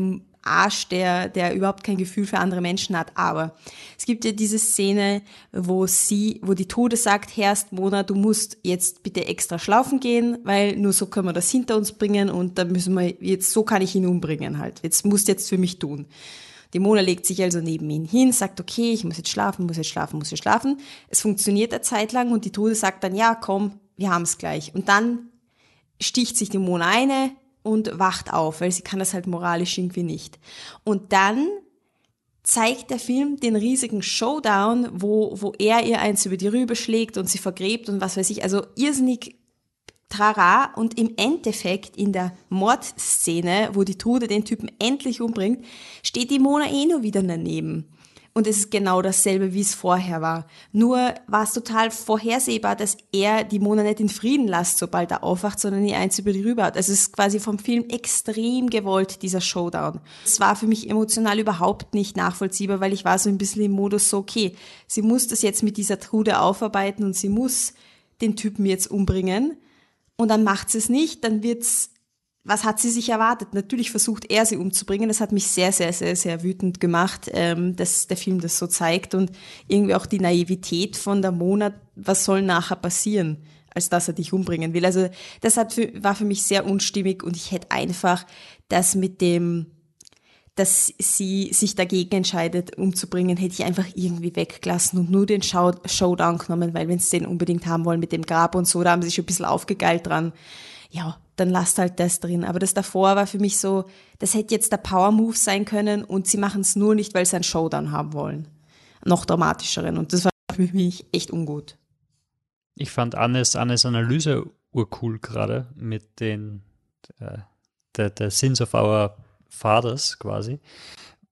Arsch, der, der überhaupt kein Gefühl für andere Menschen hat. Aber es gibt ja diese Szene, wo sie, wo die Tode sagt, Herrst, Mona, du musst jetzt bitte extra schlafen gehen, weil nur so können wir das hinter uns bringen und da müssen wir jetzt, so kann ich ihn umbringen halt. Jetzt musst jetzt für mich tun. Die Mona legt sich also neben ihn hin, sagt, okay, ich muss jetzt schlafen, muss jetzt schlafen, muss jetzt schlafen. Es funktioniert eine Zeit lang und die Tode sagt dann, ja, komm, wir haben es gleich. Und dann sticht sich die Mona eine, und wacht auf, weil sie kann das halt moralisch irgendwie nicht. Und dann zeigt der Film den riesigen Showdown, wo, wo er ihr eins über die Rübe schlägt und sie vergräbt und was weiß ich. Also irrsinnig trara und im Endeffekt in der Mordszene, wo die Trude den Typen endlich umbringt, steht die Mona eh nur wieder daneben. Und es ist genau dasselbe, wie es vorher war. Nur war es total vorhersehbar, dass er die Mona nicht in Frieden lässt, sobald er aufwacht, sondern ihr eins über die rüber hat. Also es ist quasi vom Film extrem gewollt, dieser Showdown. Es war für mich emotional überhaupt nicht nachvollziehbar, weil ich war so ein bisschen im Modus so, okay, sie muss das jetzt mit dieser Trude aufarbeiten und sie muss den Typen jetzt umbringen. Und dann macht sie es nicht, dann wird's was hat sie sich erwartet? Natürlich versucht er sie umzubringen. Das hat mich sehr, sehr, sehr, sehr wütend gemacht, ähm, dass der Film das so zeigt und irgendwie auch die Naivität von der Monat, was soll nachher passieren, als dass er dich umbringen will. Also das hat für, war für mich sehr unstimmig und ich hätte einfach das mit dem, dass sie sich dagegen entscheidet, umzubringen, hätte ich einfach irgendwie weggelassen und nur den Show Showdown genommen, weil wenn sie den unbedingt haben wollen mit dem Grab und so, da haben sie sich ein bisschen aufgegeilt dran. Ja, dann lasst halt das drin. Aber das davor war für mich so, das hätte jetzt der Power Move sein können und sie machen es nur nicht, weil sie einen Showdown haben wollen. Noch dramatischeren. Und das war für mich echt ungut. Ich fand Annes, Annes Analyse urcool gerade mit den äh, der, der Sins of Our Fathers quasi.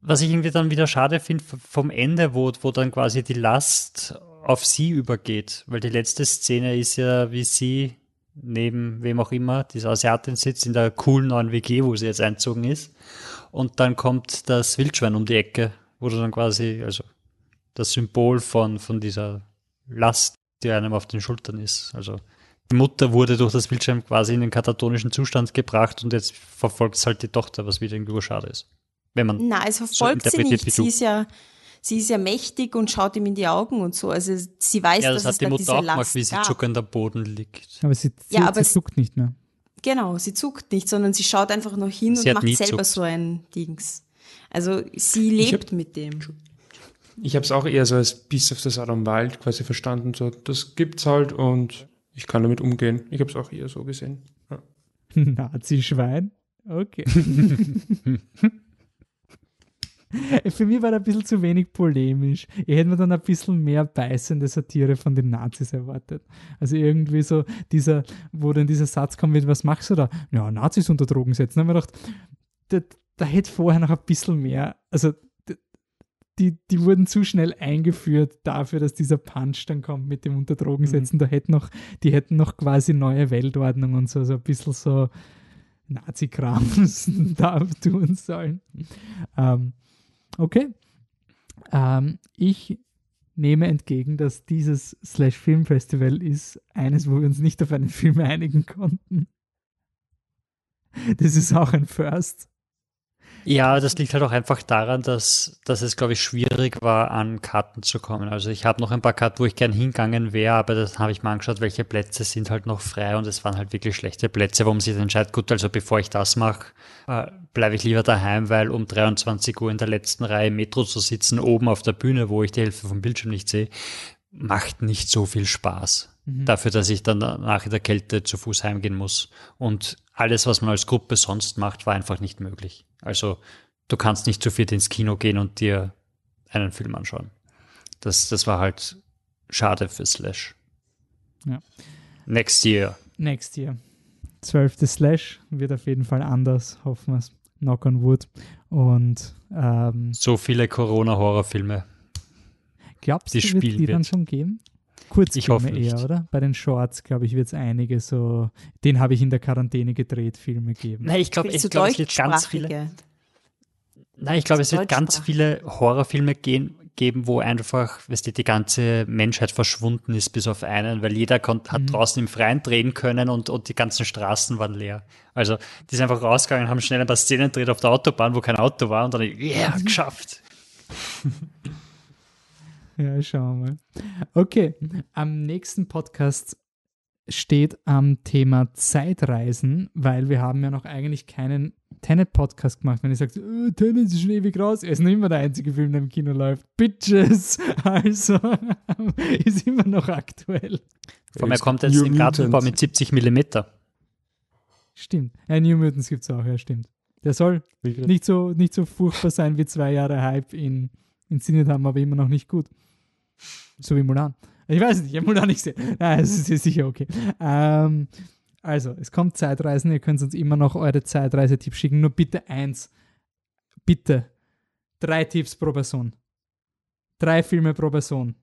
Was ich irgendwie dann wieder schade finde vom Ende, wo, wo dann quasi die Last auf sie übergeht, weil die letzte Szene ist ja, wie sie neben wem auch immer, diese Asiatin sitzt in der coolen neuen WG, wo sie jetzt einzogen ist. Und dann kommt das Wildschwein um die Ecke, wo du dann quasi, also das Symbol von, von dieser Last, die einem auf den Schultern ist. Also die Mutter wurde durch das Wildschwein quasi in den katatonischen Zustand gebracht und jetzt verfolgt es halt die Tochter, was wieder irgendwie schade ist. Wenn man Nein, es verfolgt so sie nicht. Sie ist ja, sie ist ja mächtig und schaut ihm in die Augen und so. Also sie weiß, ja, das dass hat die da Mutter diese auch Last gemacht, wie sie gab. zuckend am Boden liegt. Aber sie, sie, Ja, aber sie es- zuckt nicht mehr. Genau, sie zuckt nicht, sondern sie schaut einfach noch hin Sie und macht selber zuckt. so ein Dings. Also sie lebt mit dem. Ich habe es auch eher so als Beast of the Southern Wild quasi verstanden. So, das gibt's halt und ich kann damit umgehen. Ich habe es auch eher so gesehen. Ja. Nazi-Schwein? Okay. Für mich war da ein bisschen zu wenig polemisch. Ich hätte mir dann ein bisschen mehr beißende Satire von den Nazis erwartet. Also irgendwie so dieser, wo dann dieser Satz kommt mit, was machst du da? Ja, Nazis unter Drogen setzen. Da habe ich mir gedacht, da, da hätte vorher noch ein bisschen mehr, also die, die wurden zu schnell eingeführt dafür, dass dieser Punch dann kommt mit dem unter Drogen setzen. Da hätten noch, die hätten noch quasi neue Weltordnung und so, so ein bisschen so Nazi-Kram da tun sollen. Ähm, okay. Ähm, ich nehme entgegen, dass dieses Slash Film Festival ist eines, wo wir uns nicht auf einen Film einigen konnten. Das ist auch ein First. Ja, das liegt halt auch einfach daran, dass, dass es, glaube ich, schwierig war, an Karten zu kommen. Also ich habe noch ein paar Karten, wo ich gern hingegangen wäre, aber das habe ich mal angeschaut, welche Plätze sind halt noch frei und es waren halt wirklich schlechte Plätze, wo man sich entscheidet, gut, also bevor ich das mache, äh, bleibe ich lieber daheim, weil um 23 Uhr in der letzten Reihe Metro zu sitzen, oben auf der Bühne, wo ich die Hälfte vom Bildschirm nicht sehe, macht nicht so viel Spaß. Dafür, dass ich dann nach der Kälte zu Fuß heimgehen muss. Und alles, was man als Gruppe sonst macht, war einfach nicht möglich. Also du kannst nicht zu viert ins Kino gehen und dir einen Film anschauen. Das, das war halt schade für Slash. Ja. Next year. Next year. Zwölfte Slash wird auf jeden Fall anders, hoffen wir es. Knock on wood. Und ähm, So viele Corona-Horrorfilme. glaubst Die du, wird spielen die dann wird. schon geben? Kurzfilme Ich hoffe nicht. eher, oder? Bei den Shorts, glaube ich, wird es einige so, den habe ich in der Quarantäne gedreht, Filme geben. Nein, ich glaube, glaube, es wird ganz viele. Nein, ich glaube, es wird ganz viele Horrorfilme gehen, geben, wo einfach, weißt du, die ganze Menschheit verschwunden ist, bis auf einen, weil jeder konnt, hat draußen im Freien drehen können und, und die ganzen Straßen waren leer. Also, die sind einfach rausgegangen, haben schnell ein paar Szenen gedreht auf der Autobahn, wo kein Auto war und dann, yeah, geschafft. Ja, schauen wir mal. Okay, am nächsten Podcast steht am Thema Zeitreisen, weil wir haben ja noch eigentlich keinen Tenet-Podcast gemacht. Wenn ihr sagt, äh, Tenet ist schon ewig raus, er ist noch immer der einzige Film, der im Kino läuft. Bitches! Also, ist immer noch aktuell. Vor mir kommt jetzt New im Gartenbau mit 70 Millimeter. Stimmt. Ja, New Mutants gibt es auch, ja, stimmt. Der soll nicht so, nicht so furchtbar sein wie zwei Jahre Hype in, inszeniert haben, aber immer noch nicht gut. So wie Mulan. Ich weiß nicht, ich habe Mulan nicht gesehen. Nein, es ist, sicher okay. Ähm, also, es kommt Zeitreisen, ihr könnt uns immer noch eure Zeitreisetipps schicken. Nur bitte eins. Bitte. Drei Tipps pro Person. Drei Filme pro Person.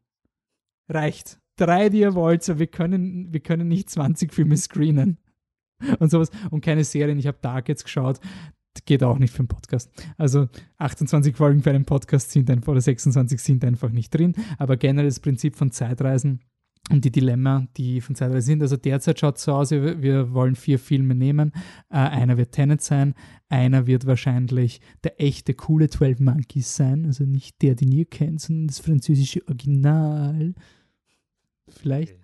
Reicht. Drei, die ihr wollt, aber wir können, wir können nicht 20 Filme screenen und sowas. Und keine Serien. Ich habe Dark jetzt geschaut. Geht auch nicht für einen Podcast. Also 28 Folgen für einen Podcast sind einfach, oder 26 sind einfach nicht drin. Aber generell das Prinzip von Zeitreisen um die Dilemma, die von Zeitreise sind. Also derzeit schaut es so aus, wir, wir wollen vier Filme nehmen. Äh, einer wird Tenet sein, einer wird wahrscheinlich der echte coole 12 Monkeys sein, also nicht der, den ihr kennt, sondern das französische Original. Vielleicht.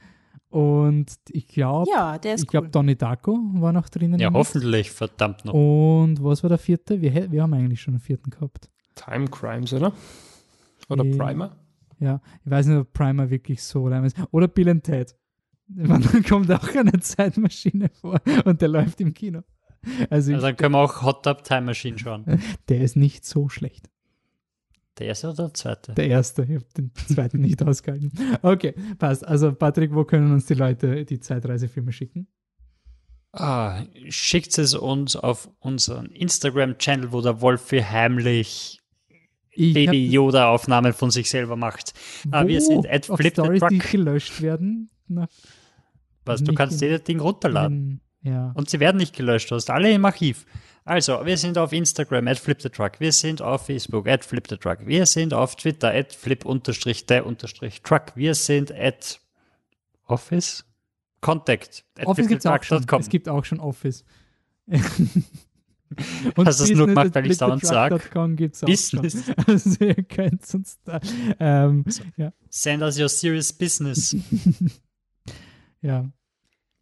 Und ich glaube, ja, ich glaube, Donnie Darko war noch drinnen. Ja, hoffentlich, verdammt noch. Und was war der vierte? Wir, wir haben eigentlich schon einen vierten gehabt. Time Crimes, oder? Oder Ja. Primer? Ja, ich weiß nicht, ob Primer wirklich so lang ist. Oder Bill and Ted. Dann kommt auch eine Zeitmaschine vor und der läuft im Kino. Also, Also dann können wir auch Hot Tub Time Machine schauen. der ist nicht so schlecht. Der erste oder der zweite? Der erste, ich habe den zweiten nicht ausgehalten. Okay, passt. Also Patrick, wo können uns die Leute die Zeitreisefilme schicken? Ah, schickt es uns auf unseren Instagram-Channel, wo der Wolfi heimlich Ich hab- Baby Yoda-Aufnahmen von sich selber macht. Ah, wir sind at auf Flip Stories, die gelöscht werden. Na, Was, du kannst jedes Ding runterladen. in- ja. Und sie werden nicht gelöscht, du hast alle im Archiv. Also, wir sind auf Instagram, at flipthetruck. Wir sind auf Facebook, at flipthetruck. Wir sind auf Twitter, at flip-the-truck. Wir sind at Office? Contact. At Office gibt es auch schon. Es gibt auch schon Office. Hast du es nur gemacht, weil ich's dauernd sag? gibt es auch Business. schon. Also ihr könnt uns da, ähm, ja, Send us your serious business. ja.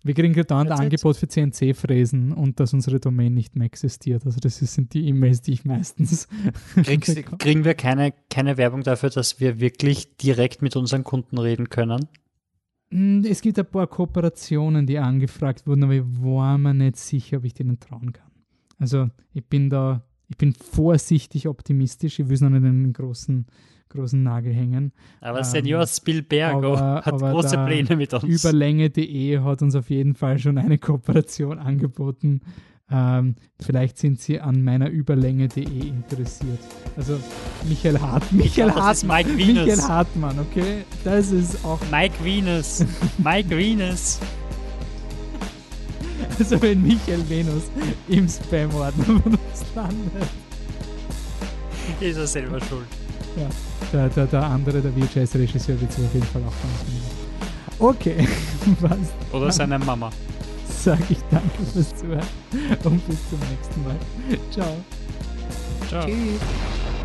Wir kriegen gerade ein. Angebot für CNC-Fräsen und dass unsere Domain nicht mehr existiert. Also das sind die E-Mails, die ich meistens Kriegst, kriegen wir keine, keine Werbung dafür, dass wir wirklich direkt mit unseren Kunden reden können? Mm, Es gibt ein paar Kooperationen, die angefragt wurden, aber ich war mir nicht sicher, ob ich denen trauen kann. Also ich bin da, ich bin vorsichtig optimistisch. Ich will es noch nicht in den großen, großen Nagel hängen. Aber Ähm, Senior Spielbergo aber- hat aber große Pläne mit uns. Überlänge.de hat uns auf jeden Fall schon eine Kooperation angeboten. Ähm, vielleicht sind sie an meiner Überlänge.de interessiert. Also Michael Hart, Michael glaub, das ist Hartmann, Mike Venus. Michael Hartmann, okay? Das ist auch, Mike Venus. Mike Venus. also wenn Michael Venus im Spam-Ordner von uns landet. Ist er selber schuld. Ja, der, der, der andere, der VHS-Regisseur wird sich auf jeden Fall auch melden. Okay, passt. Oder seine Mama. Sag ich danke fürs Zuhören und bis zum nächsten Mal. Ciao. Ciao. Tschüss.